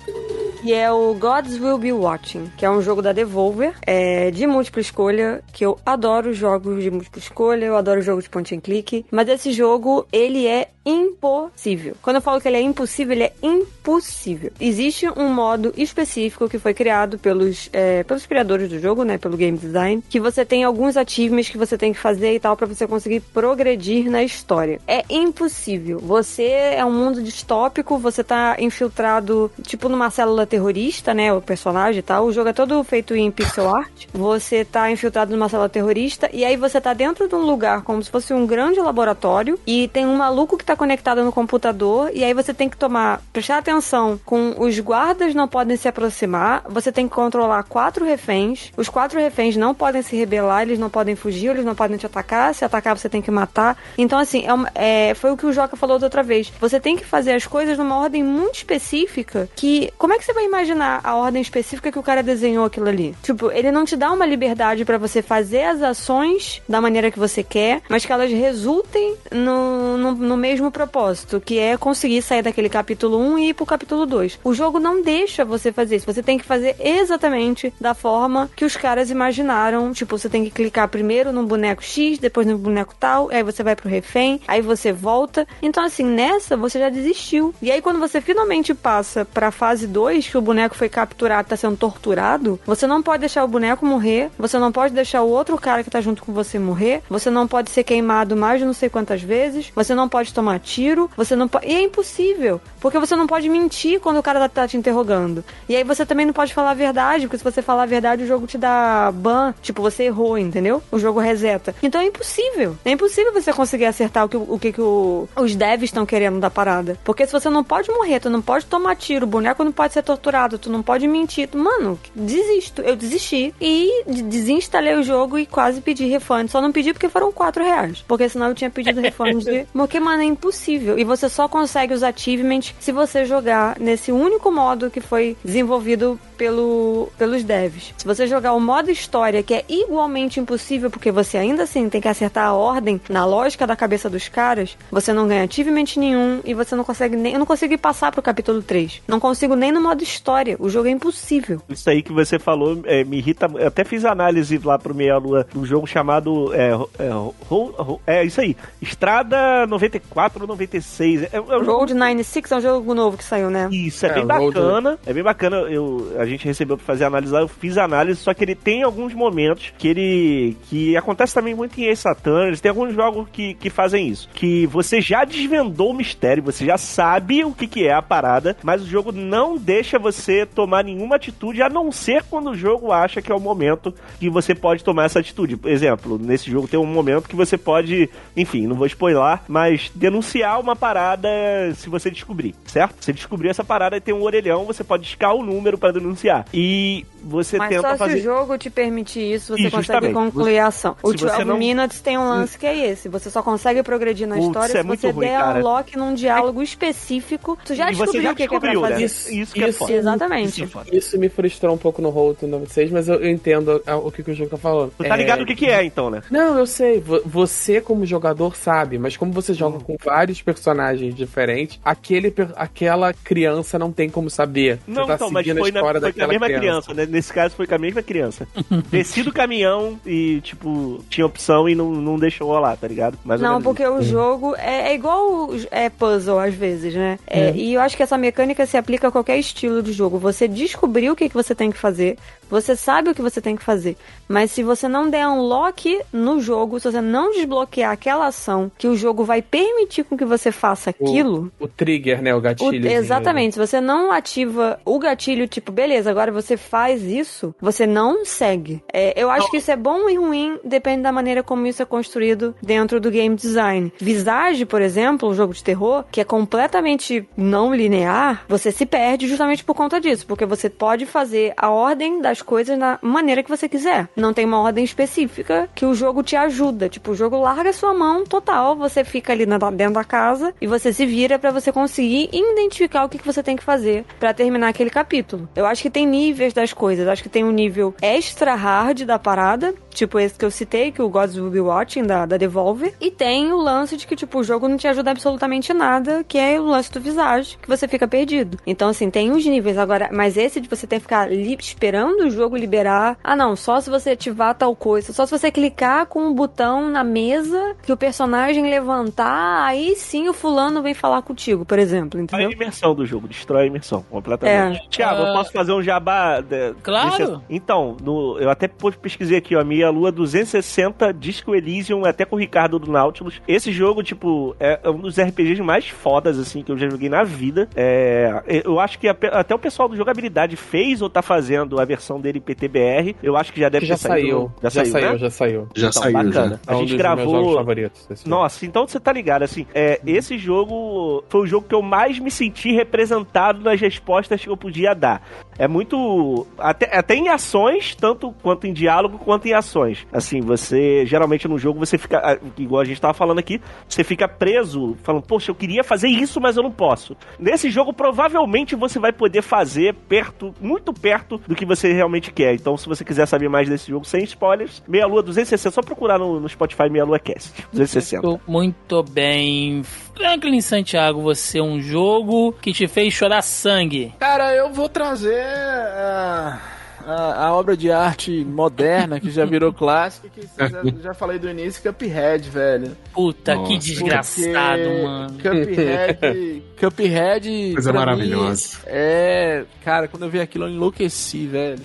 E é o Gods Will Be Watching, que é um jogo da Devolver, é, de múltipla escolha, que eu adoro jogos de múltipla escolha, eu adoro jogos de point and click, mas esse jogo, ele é impossível. Quando eu falo que ele é impossível, ele é impossível. Existe um modo específico que foi criado pelos, é, pelos criadores do jogo, né, pelo game design, que você tem alguns achievements que você tem que fazer e tal pra você conseguir progredir na história. É impossível. Você é um mundo distópico, você tá infiltrado tipo numa célula terrorista, né, o personagem e tal. O jogo é todo feito em pixel art. Você tá infiltrado numa célula terrorista e aí você tá dentro de um lugar como se fosse um grande laboratório e tem um maluco que tá conectado no computador e aí você tem que tomar, prestar atenção com os guardas não podem se aproximar, você tem que controlar quatro reféns. Os quatro reféns não podem se rebelar, eles não podem fugir, eles não podem te atacar. Se atacar, você tem que matar. Então, assim, é uma- é, foi o que o Joca falou da outra vez. Você tem que fazer as coisas numa ordem muito específica. Que. Como é que você vai imaginar a ordem específica que o cara desenhou aquilo ali? Tipo, ele não te dá uma liberdade pra você fazer as ações da maneira que você quer, mas que elas resultem no, no, no mesmo propósito, que é conseguir sair daquele capítulo 1 e ir pro capítulo 2. O jogo não deixa você fazer isso. Você tem que fazer exatamente da forma que os caras imaginaram. Tipo, você tem que clicar primeiro no boneco X, depois no boneco tal, aí você vai pro refém, aí você volta. Então, assim, nessa você já desistiu. E aí, quando você finalmente passa pra fase 2, que o boneco foi capturado, tá sendo torturado, você não pode deixar o boneco morrer, você não pode deixar o outro cara que tá junto com você morrer, você não pode ser queimado mais de não sei quantas vezes, você não pode tomar tiro, você não pode. E é impossível, porque você não pode mentir quando o cara tá, tá te interrogando. E aí você também não pode falar a verdade, porque se você falar a verdade, o jogo te dá ban, tipo, você errou, entendeu? O jogo reseta. Então é impossível. É impossível você conseguir acertar o que, o que, que o- os devs estão querendo da parada. Porque se você não pode morrer, tu não pode tomar tiro, o boneco não pode ser tor- saturado, tu não pode mentir. Tu, Mano, desisto. Eu desisti e de- desinstalei o jogo e quase pedi refund. Só não pedi porque foram 4 reais. Porque senão eu tinha pedido refund de. Porque, mano, é impossível. E você só consegue os achievements se você jogar nesse único modo que foi desenvolvido pelo, pelos devs. Se você jogar o modo história, que é igualmente impossível, porque você ainda assim tem que acertar a ordem na lógica da cabeça dos caras, você não ganha achievement nenhum e você não consegue nem. Eu não consigo passar pro capítulo 3. Não consigo nem no modo história. O jogo é impossível. Isso aí que você falou é, me irrita. Eu até fiz análise lá pro Meia Lua de um jogo chamado. É, é, Ro- Ro- é isso aí. Estrada 94 ou 96. É, é um jogo Road 96 é um jogo novo que saiu, né? Isso, é, É, bem Road- bacana. É bem bacana. Eu, a gente recebeu pra fazer análise lá, eu fiz análise, só que ele tem alguns momentos que ele. que acontece também muito em Ace Attorney. Tem alguns jogos que, que fazem isso. Que você já desvendou o mistério, você já sabe o que, que é a parada, mas o jogo não deixa você tomar nenhuma atitude, a não ser quando o jogo acha que é o momento que você pode tomar essa atitude. Por exemplo, nesse jogo tem um momento que você pode, enfim, não vou spoiler, mas denunciar uma parada se você descobrir, certo? Se descobrir essa parada e tem um orelhão, você pode discar o número pra denunciar. E você Mas tenta só se fazer. o jogo te permitir isso, você Isso, consegue concluir a ação. O Se você 12 não- Minutes tem um lance que é esse. Você só consegue progredir na Putz, história é se muito você ruim, der cara. unlock num diálogo específico. Tu já E você descobriu já o que, que é pra descobriu, né? fazer. Isso, isso que é Isso- foda. Exatamente. Isso é foda. Isso me frustrou um pouco no Road 96, mas eu, eu entendo a- o que, que o jogo tá falando. Tu tá É, ligado o que, que é, então, né? Não, eu sei. Vo- Você, como jogador, sabe. Mas como você joga com vários personagens diferentes, aquele, aquela criança não tem como saber. Não, você tá então, mas foi, na, foi a mesma criança. né? Nesse caso foi com a mesma criança. Desci do caminhão e, tipo, tinha opção e não, não deixou rolar, tá ligado? Mais Não, porque o jogo é, é igual o- é puzzle às vezes, né? É, E eu acho que essa mecânica se aplica a qualquer estilo de jogo. Você descobriu o que, que você tem que fazer, você sabe o que você tem que fazer. Mas se você não der unlock no jogo, se você não desbloquear aquela ação que o jogo vai permitir com que você faça aquilo, O trigger, né? O o- gatilho. exatamente. Se você não ativa o gatilho, tipo, beleza, agora você faz isso, você não segue. É, eu acho que isso é bom e ruim, depende da maneira como isso é construído dentro do game design. Visage, por exemplo, um jogo de terror, que é completamente não linear, você se perde justamente por conta disso, porque você pode fazer a ordem das coisas da maneira que você quiser. Não tem uma ordem específica que o jogo te ajuda. Tipo, o jogo larga sua mão total, você fica ali na- dentro da casa e você se vira pra você conseguir identificar o que, você tem que fazer pra terminar aquele capítulo. Eu acho que tem níveis das coisas. Acho que tem um nível extra hard da parada, tipo esse que eu citei, que o Gods Will Be Watching da, da Devolver. E tem o lance de que, tipo, o jogo não te ajuda absolutamente nada, que é o lance do Visage, que você fica perdido. Então, assim, tem os níveis. Agora, mas esse de você ter que ficar esperando o jogo liberar. Ah, não, só se você ativar tal coisa. Só se você clicar com o botão na mesa que o personagem levantar, aí sim o fulano vem falar contigo, por exemplo, A entendeu? imersão do jogo, destrói a imersão completamente. É. Tiago, eu Ah. posso fazer um jabá? de- Claro. Então, no- eu até pesquisei aqui, ó, a minha Lua 260 Disco Elysium, até com o Ricardo do Nautilus. Esse jogo, tipo, é um dos RPGs mais fodas, assim, que eu já joguei na vida. É, eu acho que até o pessoal do Jogabilidade fez ou tá fazendo a versão dele PTBR. Eu acho que já deve Que já ter saído. saiu. Já saiu, né? já saiu. Já Então, saiu, bacana. já. A É um gente dos meus jogos gravou. favoritos. esse jogo. Nossa, então você tá ligado, assim, é, esse jogo foi o jogo que eu mais me senti representado nas respostas que eu podia dar. É muito. Até, até em ações, tanto quanto em diálogo, quanto em ações. Assim, você. Geralmente no jogo você fica. ah, Igual a gente tava falando aqui, você fica preso, falando, poxa, eu queria fazer isso, mas eu não posso. Nesse jogo, provavelmente você vai poder fazer perto, muito perto do que você realmente quer. Então, se você quiser saber mais desse jogo sem spoilers, Meia Lua 260, só procurar no, no Spotify Meia Lua Cast 260. Muito, muito bem. Franklin Santiago, você é um jogo que te fez chorar sangue. Cara, eu vou trazer a, a, a obra de arte moderna que já virou clássica, que já, já falei do início, Cuphead, velho. Puta, Nossa, que desgraçado, Porque mano. Cuphead, Cuphead Coisa maravilhosa. é, cara, quando eu vi aquilo eu enlouqueci, velho.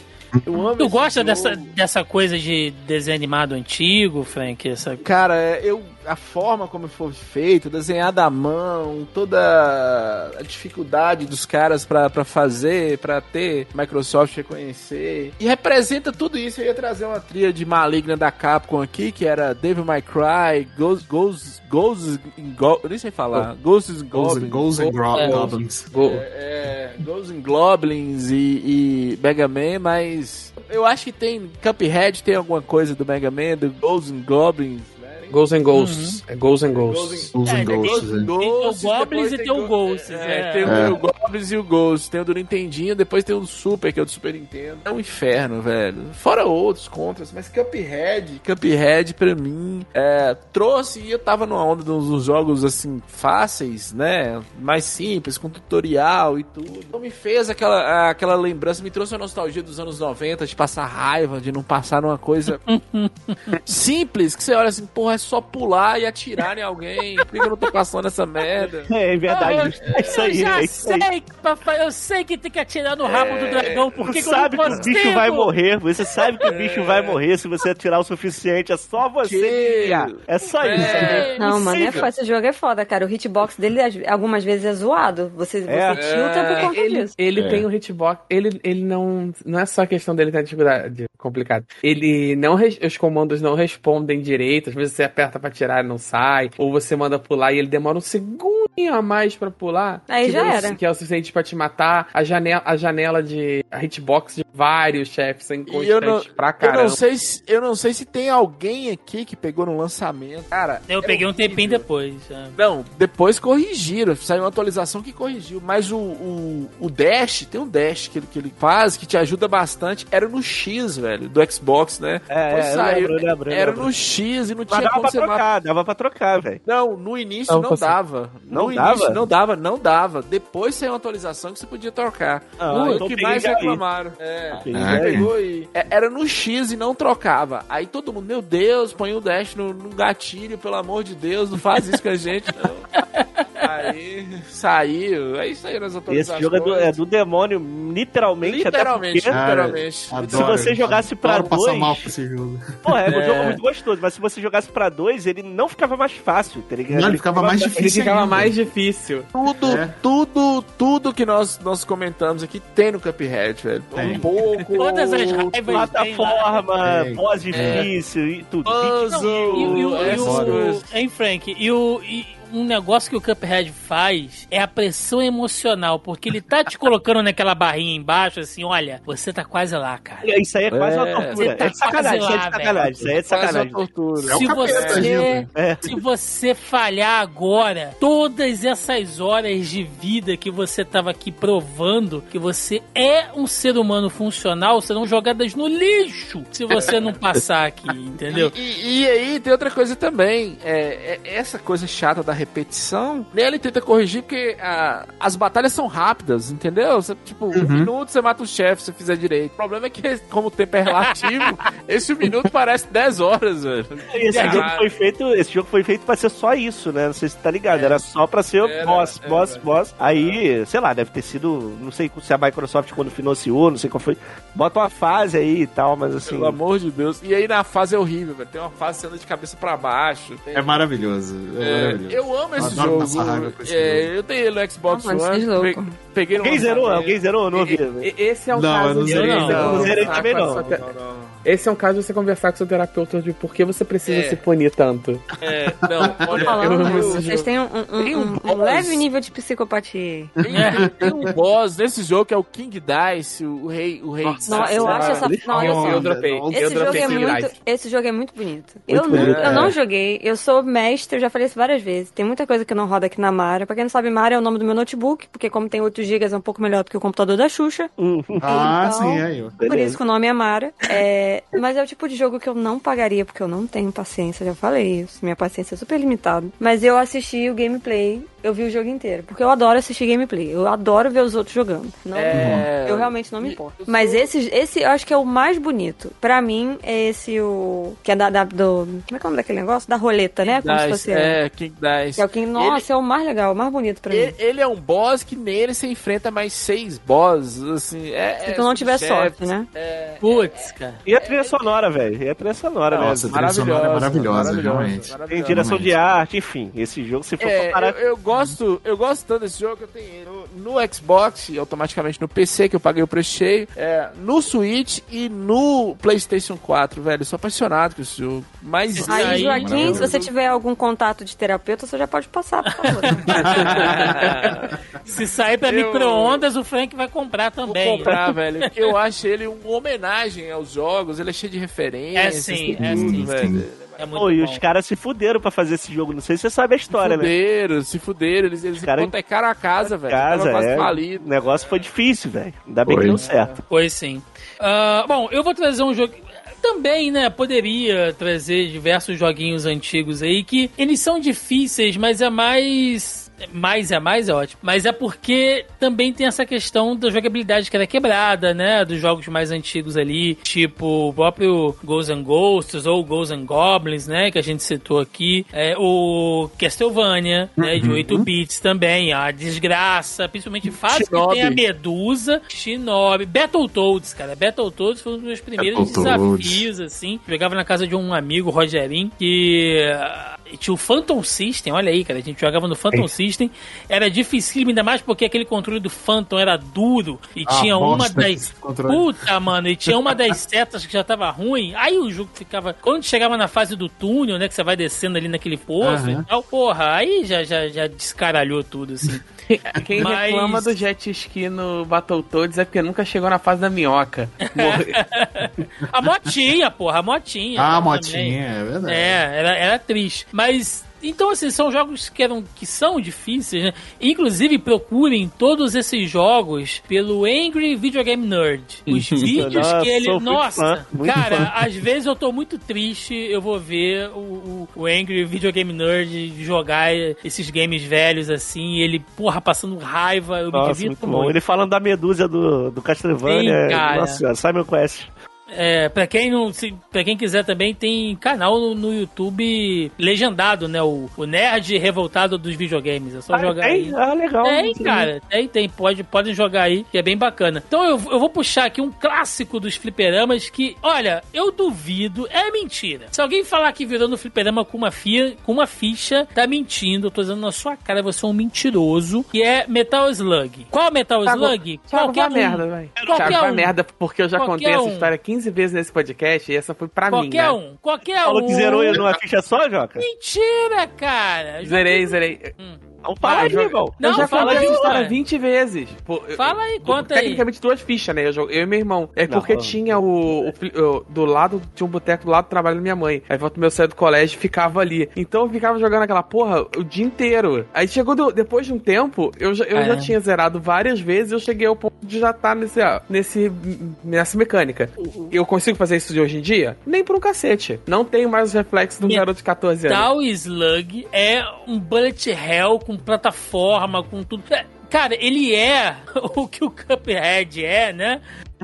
Eu amo Tu gosta jogo. dessa, dessa coisa de desenho animado antigo, Frank? Essa... Cara, é, eu a forma como foi feito, desenhado à mão, toda a dificuldade dos caras pra pra fazer, pra ter Microsoft reconhecer. E representa tudo isso. Eu ia trazer uma trilha de maligna da Capcom aqui, que era Devil May Cry, Ghost, Ghost, Ghosts in Go... Eu nem sei falar. Ghosts in Ghosts Goblins. Ghosts and É. Goblins. Go- É, Ghosts and Goblins e, e Mega Man, mas eu acho que tem Cuphead, tem alguma coisa do Mega Man, do Ghosts and Goblins? Ghosts and Ghosts. É Ghosts and Ghosts. Ghosts and É, tem- Ghosts, é. Tem o Goblins e tem o Ghosts, É, é. tem o, É. Goblins e o Ghosts. Tem o do Nintendinho, depois tem o Super, que é o do Super Nintendo. É um inferno, velho. Fora outros contras, mas Cuphead, Cuphead pra mim, é, trouxe, e eu tava numa onda dos dos jogos, assim, fáceis, né? Mais simples, com tutorial e tudo. Então me fez aquela, aquela lembrança, me trouxe a nostalgia dos anos 90, de passar raiva, de não passar numa coisa simples, que você olha assim, porra, é só pular e atirar em alguém. Por que eu não tô passando essa merda? É, é verdade. Ah, é isso aí, eu já é isso aí. sei, papai, eu sei que tem que atirar no rabo do dragão, por que, Tu que eu não sabe que o bicho vai morrer, você sabe que o bicho vai morrer se você atirar o suficiente, é só você Que-. É só isso. É. É Não, mano, é foda. Esse jogo é foda, cara. O hitbox dele algumas vezes é zoado. Você, você É. tilta por conta Ele, disso. ele É. tem o hitbox. Ele, ele não. Não é só questão dele ter dificuldade complicado. Ele não. Os comandos não respondem direito. Às vezes você aperta pra tirar e não sai. Ou você manda pular e ele demora um segundinho a mais pra pular. Aí já era. Que é o suficiente pra te matar. A janela, a janela de a hitbox de vários chefes são eu não, inconstantes pra eu caramba. não sei se eu não sei se tem alguém aqui que pegou no lançamento. Cara, Eu é peguei um horrível. tempinho depois. é. Não, depois corrigiram. Saiu uma atualização que corrigiu. Mas o, o, o Dash, tem um Dash que ele, que ele faz que te ajuda bastante. Era no X, velho, do Xbox, né? É, é, eu saiu. lembro, eu lembro, eu Era lembro. no X e não tinha dava pra trocar, dava pra trocar, velho. Não, no início Não não, dava. Não no dava? início não dava, não dava. Depois saiu uma atualização que você podia trocar. Ah, o então que mais reclamaram. É, aí. pegou e. é, Era no X e não trocava. Aí todo mundo, meu Deus, põe o dash no, no gatilho, pelo amor de Deus, não faz isso com a gente, não. Aí saiu, aí saíram as Esse atualizações. jogo é do, é do demônio, literalmente. Literalmente, Até literalmente. Adoro. Se você jogasse pra Adoro passar dois- mal com esse jogo. porque, Pô, é um É. jogo muito gostoso, mas se você jogasse pra dois, ele não ficava mais fácil, tá ligado? Não, ele ficava mais Ele difícil ficava ainda. mais difícil. Tudo, É. tudo, tudo que nós, nós comentamos aqui tem no Cuphead, velho. Tem. Um pouco. Todas as raivas. Plataforma, Tem. pós difícil e tudo. Puzzle, E, o- e o- e essas o- hein, Frank? E o. e um negócio que o Cuphead faz é a pressão emocional, porque ele tá te colocando naquela barrinha embaixo, assim, olha, você tá quase lá, cara. Isso aí é quase uma É. tortura. Você tá É de sacanagem, isso é de sacanagem. Isso aí é de uma sacanagem. tortura. É se você, agindo. É. se você falhar agora, todas essas horas de vida que você tava aqui provando que você é um ser humano funcional serão jogadas no lixo se você não passar aqui, entendeu? E, e- e aí tem outra coisa também. É, é- essa coisa chata da repetição, nele tenta corrigir porque ah, as batalhas são rápidas, entendeu? Você, tipo, um minuto você mata o chefe se fizer direito. O problema é que, como o tempo é relativo, esse minuto parece 10 horas, velho. Esse É. jogo foi feito, esse jogo foi feito pra ser só isso, né? Não sei se tá ligado. Era só pra ser Era, boss, era. boss, boss. Aí, sei lá, deve ter sido. Não sei se a Microsoft quando financiou, não sei qual foi. Bota uma fase aí e tal, mas assim. Pelo amor de Deus. E aí na fase é horrível, velho. Tem uma fase sendo de cabeça pra baixo. Tem- É maravilhoso. É, É, maravilhoso. Eu amo esse jogo. É, eu tenho ele no Xbox Ah, One. pe- Peguei Alguém zerou? Alguém zerou? Eu Não ouvi. Esse é um Não, eu caso não zerei, não. conversar Não zerei também, não. Não, não. Esse é um caso de você conversar com seu terapeuta de por que você precisa É. se punir tanto. É, não, olha, Falando, eu- eu- vocês têm um, um- Tem um um- leve nível de psicopatia. Tem, tem um boss nesse jogo que é o King Dice, o rei. O rei Não, eu acho essa. Não, olha só. Eu dropei. Esse eu jogo, é muito, Dice. esse jogo é muito bonito. eu, Muito nu- bonito. eu não joguei, eu sou mestre, eu já falei isso várias vezes. Tem muita coisa que não roda aqui na Mara. Pra quem não sabe, Mara é o nome do meu notebook, porque como tem 8 GB é um pouco melhor do que o computador da Xuxa. Ah, Então, sim, aí. ó. Por Beleza. isso que o nome é Mara. É, mas é o tipo de jogo que eu não pagaria, porque eu não tenho paciência, já falei isso. Minha paciência é super limitada. Mas eu assisti o gameplay, eu vi o jogo inteiro. Porque eu adoro assistir gameplay. Eu adoro ver os outros jogando. Não, É. Eu realmente não me importo. Mas esse, esse eu acho que é o mais bonito. Pra mim, é esse o. Que é da, da- do. Como é que é o nome daquele negócio? Da roleta, né? Como se Dice, fosse. é, King demais. É o que, nossa, é o mais legal, o mais bonito pra Ele, mim. ele é um boss que nele você enfrenta mais seis bosses, assim. É, Se é tu não tiver sorte, né? É, Putz, cara. E a trilha sonora, velho. E a trilha sonora, Nossa, né? a trilha sonora é maravilhosa, realmente. Tem direção de arte, enfim. Esse jogo, se for É, comparar. eu, eu gosto, eu gosto tanto desse jogo que eu tenho ele no, no Xbox, e automaticamente no PC, que eu paguei o preço cheio, é, no Switch e no PlayStation 4, velho. Eu sou apaixonado com esse jogo. Mas Aí, aí, Joaquim, se você tiver algum contato de terapeuta, você já pode passar, por favor. Se sair pra Eu- micro-ondas, o Frank vai comprar vou também. comprar, velho. Porque eu acho ele uma homenagem aos jogos, ele é cheio de referências. É sim, é tudo, sim, velho. É muito Pô, e os caras se fuderam pra fazer esse jogo. Não sei se você sabe a história, né? fuderam, se fuderam, eles, eles Cara, hipotecaram a casa, velho. Casa, é. falido. O negócio foi difícil, velho. Ainda bem Foi. que deu certo. Pois sim. Ah, bom, eu vou trazer um jogo. Também, né? Poderia trazer diversos joguinhos antigos aí que eles são difíceis, mas é mais. Mais é mais é ótimo. Mas é porque também tem essa questão da jogabilidade que era quebrada, né? Dos jogos mais antigos ali, tipo o próprio Ghosts and Ghosts ou Ghosts and Goblins, né? Que a gente citou aqui. É, o Castlevania, né? De 8 bits também. A desgraça, principalmente fase que Shinobi. tem a Medusa, Shinobi, Battletoads, cara. Battletoads foi um dos meus primeiros desafios, assim. Jogava na casa de um amigo, Rogerinho, que tinha o Phantom System, olha aí, cara. A gente jogava no Phantom System. Era difícil, ainda mais porque aquele controle do Phantom era duro e Ah, tinha uma das. Puta, mano, e tinha uma das setas que já tava ruim. Aí o jogo ficava. Quando chegava na fase do túnel, né? Que você vai descendo ali naquele poço Aham. e tal, porra, aí já, já, já descaralhou tudo, assim. Quem Mas- reclama do jet ski no Battletoads é porque nunca chegou na fase da minhoca. A motinha, porra, a motinha. Ah, a também. motinha, é verdade. É, era, era triste. Mas. Então, assim, são jogos que, eram, que são difíceis, né? Inclusive, procurem todos esses jogos pelo Angry Video Game Nerd. Os vídeos Nossa, que ele. muito Nossa, fã, muito cara, fã. às vezes eu tô muito triste, eu vou ver o, o, o Angry Video Game Nerd jogar esses games velhos assim, ele, porra, passando raiva, eu me Nossa, divirto muito bom. Ele falando da medusa do, do Castlevania. Sim, cara. Nossa senhora, Simon Quest. É, pra quem não, se, pra quem quiser também tem canal no, no YouTube legendado, né? O, o Nerd Revoltado dos Videogames. É só Ah, jogar tem? aí. Ah, legal. Tem, cara, tem, tem. Pode, podem jogar aí, que é bem bacana. Então eu, eu vou puxar aqui um clássico dos fliperamas que, olha, eu duvido, é mentira. Se alguém falar que virou no fliperama com uma, fia, com uma ficha, tá mentindo. Eu tô dizendo na sua cara, você é um mentiroso. Que é Metal Slug. Qual Metal Thiago- Slug? Thiago, vai um. merda, velho. Qualquer Thiago, um. merda, porque eu já Qualquer contei essa um. história 15 vezes nesse podcast e essa foi pra mim, Qualquer né? um. Qualquer Falou um. que zerou numa ficha só, Joca? Mentira, cara. Zerei, zerei. Não fala Ah, aí, eu já- irmão. Eu Não, já fala contei aí, essa história ué. 20 vezes. Pô, eu- Fala aí, eu- conta aí. Tecnicamente duas fichas, né? Eu, jogo- eu e meu irmão. É porque não. tinha o, o o- Do lado, tinha um boteco do lado do trabalho da minha mãe. Aí volta meu sair do colégio e ficava ali. Então eu ficava jogando aquela porra o dia inteiro. Aí chegou do- depois de um tempo, eu, já, eu Ah, já é? tinha zerado várias vezes. Eu cheguei ao ponto de já estar nesse, ah, nesse, nessa mecânica. Eu consigo fazer isso de hoje em dia? Nem por um cacete. Não tenho mais os reflexos do garoto de 14 anos. Metal Slug é um bullet hell com plataforma, com tudo. É, Cara, ele é o que o Cuphead é, né?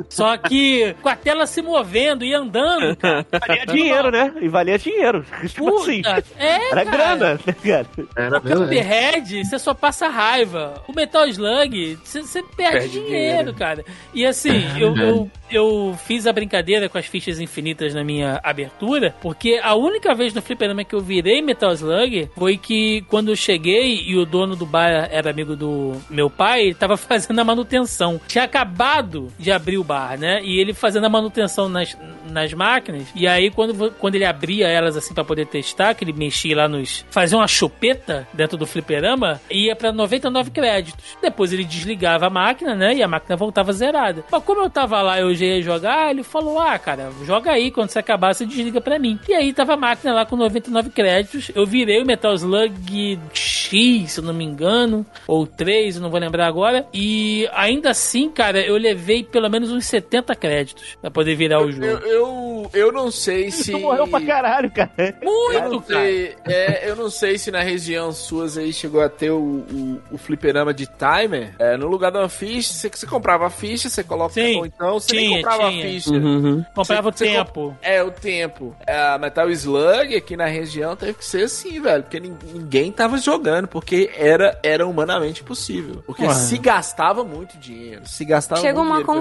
Só que com a tela se movendo e andando. cara. Valia dinheiro, né? E valia dinheiro. Tipo Puta, assim. é, Era cara. grana, né, cara? Era O. Cuphead, você só passa raiva. O Metal Slug, você, você perde, Perde dinheiro, dinheiro. cara. E assim, eu, eu, eu fiz a brincadeira com as fichas infinitas na minha abertura, porque a única vez no fliperama que eu virei Metal Slug foi que quando eu cheguei e o dono do bar era amigo do meu pai, ele tava fazendo a manutenção. Tinha acabado de abrir o bar, né? E ele fazendo a manutenção nas, nas máquinas. E aí, quando, quando ele abria elas assim pra poder testar, que ele mexia lá nos. fazia uma chupeta dentro do fliperama, ia pra 99 créditos. Depois ele desligava a máquina, né? E a máquina voltava zerada. Mas como eu tava lá, eu já ia jogar, ele falou: Ah, cara, joga aí, quando você acabar, você desliga pra mim. E aí tava a máquina lá com 99 créditos. Eu virei o Metal Slug X, se eu não me engano, ou 3, eu não vou lembrar agora. E ainda assim, cara, eu levei pelo menos uns 70 créditos pra poder virar o jogo. Eu, eu, eu, não sei se. Tu morreu pra caralho, cara. Muito, cara. sei, é, eu não sei se na região suas aí chegou a ter o, o, o fliperama de timer. É, no lugar uma ficha, você, você comprava a ficha, você coloca. Sim, ou então você nem tinha, comprava tinha. a ficha. Uhum. Comprava o Você- você tempo. É, o tempo. A Metal Slug aqui na região teve que ser assim, velho. Porque nin- ninguém tava jogando, porque era, era humanamente possível. Porque Ué. se gastava muito dinheiro. Se gastava Chega muito uma dinheiro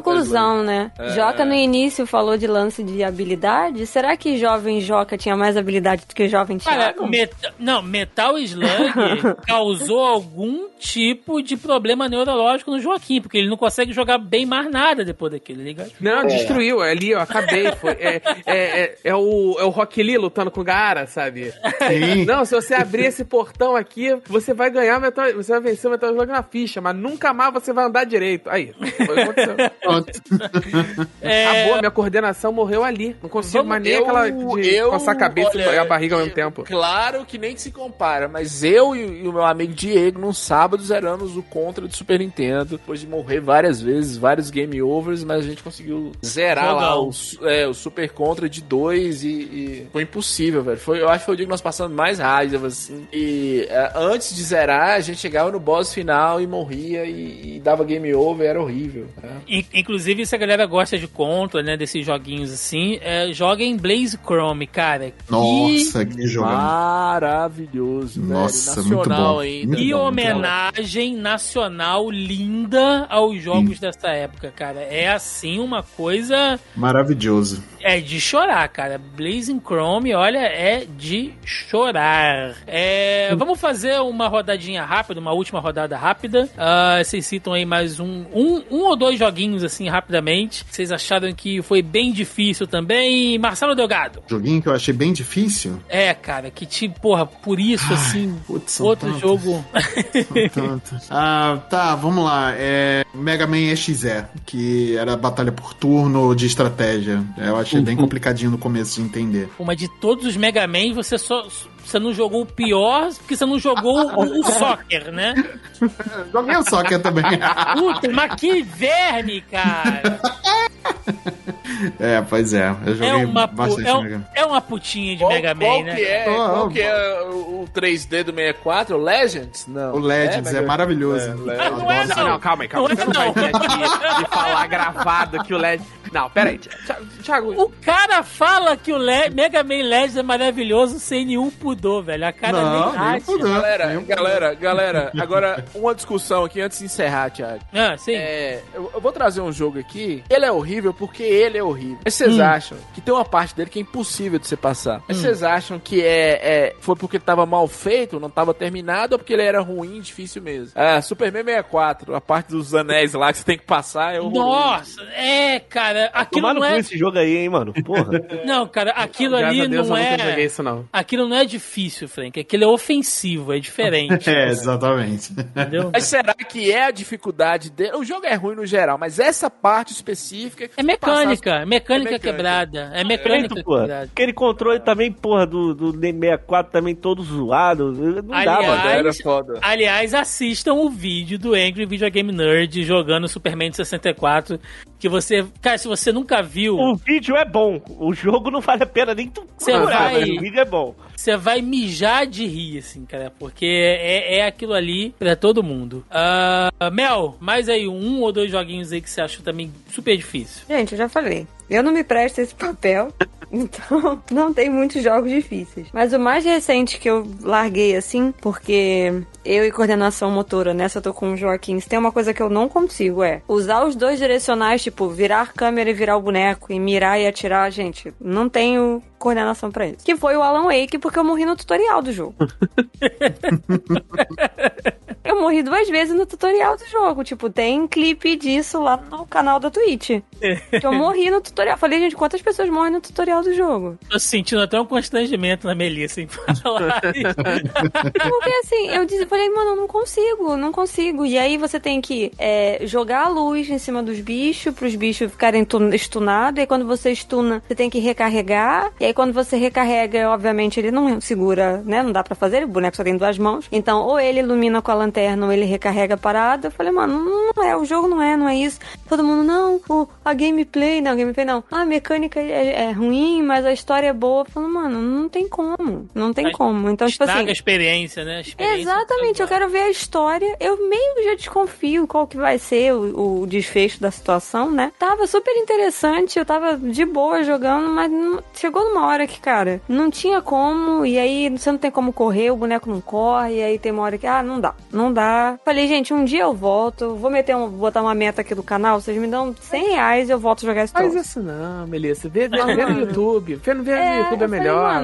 conclusão, né? É. Joca no início falou de lance de habilidade. Será que jovem Joca tinha mais habilidade do que jovem Cara, Thiago? meta- não, Metal Slug causou algum tipo de problema neurológico no Joaquim, porque ele não consegue jogar bem mais nada depois daquele, liga? Não, destruiu. É ali, ó, acabei. Foi, é, é, é, é o, é o Rock Lee lutando com o Gara, sabe? Sim. Não, se você abrir esse portão aqui, você vai ganhar Metal, você vai vencer o Metal Slug na ficha, mas nunca mais você vai andar direito. Aí, foi o que aconteceu. É, Acabou, minha coordenação morreu ali. Não consigo mais nem aquela de coçar a cabeça olha, e a barriga ao mesmo eu- tempo. Claro que nem se compara, mas eu e, e o meu amigo Diego, num sábado, zeramos o Contra do Super Nintendo, depois de morrer várias vezes, vários game overs, mas a gente conseguiu zerar lá o, é, o Super Contra de dois e, e foi impossível, velho. Foi, eu acho que foi o dia que nós passamos mais raiva, assim. E é, antes de zerar, a gente chegava no boss final e morria e, e dava game over, era horrível. né? in- inclusive, se a galera gosta de Contra, né, desses joguinhos assim, é, joga em Blaze Chrome, cara. Que- Nossa, que jogo. Maravilhoso, Nossa, velho. Nacional bom. ainda. Muito Que bom, muito homenagem nacional linda aos jogos dessa época, cara. É assim uma coisa Maravilhoso. é de chorar, cara. Blazing Chrome, olha, é de chorar. É, vamos fazer uma rodadinha rápida, uma última rodada rápida. Ah, vocês citam aí mais um, um, um ou dois joguinhos assim rapidamente. Vocês acharam que foi bem difícil também? Marcelo Delgado. Joguinho que eu achei bem difícil. É, cara, que tipo, porra, por isso assim, putz, outro tantos. jogo. Ah, tá, vamos lá. É Mega Man EXE, que era batalha por turno de estratégia. Eu achei bem complicadinho no começo de entender. Pô, mas de todos os Mega Man, você só. Você não jogou o pior porque você não jogou o, o soccer, né? Joguei o Soccer também. Puta, mas que verme, cara! é, pois é. Eu joguei É uma, bastante é, um- é uma putinha de Qual, Mega qual Man, né? que é, Oh, qual oh, que é o, o 3D do 64? O Legends? Não. O Legends é, Mega- maravilhoso. É, Legends. não é. Não, não, calma aí, calma aí. Não é, Você não vai não. vir aqui e falar gravado que o LED. Não, pera aí. Thiago, O cara fala que o Le- Mega Man Legends é maravilhoso sem nenhum pudor, velho. A cara Não, nem acha. pudor. Galera, Nem um galera, galera, agora uma discussão aqui antes de encerrar, Thiago. Ah, sim. É, eu, eu vou trazer um jogo aqui. Ele é horrível porque ele é horrível. Mas vocês Hum. acham que tem uma parte dele que é impossível de você passar? Mas vocês acham que é, é foi porque ele tava mal feito, não tava terminado, ou porque ele era ruim, difícil mesmo? Ah, Superman 64, a parte dos anéis lá que você tem que passar é horroroso. Nossa, é, cara, aquilo Tomaram não é. esse jogo aí, hein, mano? Porra. Não, cara, aquilo graças ali Deus não é. isso, não. Aquilo não é difícil, Frank. Aquilo é ofensivo, é diferente. É, exatamente. Entendeu? Mas será que é a dificuldade dele? O jogo é ruim no geral, mas essa parte específica. É mecânica, é mecânica, É mecânica. quebrada. É mecânica Muito, porra. quebrada. Aquele controle também, porra, do, do D64 também todo zoado. Não dá, Aliás, mano. Era foda. Aliás, assistam o vídeo do Angry Video Game Nerd jogando Superman de 64. Que você. Cara, se você nunca viu, O vídeo é bom. O jogo não vale a pena nem tu Você procurar, vai- mas o vídeo é bom. você vai mijar de rir, assim, cara. Porque é, é aquilo ali pra todo mundo. Ah, Mel, mais aí um ou dois joguinhos aí que você achou também super difícil. Gente, eu já falei. Eu não me presto esse papel, então não tem muitos jogos difíceis. Mas o mais recente que eu larguei assim, porque eu e coordenação motora, nessa eu tô com o Joaquim, se tem uma coisa que eu não consigo é usar os dois direcionais, tipo, virar câmera e virar o boneco, e mirar e atirar, gente, não tenho coordenação pra isso. Que foi o Alan Wake, porque eu morri no tutorial do jogo. Eu morri duas vezes no tutorial do jogo. Tipo, tem clipe disso lá no canal da Twitch. Que eu morri no tutorial. Falei, gente, quantas pessoas morrem no tutorial do jogo? Tô sentindo até um constrangimento na Melissa em falar isso. Porque assim, eu disse, falei, mano, eu não consigo, não consigo. E aí você tem que é, jogar a luz em cima dos bichos, pros bichos ficarem tu- stunados. E aí quando você stuna, você tem que recarregar. E aí quando você recarrega, obviamente ele não segura, né? Não dá pra fazer, o boneco só tem duas mãos. Então, ou ele ilumina com a lanterna inverno ele recarrega a parada. Eu falei, mano, não é, o jogo não é, não é isso. Todo mundo, não, o, a gameplay, não, a gameplay não. A mecânica é, é ruim, mas a história é boa. Eu falei, mano, não tem como. Não tem como. Então, tipo assim. a experiência, né? A experiência Exatamente, eu quero ver a história. Eu meio que já desconfio qual que vai ser o, o desfecho da situação, né? Tava super interessante, eu tava de boa jogando, mas não- chegou numa hora que, cara, não tinha como, e aí você não tem como correr, o boneco não corre, e aí tem uma hora que, ah, não dá, não dá. Falei, gente, um dia eu volto, vou meter um, botar uma meta aqui do canal, vocês me dão 100 reais e eu volto a jogar esse Faz troço. isso não, Melissa. Vê, vê, vê no YouTube. Vê, vê É, no YouTube é falei, melhor.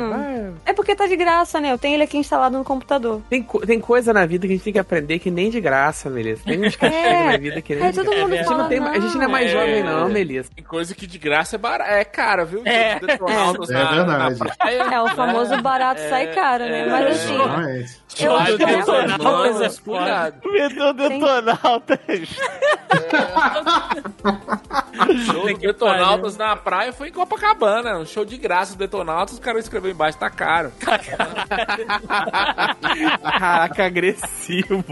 É porque tá de graça, né? Eu tenho ele aqui instalado no computador. Tem, co- tem coisa na vida que a gente tem que aprender que nem de graça, Melissa. Tem uns castigos É. na vida que nem Aí de todo graça. mundo a, gente não tem, a gente não é mais não, jovem, é. não, Melissa. Tem coisa que de graça é barata. É cara, viu? É. Detonautas É verdade. na praia. É, o famoso barato sai caro, né? Mas assim, Exatamente. eu acho que é é. Cuidado. Meteu detonautas. Show do Detonautas na praia foi em Copacabana. Um show de graça do Detonautas. O cara escreveu embaixo, tá caro. Caraca, agressivo.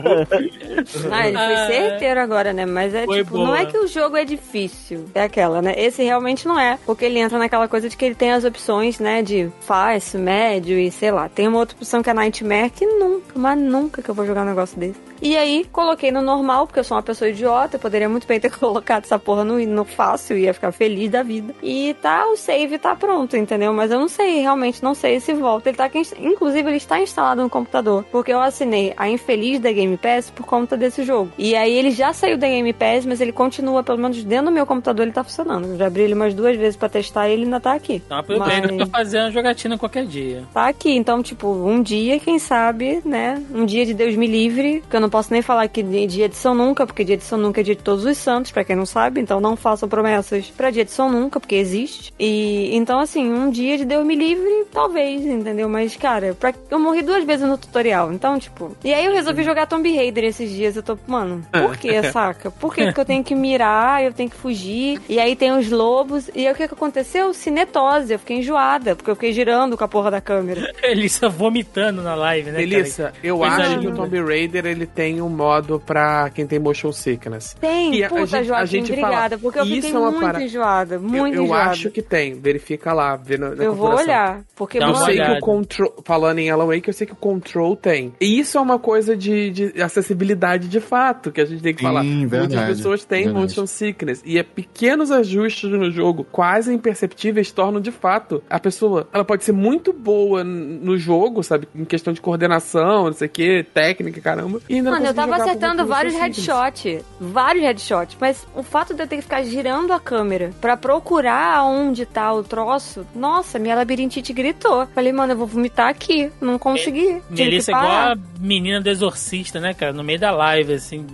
Ah, ele foi certeiro agora, né? Mas é Foi tipo, não é boa. que o jogo é difícil. É aquela, né? Esse realmente não é. Porque ele entra naquela coisa de que ele tem as opções, né? De fácil, médio e sei lá. Tem uma outra opção que é Nightmare que nunca, mas nunca que eu vou jogar um negócio desse. E aí, coloquei no normal, porque eu sou uma pessoa idiota. Eu poderia muito bem ter colocado essa porra no, no fácil e ia ficar feliz da vida. E tá, o save tá pronto, entendeu? Mas eu não sei, realmente não sei se volta. Ele tá aqui, inclusive, ele está instalado no computador. Porque eu assinei a infeliz da Game Pass por conta desse jogo. E aí ele já saiu da Game Pass, mas ele continua, pelo menos dentro do meu computador, ele tá funcionando. Eu já abri ele umas duas vezes pra testar e ele ainda tá aqui. Então aproveita Mas- pra fazer uma jogatina qualquer dia. Tá aqui, então, tipo, um dia, quem sabe, né? Um dia de Deus me livre, que eu não posso nem falar que de dia de São Nunca, porque dia de São Nunca é dia de todos os santos, pra quem não sabe, então não façam promessas pra dia de São Nunca, porque existe. E então, assim, um dia de Deus me livre, talvez, entendeu? Mas, cara, pra... eu morri duas vezes no tutorial, então, tipo. E aí eu resolvi jogar Tomb Raider esses dias. Eu tô, mano, por que, saca? Por que, que eu tenho que mirar, eu tenho que fugir? E aí tem os lobos. E aí o que, que aconteceu? Cinetose. Eu fiquei enjoada, porque eu fiquei girando com a porra da câmera. Elissa vomitando na live, né? Melissa, eu Coisa acho que linda. o Tomb Raider ele tem um modo pra quem tem motion sickness. Tem, E a puta, gente- a Joaquim, gente obrigada, fala, porque eu isso fiquei é uma muito parada- enjoada, Eu, muito eu enjoada. acho que tem, verifica lá, vê na, na Eu vou olhar, porque, Eu sei que olhada. o Control, falando em Alan Wake, eu sei que o Control tem. E isso é uma coisa de, de acessibilidade de fato, que a gente tem que Sim, falar. verdade, Muitas pessoas têm verdade. motion sickness. E é pequenos ajustes no jogo, quase imperceptíveis, tornam de fato a pessoa. Ela pode ser muito boa no jogo, sabe? Em questão de coordenação, não sei o que, técnica, caramba. E ainda não Mano, eu tava acertando vários headshots. Vários headshots. Mas o fato de eu ter que ficar girando a câmera pra procurar onde tá o troço, nossa, minha labirintite gritou. Falei, mano, eu vou vomitar aqui. Não consegui. Que Melissa é igual a menina do exorcista, né, cara? No meio da live, assim.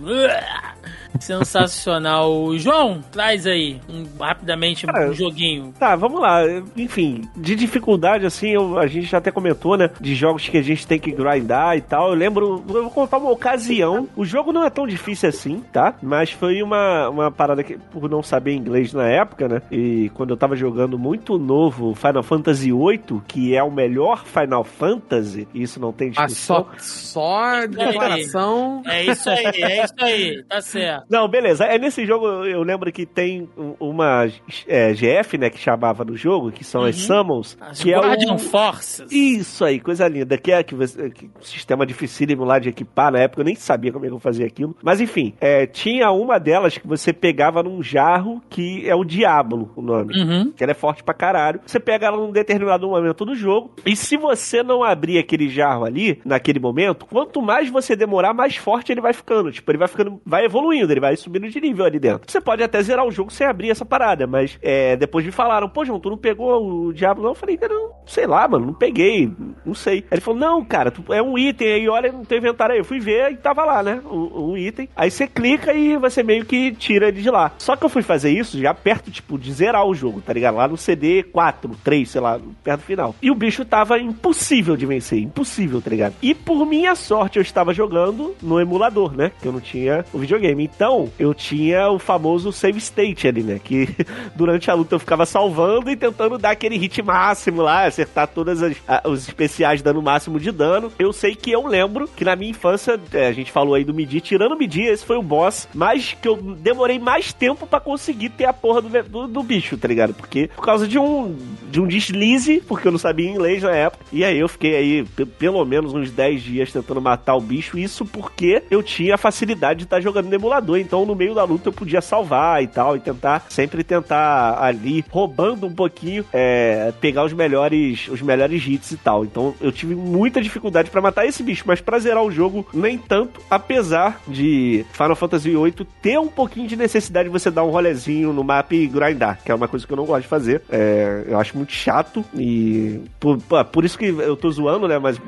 Sensacional. João, traz aí um- rapidamente Cara, um joguinho. Tá, vamos lá. Enfim, de dificuldade, assim, eu- a gente já até comentou, né? De jogos que a gente tem que grindar e tal. Eu lembro, eu vou contar uma ocasião. O jogo não é tão difícil assim, tá? Mas foi uma, uma parada que, por não saber inglês na época, né? E quando eu tava jogando muito novo Final Fantasy VIII, que é o melhor Final Fantasy, isso não tem Ah, discussão. só, só declaração. É isso aí, é isso aí, tá certo. Não, beleza. É nesse jogo, eu lembro que tem um- uma é, GF, né, que chamava no jogo, que são as Uhum. Summons, As que é Guardian o... Forces. Isso aí, coisa linda. Que é que você, que sistema dificílimo lá de equipar na época, eu nem sabia como é que eu fazia aquilo. Mas enfim, é, tinha uma delas que você pegava num jarro que é o Diablo, o nome. Uhum. Que ela é forte pra caralho. Você pega ela num determinado momento do jogo. E se você não abrir aquele jarro ali, naquele momento, quanto mais você demorar, mais forte ele vai ficando. Tipo, ele vai ficando, vai evoluindo, ele vai subindo de nível ali dentro. Você pode até zerar o jogo sem abrir essa parada, mas é, depois me falaram, pô, João, tu não pegou o Diablo? Não, eu falei, cara, não, sei lá, mano, não peguei, não sei. Aí ele falou, não, cara, tu- é um item aí, olha no teu inventário aí. Eu fui ver e tava lá, né, um, um item. Aí você clica e você meio que tira ele de lá. Só que eu fui fazer isso já perto, tipo, de zerar o jogo, tá ligado? Lá no CD 4, 3, sei lá, perto do final. E o bicho tava impossível de vencer, impossível, tá ligado? E por minha sorte eu estava jogando no emulador, né? Que eu não tinha o videogame. Então, eu tinha o famoso save state ali, né? Que durante a luta eu ficava salvando e tentando dar aquele hit máximo lá, acertar todas as, a, os especiais dando o máximo de dano. Eu sei que eu lembro que na minha infância, é, a gente falou aí do Midi, tirando o Midi, esse foi o boss, mas que eu demorei mais tempo para conseguir ter a porra do, do, do, bicho, tá ligado? Porque por causa de um de um deslize, porque eu não sabia inglês na época, e aí eu fiquei aí pelo menos uns 10 dias tentando matar o bicho, isso porque eu tinha a facilidade de estar tá jogando no emulador, então no meio da luta eu podia salvar e tal, e tentar, sempre tentar ali, roubando um pouquinho, é, pegar os melhores, os melhores hits e tal. Então eu tive muita dificuldade para matar esse bicho, mas pra zerar o jogo, nem tanto, apesar de Final Fantasy VIII ter um pouquinho de necessidade de você dar um rolezinho no mapa e grindar, que é uma coisa que eu não gosto de fazer. É, eu acho muito chato e por, por isso que eu tô zoando, né? Mas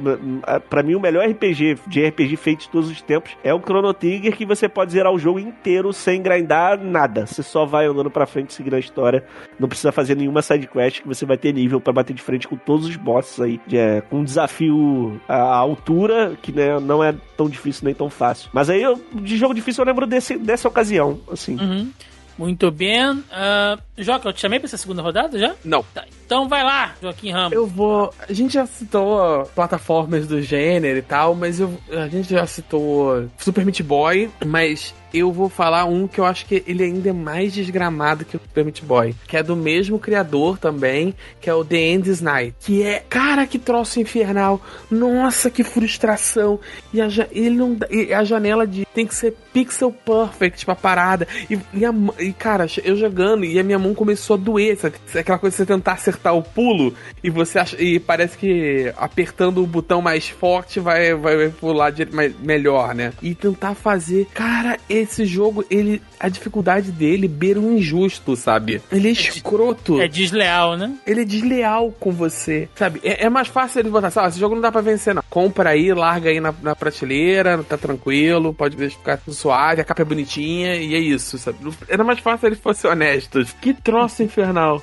para mim o melhor RPG de RPG feito de todos os tempos é o Chrono Trigger que você pode zerar o jogo inteiro sem grindar nada. Você só vai andando para frente seguindo a história. Não precisa fazer nenhuma side quest que você vai ter nível para bater de frente com todos os bosses aí. É, com um desafio à altura que né, não é tão difícil nem tão fácil. Mas aí eu, de jogo difícil eu lembro desse, dessa ocasião, assim. Uhum. Muito bem. Uh, Joca, eu te chamei pra essa segunda rodada já? Não. Tá, então vai lá, Joaquim Ramos. Eu vou. A gente já citou plataformas do gênero e tal, mas eu... a gente já citou Super Meat Boy, mas eu vou falar um que eu acho que ele ainda é mais desgramado que o Super Meat Boy, que é do mesmo criador também, que é o The End's Night, que é, cara, que troço infernal. Nossa, que frustração. E a, ele não, e a janela de tem que ser pixel perfect pra parada. E, e, a, e, cara, eu jogando e a minha mão começou a doer, sabe? Aquela coisa de você tentar acertar o pulo e você acha, e parece que apertando o botão mais forte vai vai pular de, mais, melhor, né? E tentar fazer, cara, esse jogo, ele a dificuldade dele beira um injusto, sabe? Ele é, é escroto. É desleal, né? Ele é desleal com você, sabe? É, é mais fácil ele botar, sabe, esse jogo não dá pra vencer, não. Compra aí, larga aí na, na prateleira, tá tranquilo, pode ficar suave, a capa é bonitinha e é isso, sabe? Era mais fácil ele fosse honesto. Que troço infernal.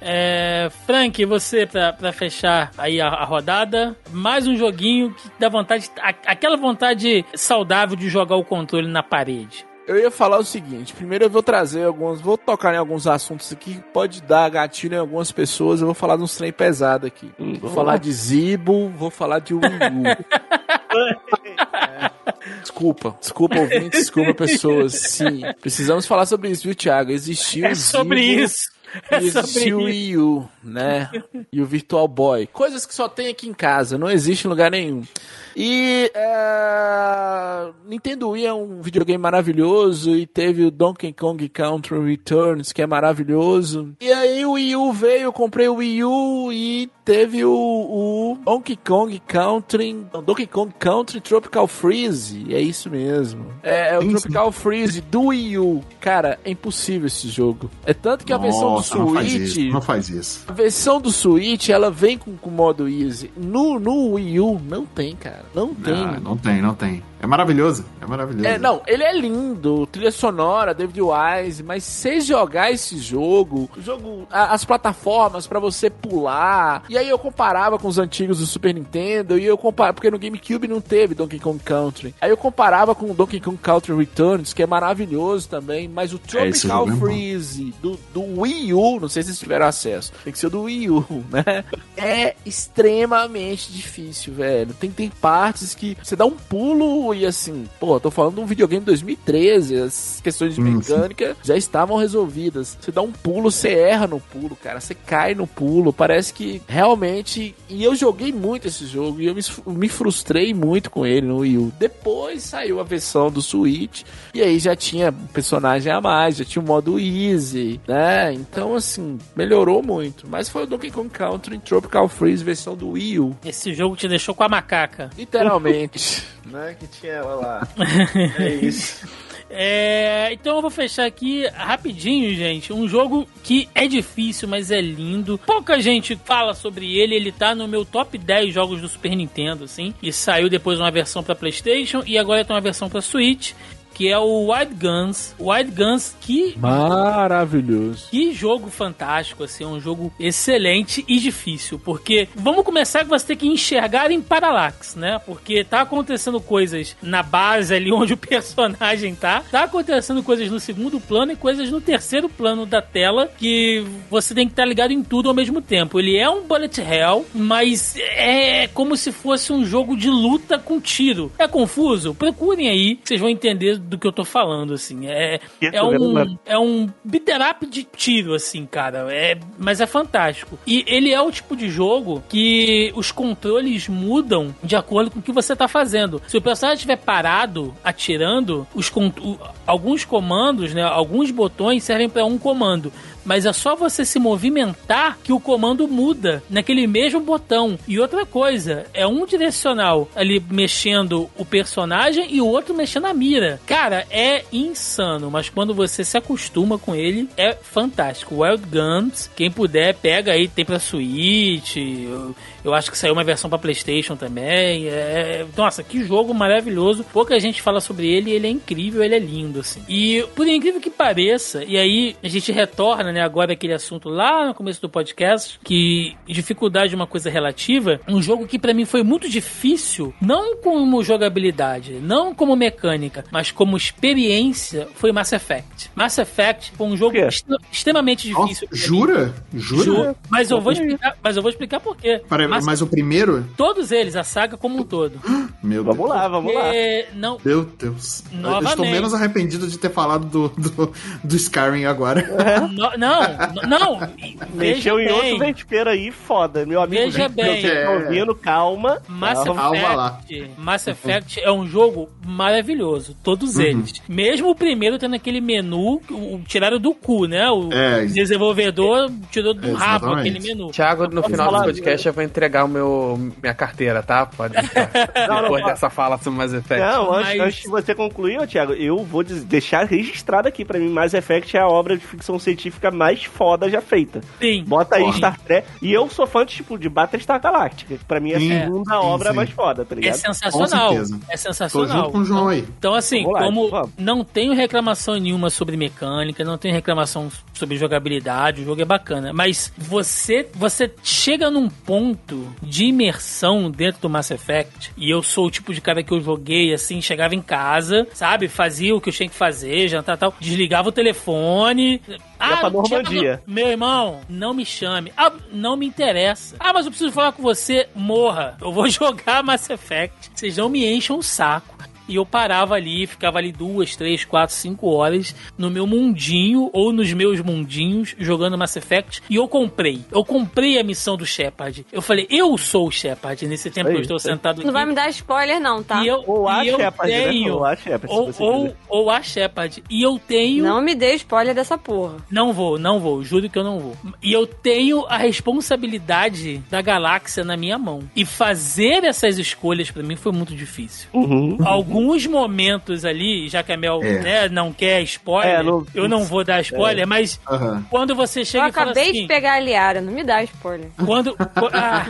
É, Frank, você, pra, pra fechar aí a, a, rodada, mais um joguinho que dá vontade, a, aquela vontade saudável de jogar o controle na parede. Eu ia falar o seguinte: primeiro eu vou trazer alguns, vou tocar em alguns assuntos aqui que pode dar gatilho em algumas pessoas. Eu vou falar de uns trem pesado aqui. Hum, vou falar de Zibo, vou falar de Wii U. é. Desculpa, desculpa ouvintes, desculpa pessoas. Sim, precisamos falar sobre isso, viu, Thiago? Existiu é sobre Zibo, isso. É existiu o Wii U, né? E o Virtual Boy. Coisas que só tem aqui em casa, não existe em lugar nenhum. E é, Nintendo Wii é um videogame maravilhoso e teve o Donkey Kong Country Returns, que é maravilhoso. E aí o Wii U veio, eu comprei o Wii U e teve o, o Donkey Kong Country, Donkey Kong Country Tropical Freeze, é isso mesmo. É, é o Tropical Freeze do Wii U. Cara, é impossível esse jogo. É tanto que a versão do Switch, não faz isso, não faz isso. A versão do Switch, ela vem com o modo easy. No, no Wii U não tem, cara. Não tem. Não, não tem, não tem. É maravilhoso, é maravilhoso. É, não, ele é lindo, trilha sonora, David Wise, mas se jogar esse jogo, o jogo, as plataformas para você pular, e aí eu comparava com os antigos do Super Nintendo, e eu comparava, porque no GameCube não teve Donkey Kong Country. Aí eu comparava com o Donkey Kong Country Returns, que é maravilhoso também, mas o é, Tropical é, Freeze do, do Wii U, não sei se vocês tiveram acesso, tem que ser do Wii U, né? É extremamente difícil, velho. Tem, tem partes que você dá um pulo e assim, pô, tô falando de um videogame de 2013, as questões de hum, mecânica já estavam resolvidas. Você dá um pulo, você erra no pulo, cara, você cai no pulo, parece que realmente. E eu joguei muito esse jogo e eu me, me frustrei muito com ele no Wii U. Depois saiu a versão do Switch e aí já tinha um personagem a mais, já tinha o um modo easy, né? Então, assim, melhorou muito. Mas foi o Donkey Kong Country Tropical Freeze versão do Wii U. Esse jogo te deixou com a macaca. Literalmente. né? Que tinha ela lá. É isso. É, então eu vou fechar aqui rapidinho, gente. Um jogo que é difícil, mas é lindo. Pouca gente fala sobre ele. Ele tá no meu top 10 jogos do Super Nintendo, assim. E saiu depois uma versão para PlayStation e agora tem uma versão para Switch que é o Wild Guns. Wild Guns, que Maravilhoso. que jogo fantástico, assim, é um jogo excelente e difícil, porque vamos começar que você tem que enxergar em paralax, né? Porque tá acontecendo coisas na base ali onde o personagem tá, tá acontecendo coisas no segundo plano e coisas no terceiro plano da tela que você tem que estar ligado em tudo ao mesmo tempo. Ele é um bullet hell, mas é como se fosse um jogo de luta com tiro. É confuso? Procurem aí, vocês vão entender do que eu tô falando, assim. É, é um, é um beat'em up de tiro, assim, cara. É, mas é fantástico. E ele é o tipo de jogo que os controles mudam de acordo com o que você tá fazendo. Se o personagem estiver parado, atirando, os alguns comandos, né, alguns botões servem para um comando. Mas é só você se movimentar que o comando muda naquele mesmo botão. E outra coisa, é um direcional ali mexendo o personagem e o outro mexendo a mira. Cara, é insano, mas quando você se acostuma com ele, é fantástico. Wild Guns, quem puder, pega aí, tem pra Switch. Eu, eu acho que saiu uma versão pra PlayStation também. É, nossa, que jogo maravilhoso. Pouca gente fala sobre ele, ele é incrível, ele é lindo, assim. E por incrível que pareça, e aí a gente retorna, né, agora aquele assunto lá no começo do podcast, que dificuldade é uma coisa relativa, um jogo que pra mim foi muito difícil, não como jogabilidade, não como mecânica, mas como experiência, foi Mass Effect. Mass Effect foi um jogo extremamente Nossa, difícil. mim. jura? Jura? Juro. Mas eu vou explicar, mas eu vou explicar por quê. Peraí, Mass- mas o primeiro? Todos eles, a saga como um todo. Meu Deus. Vamos lá, vamos lá. É, não, Meu Deus. Eu Novamente. estou menos arrependido de ter falado do, do, do Skyrim agora. no- não, não. Mexeu em outro bem. vespeiro aí, foda. Meu amigo, Veja bem. vocês estão ouvindo, calma. Mass calma. Calma lá. Effect, Mass Effect é um jogo maravilhoso, todos eles. Mesmo o primeiro tendo aquele menu, o, tiraram do cu, né? O É. desenvolvedor tirou do rabo Exatamente. aquele menu. Thiago, no final do podcast eu vou entregar o meu, minha carteira, tá? Pode. Não, Depois não, dessa fala sobre Mass Effect. Não, antes, Mas- antes de você concluir, Thiago, eu vou deixar registrado aqui pra mim, Mass Effect é a obra de ficção científica mais foda já feita. Sim. Bota aí. Star Trek. E eu sou fã de, tipo, de Battlestar Galactica, que pra mim é a Sim, segunda sim, obra sim. mais foda, tá É ligado? sensacional. Com certeza. É Tô sensacional. junto com o João aí. Então, assim, Vamos lá, como vamos. não tenho reclamação nenhuma sobre mecânica, não tenho reclamação sobre jogabilidade, o jogo é bacana. Mas você, você chega num ponto de imersão dentro do Mass Effect, e eu sou o tipo de cara que eu joguei assim, chegava em casa, sabe? Fazia o que eu tinha que fazer, jantar e tal, desligava o telefone. Ah, pra não tinha Normandia. nada- meu irmão, não me chame. Ah, não me interessa. Ah, mas eu preciso falar com você. Morra. Eu vou jogar Mass Effect. Vocês não me enchem o saco. E eu parava ali, ficava ali duas, três, quatro, cinco horas no meu mundinho ou nos meus mundinhos jogando Mass Effect. E eu comprei. Eu comprei a missão do Shepard. Eu falei, eu sou o Shepard nesse tempo que eu estou sentado aqui. Não vai me dar spoiler, não, tá? E eu, Ou a e eu Shepard, né? tenho. Ou a Shepard, ou, ou, ou a Shepard. E eu tenho. Não me dê spoiler dessa porra. Não vou, não vou, juro que eu não vou. E eu tenho a responsabilidade da galáxia na minha mão. E fazer essas escolhas pra mim foi muito difícil. Uhum. Alguns momentos ali, já que a Mel É. né, não quer spoiler, É, não- eu não vou dar spoiler, mas Aham. quando você Eu chega e fala acabei assim, de pegar a Liara, não me dá spoiler. quando ah,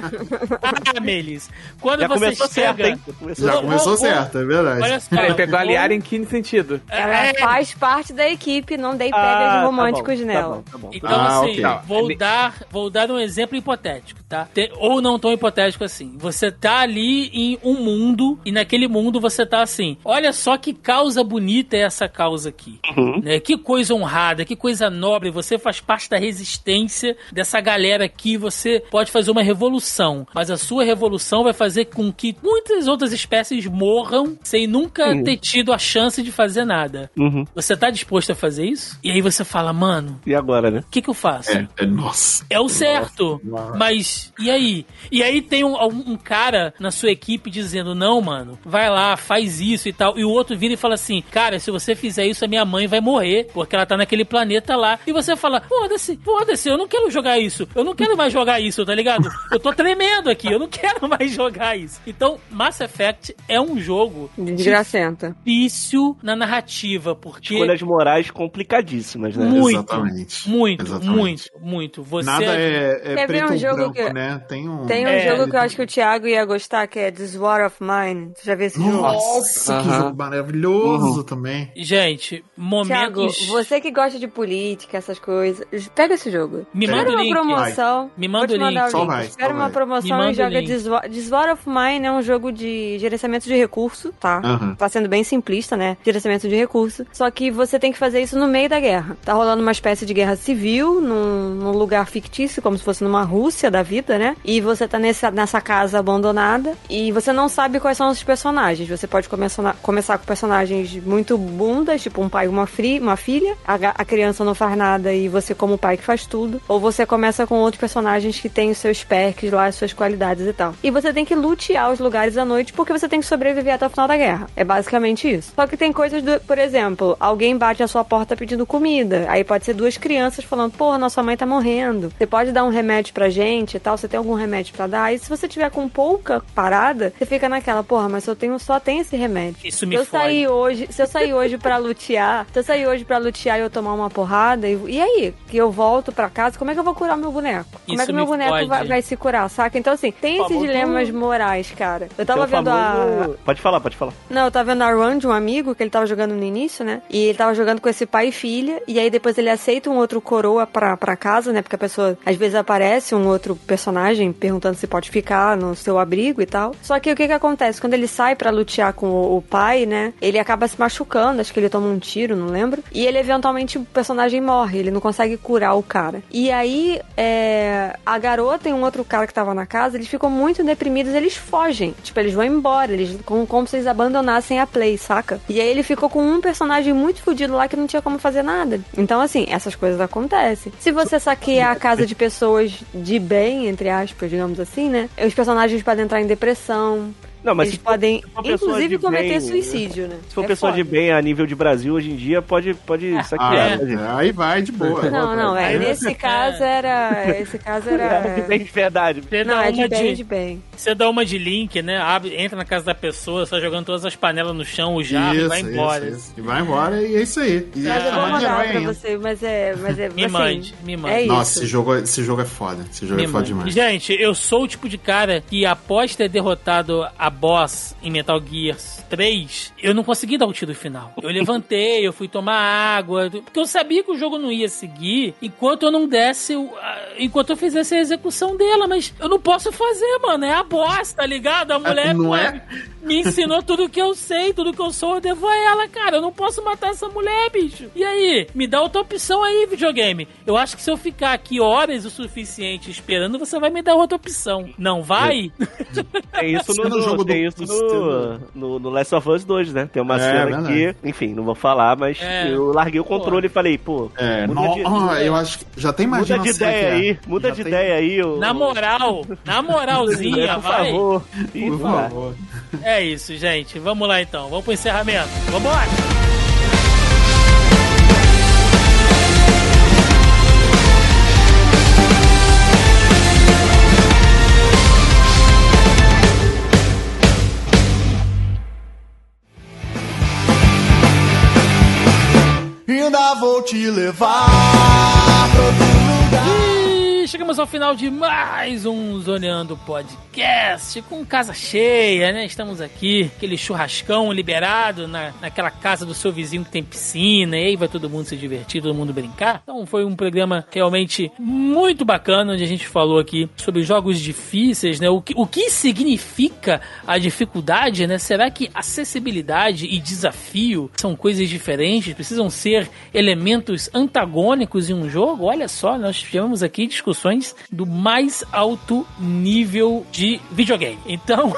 ah, Melis, quando Já você começou chega, certo, hein? Começou Já começou certo, é verdade. olha só, Ele pegou a Liara em que sentido? Ela É. faz parte da equipe, não dei Ah, pegas tá românticos bom, nela. Tá bom, tá bom. Então, Ah, assim, ok. Tá. vou, Ele- dar, vou dar um exemplo hipotético, tá? Te- ou não tão hipotético assim. Você tá ali em um mundo, e naquele mundo você tá assim: olha só que causa bonita é essa causa aqui. Uhum. Né? Que coisa honrada, que coisa nobre. Você faz parte da resistência dessa galera aqui. Você pode fazer uma revolução, mas a sua revolução vai fazer com que muitas outras espécies morram sem nunca Uhum. ter tido a chance de fazer nada. Uhum. Você tá disposto a fazer isso? E aí você fala, mano, E agora, né? o que, que eu faço? É, é, nossa. É o certo. Nossa. Mas, e aí? E aí tem um, um- um cara na sua equipe dizendo, não, mano, vai lá, faz isso e tal. E o outro vira e fala assim, cara, se você fizer isso, a minha mãe vai morrer, porque ela tá naquele planeta lá. E você fala, foda-se, foda-se, eu não quero jogar isso. Eu não quero mais jogar isso, tá ligado? Eu tô tremendo aqui, eu não quero mais jogar isso. Então, Mass Effect é um jogo Desgracenta. difícil na narrativa, porque... Escolhas morais complicadíssimas, né? Muito, Exatamente. muito, Exatamente. muito, muito. Você Nada é, é Quer ver preto um ou jogo branco, que- né? Tem um... Tem um É. jogo que eu acho que o Thiago ia gostar, que é This War of Mine. Você já viu esse jogo? Nossa, Nossa, que jogo maravilhoso também. Gente, momentos. você que gosta de política, essas coisas, pega esse jogo. Me Pega. manda uma link. promoção. Me manda o link. Só link. vai, Espera só uma promoção e joga Desvor of Mine é um jogo de gerenciamento de recurso, tá? Aham. Tá sendo bem simplista, né? Gerenciamento de recurso. Só que você tem que fazer isso no meio da guerra. Tá rolando uma espécie de guerra civil num, num lugar fictício, como se fosse numa Rússia da vida, né? E você tá nessa, nessa casa abandonada e você não sabe quais são os personagens. Você pode começar, começar com personagens muito bundas, tipo um pai e uma, fri, uma filha. A, a criança não faz nada e você, como pai, que faz tudo. Ou você começa com outros personagens que têm os seus perks lá, as suas qualidades e tal. E você tem que lutear os lugares à noite porque você tem que sobreviver até o final da guerra. É basicamente isso. Só que tem coisas do, por exemplo, alguém bate na sua porta pedindo comida. Aí pode ser duas crianças falando, porra, nossa mãe tá morrendo. Você pode dar um remédio pra gente e tal. Você tem algum remédio pra dar? E se você tiver com pouca parada, você fica naquela, porra, mas eu tenho, só tenho esse remédio. Isso me se eu fode. sair hoje, se eu sair hoje pra lutear, se eu sair hoje pra lutear e eu tomar uma porrada, e, e aí? Que eu volto pra casa, como é que eu vou curar meu boneco? Como é Isso que meu me boneco vai, vai se curar, saca? Então, assim, tem esses dilemas morais, cara. Eu tava vendo a. famoso- Pode falar, pode falar. Não, eu tava vendo a run de um amigo que ele tava jogando no início, né? E ele tava jogando com esse pai e filha. E aí depois ele aceita um outro coroa pra, pra casa, né? Porque a pessoa, às vezes aparece um outro personagem perguntando se pode ficar no seu abrigo e tal. Só que o que que acontece? Quando ele sai pra lutear com o, pai, né? Ele acaba se machucando, acho que ele toma um tiro, não lembro. E ele eventualmente, o personagem morre, ele não consegue curar o cara. E aí, é, a garota e um outro cara que tava na casa, eles ficam muito deprimidos, eles fogem. Tipo, eles vão embora, eles como, como se eles abandonassem a play, saca? E aí ele ficou com um personagem muito fodido lá que não tinha como fazer nada. Então, assim, essas coisas acontecem. Se você saquear a casa de pessoas de bem, entre aspas, digamos assim, né? Os personagens podem entrar em depressão. Não, mas eles podem, inclusive, de cometer bem, suicídio, né? Se for É pessoa de foda. bem a nível de Brasil hoje em dia, pode, pode Ah, saquear. né, gente? aí vai de boa. Não, não, é. Nesse caso era. Esse caso era. De bem de verdade. Você Não, dá é de uma bem, de, de bem. Você dá uma de link, né? Abre, entra na casa da pessoa, só jogando todas as panelas no chão, o jarro e vai embora. Isso, isso. E vai embora e é isso aí. E Mas eu vou chamar de mandar pra você, mas é. Mas é Me assim, mande, me mande. É. Nossa, esse jogo, esse jogo é foda. Esse jogo Me é foda mande. demais. Gente, eu sou o tipo de cara que após ter derrotado a boss em Metal Gear 3, eu não consegui dar o tiro final. Eu levantei, eu fui tomar água, porque eu sabia que o jogo não ia seguir enquanto eu não desse, enquanto eu fizesse a execução dela, mas eu não posso fazer, mano, é a boss, tá ligado? A mulher não pô, é? me ensinou tudo que eu sei, tudo que eu sou, eu devo a ela, cara. Eu não posso matar essa mulher, bicho. E aí? Me dá outra opção aí, videogame. Eu acho que se eu ficar aqui horas o suficiente esperando, você vai me dar outra opção. Não vai? Tem isso no, no jogo tem do- isso no, no, no Last of Us 2, né? Tem uma É, cena verdade. que, enfim, não vou falar, mas É. eu larguei o controle e falei, pô, É, no, de, ah, eu acho que já tem muda de ideia aqui, aí, muda Já de tem- ideia aí. ô- Na moral, na moralzinha, por vai. favor. Por favor. É isso, gente. Vamos lá então. Vamos pro encerramento. Vambora! Ainda vou te levar chegamos ao final de mais um Zoneando Podcast com casa cheia, né? Estamos aqui, aquele churrascão liberado na, naquela casa do seu vizinho que tem piscina, e aí vai todo mundo se divertir, todo mundo brincar. Então foi um programa realmente muito bacana, onde a gente falou aqui sobre jogos difíceis, né? O que, o que significa a dificuldade, né? Será que acessibilidade e desafio são coisas diferentes? Precisam ser elementos antagônicos em um jogo? Olha só, nós tivemos aqui discussões do mais alto nível de videogame. Então,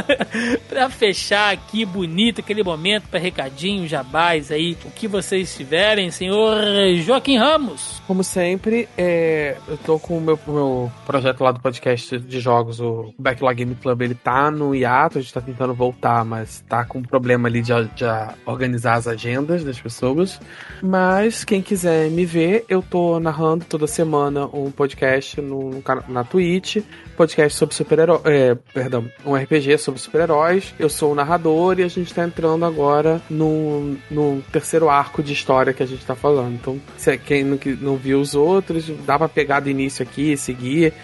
para fechar aqui bonito aquele momento para recadinho, jabás aí, o que vocês tiverem, senhor Joaquim Ramos. Como sempre, é, eu tô com o meu, meu projeto lá do podcast de jogos, o Backlog Game Club, ele tá no hiato, a gente tá tentando voltar, mas tá com um problema ali de, de organizar as agendas das pessoas. Mas quem quiser me ver, eu tô narrando toda semana um podcast podcast no, no na Twitch, podcast sobre super-heróis, é, perdão, um RPG sobre super-heróis. Eu sou o narrador e a gente tá entrando agora no, no terceiro arco de história que a gente tá falando. Então, se é quem não, não viu os outros, dá pra pegar do início aqui, seguir.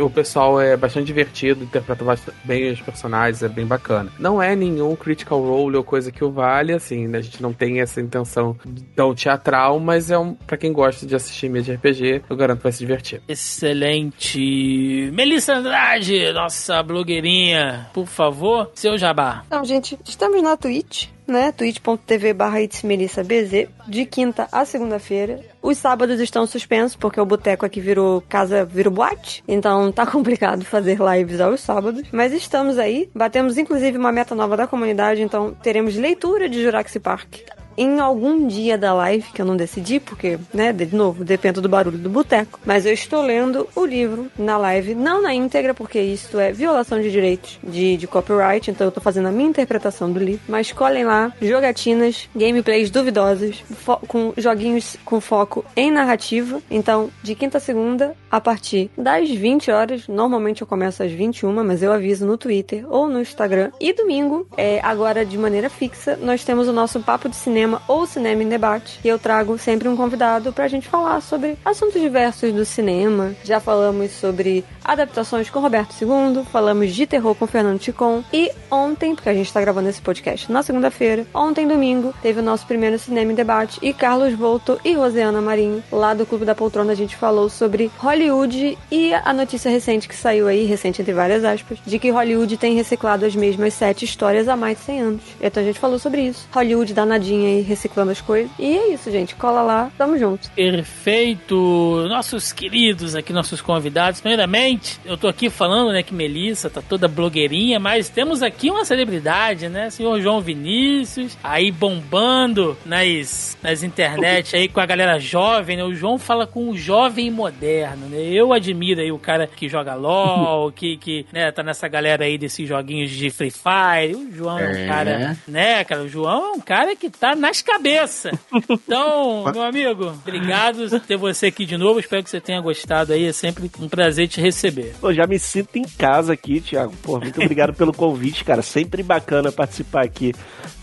O pessoal é bastante divertido, interpreta bem os personagens, é bem bacana. Não é nenhum critical role ou coisa que o vale, assim, né? A gente não tem essa intenção tão teatral, mas é um para quem gosta de assistir mídia RPG, eu garanto que vai se divertir. Excelente. Melissa Andrade, nossa blogueirinha, por favor, seu jabá. Então, gente, estamos na Twitch, né? twitch.tv barra BZ, de quinta a segunda-feira. Os sábados estão suspensos, porque o boteco aqui virou casa, virou boate. Então tá complicado fazer lives aos sábados. Mas estamos aí. Batemos, inclusive, uma meta nova da comunidade. Então teremos leitura de Jurassic Park em algum dia da live, que eu não decidi, porque, né, de novo, depende do barulho do boteco. Mas eu estou lendo o livro na live, não na íntegra, porque isso é violação de direitos de, de copyright, então eu tô fazendo a minha interpretação do livro. Mas colhem lá jogatinas, gameplays duvidosas, com joguinhos com foco em narrativa. Então, de quinta a segunda, a partir das 20 horas, normalmente eu começo às 21, mas eu aviso no Twitter ou no Instagram. E domingo, é, agora de maneira fixa, nós temos o nosso papo de cinema ou cinema em debate. E eu trago sempre um convidado pra gente falar sobre assuntos diversos do cinema. Já falamos sobre adaptações com Roberto II, falamos de terror com Fernando Ticon. E ontem, porque a gente tá gravando esse podcast na segunda-feira, ontem, domingo, teve o nosso primeiro cinema em debate. E Carlos Volto e Rosiana Marinho, lá do Clube da Poltrona, a gente falou sobre Hollywood e a notícia recente que saiu aí, recente entre várias aspas, de que Hollywood tem reciclado as mesmas sete histórias há mais de 100 anos. Então a gente falou sobre isso. Hollywood danadinha aí, reciclando as coisas. E é isso, gente. Cola lá, tamo junto. Perfeito. Nossos queridos aqui, nossos convidados. Primeiramente, eu tô aqui falando, né, que Melissa tá toda blogueirinha, mas temos aqui uma celebridade, né? Senhor João Vinícius, aí bombando nas, nas internet aí com a galera jovem, né? O João fala com o jovem moderno, né? Eu admiro aí o cara que joga LOL, que, que né, tá nessa galera aí desses joguinhos de Free Fire. O João é um É. cara, né, cara? O João é um cara que tá nas cabeças. Então, meu amigo, obrigado por ter você aqui de novo. Espero que você tenha gostado aí. É sempre um prazer te receber. Pô, já me sinto em casa aqui, Thiago. Pô, muito obrigado pelo convite, cara. Sempre bacana participar aqui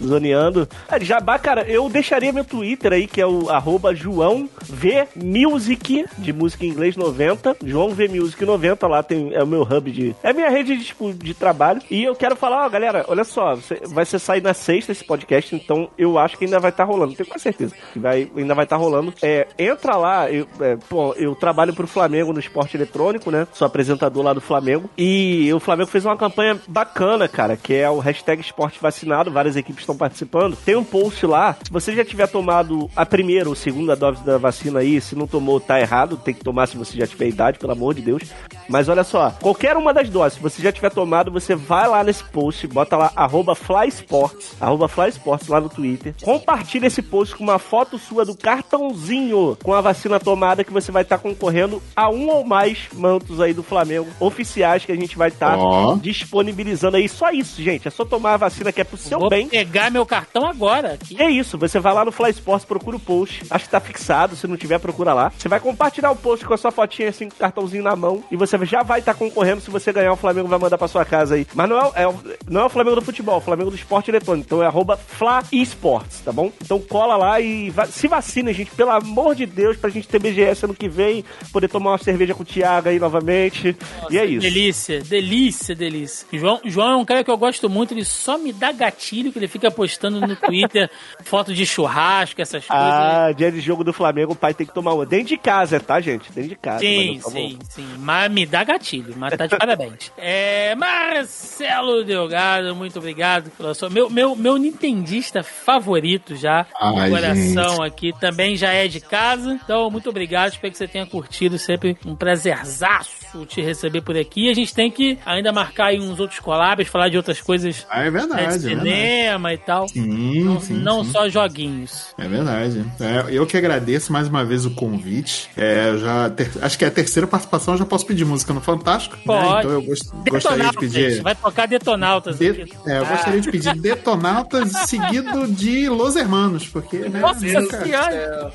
zoneando. Ah, Jabá, cara, eu deixaria meu Twitter aí, que é o arroba João V Music, de música em inglês 90. João V Music 90, lá tem, é o meu hub de. É minha rede de, tipo, de trabalho. E eu quero falar, ó, galera, olha só, você- vai ser sair na sexta esse podcast, então eu acho que ainda vai estar rolando. Tenho quase certeza que vai, ainda vai estar rolando. É, entra lá, eu, é, pô, eu trabalho pro Flamengo no esporte eletrônico, né? Sou apresentador lá do Flamengo. E o Flamengo fez uma campanha bacana, cara, que é o hashtag esporte vacinado. Várias equipes estão participando. Tem um post lá. Se você já tiver tomado a primeira ou segunda dose da vacina aí, se não tomou, tá errado. Tem que tomar se você já tiver idade, pelo amor de Deus. Mas olha só, qualquer uma das doses, se você já tiver tomado, você vai lá nesse post, bota lá, arroba flysports, arroba flysports lá no Twitter. Compartilha esse post com uma foto sua do cartãozinho com a vacina tomada que você vai estar concorrendo a um ou mais mantos aí do Flamengo oficiais que a gente vai estar Ó. disponibilizando aí. Só isso, gente. É só tomar a vacina que é pro seu Vou bem. pegar meu cartão agora. Aqui. E é isso, você vai lá no Fly Sports, procura o post. Acho que tá fixado, se não tiver, procura lá. Você vai compartilhar o post com a sua fotinha assim, com o cartãozinho na mão. E você já vai estar concorrendo. Se você ganhar, o Flamengo vai mandar pra sua casa aí. Mas não é, o- é não é o Flamengo do futebol, é o Flamengo do esporte eletrônico. Então é arroba Fla Esports, tá bom? Então cola lá e va- se vacina, gente. Pelo amor de Deus, pra gente ter BGS ano que vem. Poder tomar uma cerveja com o Thiago aí novamente. e é isso. Delícia, delícia, delícia. João, João é um cara que eu gosto muito, ele só me dá gatilho que ele fica postando no Twitter foto de churrasco, essas coisas. Ah, dia de jogo do Flamengo, o pai tem que tomar uma. Dentro de casa, tá, gente? Dentro de casa. Sim, tá sim, sim. Mas me dá gatilho, mas tá de parabéns. É, Marcelo Delgado, muito obrigado pela sua. Meu, meu, meu nintendista favorito já. Ai, no coração gente. aqui também já é de casa. Então, muito obrigado. Espero que você tenha curtido. Sempre um prazerzaço te receber por aqui. A gente tem que ainda marcar aí uns outros collabs, falar de outras coisas. Ah, é né, verdade. de é verdade. cinema e tal. Sim, Não, sim, não sim. só joguinhos. É verdade. É, eu que agradeço mais uma vez o convite. É, já ter- acho que é a terceira participação, eu já posso pedir música no Fantástico. né? Pode. Então eu gost- gostaria de pedir. Vai tocar detonautas de- é, eu Ah. gostaria de pedir Detonautas seguido de Los Hermanos, porque, né? Nossa nunca-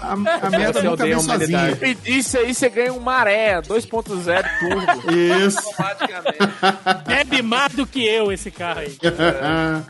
a, a merda Você nunca vem sozinha. E isso aí você ganha um maré 2.0 turbo. Isso. Automaticamente. Bebe mais do que eu esse carro aí.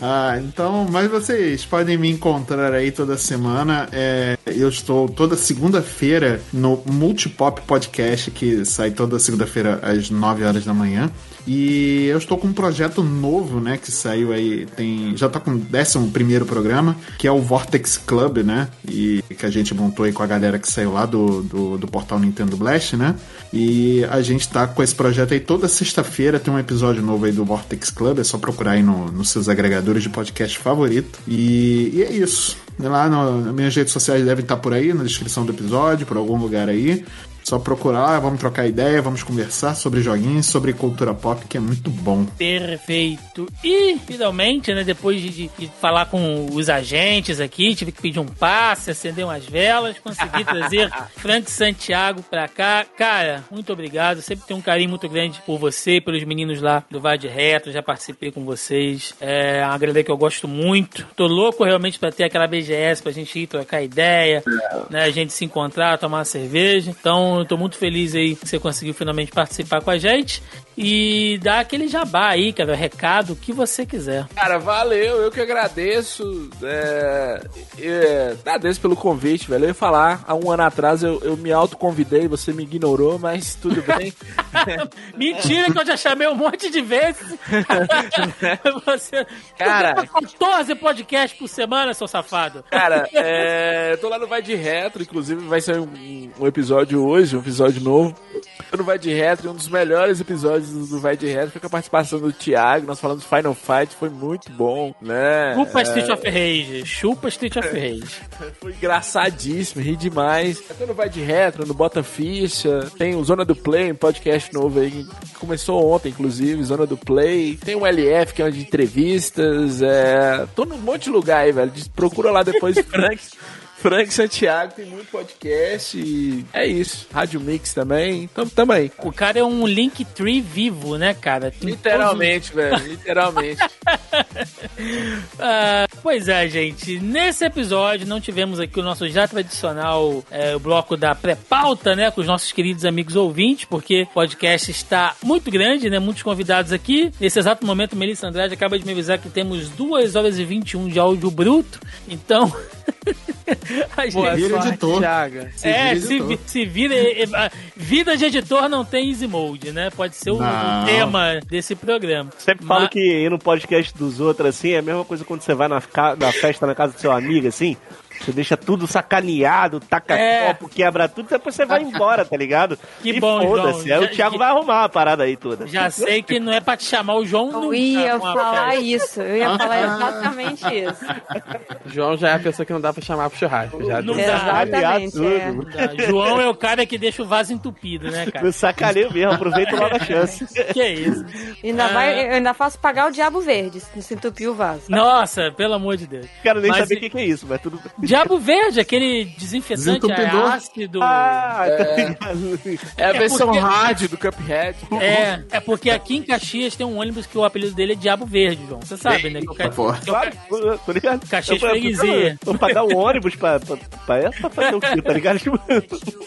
ah, então, mas vocês podem me encontrar aí toda semana. É, eu estou toda segunda-feira no Multipop Podcast, que sai toda segunda-feira às 9 horas da manhã. E eu estou com um projeto novo, né? Que saiu aí, tem. Já tá com o 11 programa, que é o Vortex Club, né? E que a gente montou aí com a galera que saiu lá do, do, do portal Nintendo Blast, né? E a gente tá com esse projeto aí toda sexta-feira, tem um episódio novo aí do Vortex Club, é só procurar aí no, nos seus agregadores de podcast favorito. E, e é isso. Lá no, nas minhas redes sociais devem estar por aí, na descrição do episódio, por algum lugar aí. Só procurar lá, vamos trocar ideia, vamos conversar sobre joguinhos, sobre cultura pop, que é muito bom. Perfeito. E, finalmente, né, depois de, de- falar com os agentes aqui, tive que pedir um passe, acender umas velas, consegui trazer Frank Santiago pra cá. Cara, muito obrigado. Sempre tenho um carinho muito grande por você, pelos meninos lá do Vai de Reto. Já participei com vocês. É uma grande que eu gosto muito. Tô louco realmente pra ter aquela BGS pra gente ir trocar ideia, né, a gente se encontrar, tomar uma cerveja. Então, eu tô muito feliz aí que você conseguiu finalmente participar com a gente. E dar aquele jabá aí, cara, recado, o que você quiser. Cara, valeu, eu que agradeço. É, é, agradeço pelo convite, velho. Eu ia falar, há um ano atrás eu, eu me autoconvidei, você me ignorou, mas tudo bem. Mentira que eu já chamei um monte de vezes. você. Cara. Tu grava 14 podcasts por semana, seu safado. Cara, é, eu tô lá no Vai de Retro, inclusive vai sair um, um episódio hoje, um episódio novo. No Vai de Retro, um dos melhores episódios do Vai de Retro foi com a participação do Thiago. Nós falamos de Final Fight, foi muito bom, né? Chupa É, Street of Rage. Chupa Street of Rage. Foi engraçadíssimo, ri demais. Até no Vai de Retro, no Bota Ficha. Tem o Zona do Play, um podcast novo aí. que Começou ontem, inclusive, Zona do Play. Tem o LF, que é uma de entrevistas. É... Tô num monte de lugar aí, velho. Procura lá depois Frank. Frank Santiago, tem muito podcast e é isso. Rádio Mix também. Então, tamo aí. O cara é um Linktree vivo, né, cara? Tem Literalmente, velho. Literalmente. Ah, pois é, gente. Nesse episódio não tivemos aqui o nosso já tradicional é, bloco da pré-pauta, né? Com os nossos queridos amigos ouvintes, porque o podcast está muito grande, né? Muitos convidados aqui. Nesse exato momento, Melissa Andrade acaba de me avisar que temos 2 horas e 21 de áudio bruto. Então. a gente- Boa Vira sorte, editor. Thiago. Se é, vira se, editor. vi- se vira. Vida de editor não tem easy mode, né? Pode ser o, tema desse programa. Sempre falo Mas- que ir no podcast dos outros, assim, é a mesma coisa quando você vai na, na festa na casa do seu amigo, assim. Você deixa tudo sacaneado, taca É. copo, quebra tudo, depois você vai embora, tá ligado? Que e bom, foda-se. João. Aí Já- o Thiago vai arrumar a parada aí toda. Já sei que não é pra te chamar o João Eu nunca ia falar festa. isso, eu ia falar exatamente isso. João já é a pessoa que não dá pra chamar pro churrasco. Já Não disse. dá. Exatamente, é. tudo. Tá, João é o cara que deixa o vaso entupido, né, cara? Eu sacaneio mesmo, aproveita logo a chance. Que é isso? Ainda Ah. vai, eu ainda faço pagar o diabo verde se se entupir o vaso. Nossa, pelo amor de Deus. Quero nem Mas saber e- o que, que é isso, mas tudo Diabo Verde, aquele desinfetante Desentupidor. ácido. Ah, tá ligado. É a É versão porque- rádio do Cuphead. É, é porque aqui em Caxias tem um ônibus que o apelido dele é Diabo Verde, João. Você sabe, né? Que eu eu Claro, quero- tô ligado. Caxias Eu- eu- Freguesia. Vou pagar um ônibus pra, pra, pra essa pra fazer o quê, tá ligado?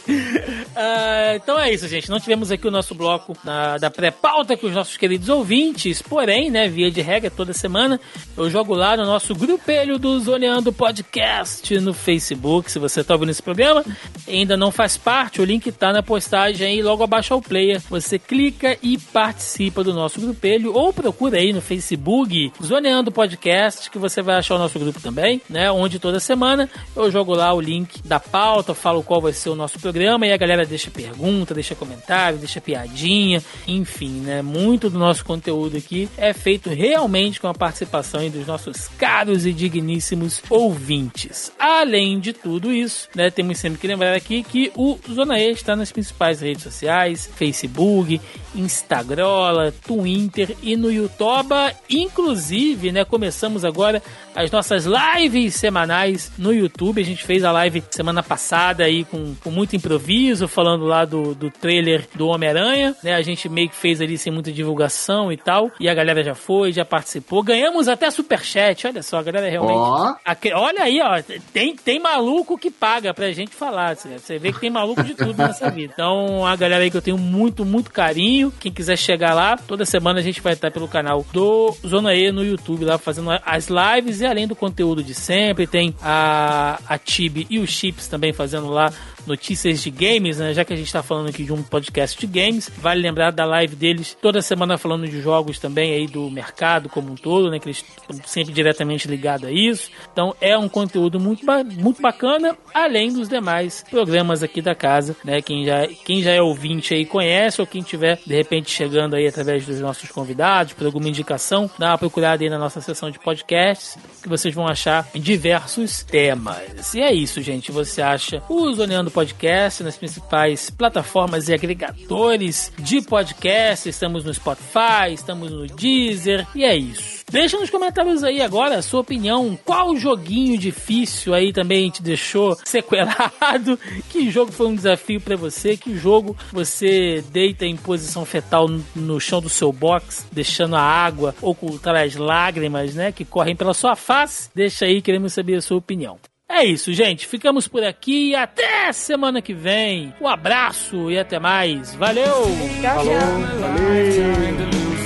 Ah, então é isso, gente. Não tivemos aqui o nosso bloco da, da pré-pauta com os nossos queridos ouvintes, porém, né, via de regra, toda semana eu jogo lá no nosso grupelho do Zoneando Podcast no Facebook. Se você tá ouvindo esse programa ainda não faz parte, o link tá na postagem aí, logo abaixo ao player. Você clica e participa do nosso grupelho ou procura aí no Facebook Zoneando Podcast, que você vai achar o nosso grupo também, né? Onde toda semana eu jogo lá o link da pauta, falo qual vai ser o nosso programa e a galera deixa pergunta, deixa comentário, deixa piadinha, enfim, né? Muito do nosso conteúdo aqui é feito realmente com a participação dos nossos caros e digníssimos ouvintes. Além de tudo isso, né, temos sempre que lembrar aqui que o Zona E está nas principais redes sociais, Facebook, Instagram, Twitter e no YouTube. Inclusive, né, começamos agora as nossas lives semanais no YouTube. A gente fez a live semana passada aí com, com muito improviso, falando lá do, do trailer do Homem-Aranha, né? A gente meio que fez ali sem muita divulgação e tal. E a galera já foi, já participou. Ganhamos até superchat, olha só, a galera realmente. Aque- olha aí, ó, tem, tem maluco que paga pra gente falar. Você você vê que tem maluco de tudo nessa vida. Então, a galera aí que eu tenho muito, muito carinho. Quem quiser chegar lá, toda semana a gente vai estar pelo canal do Zona E no YouTube, lá fazendo as lives e além do conteúdo de sempre. Tem a, a Tibi e o Chips também fazendo lá notícias de games, né? Já que a gente tá falando aqui de um podcast de games, vale lembrar da live deles toda semana falando de jogos também aí do mercado como um todo, né? Que eles estão sempre diretamente ligados a isso. Então é um conteúdo muito, muito bacana, além dos demais programas aqui da casa, né? Quem já, quem já é ouvinte aí conhece, ou quem tiver de repente chegando aí através dos nossos convidados, por alguma indicação, dá uma procurada aí na nossa seção de podcasts, que vocês vão achar diversos temas. E é isso, gente. Você acha o Zoneando Podcast nas principais plataformas e agregadores de podcast. Estamos no Spotify, estamos no Deezer, e é isso. Deixa nos comentários aí agora a sua opinião. Qual joguinho difícil aí também te deixou sequelado? Que jogo foi um desafio pra você? Que jogo você deita em posição fetal no- chão do seu box, deixando a água ocultar as lágrimas, né, que correm pela sua face? Deixa aí, queremos saber a sua opinião. É isso, gente. Ficamos por aqui. Até semana que vem. Um abraço e até mais. Valeu! Tchau,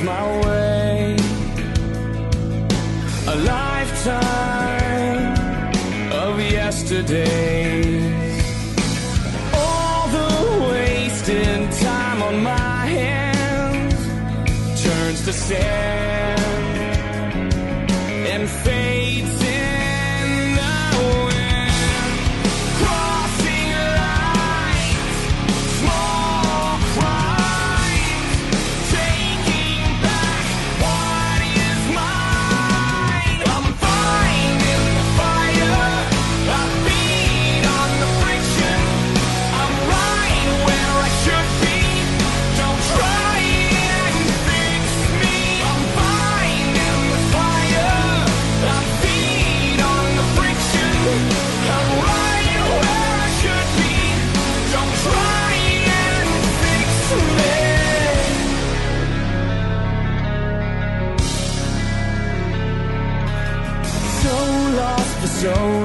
tchau. A lifetime of yesterdays. All the wasted time on my hands turns to sand so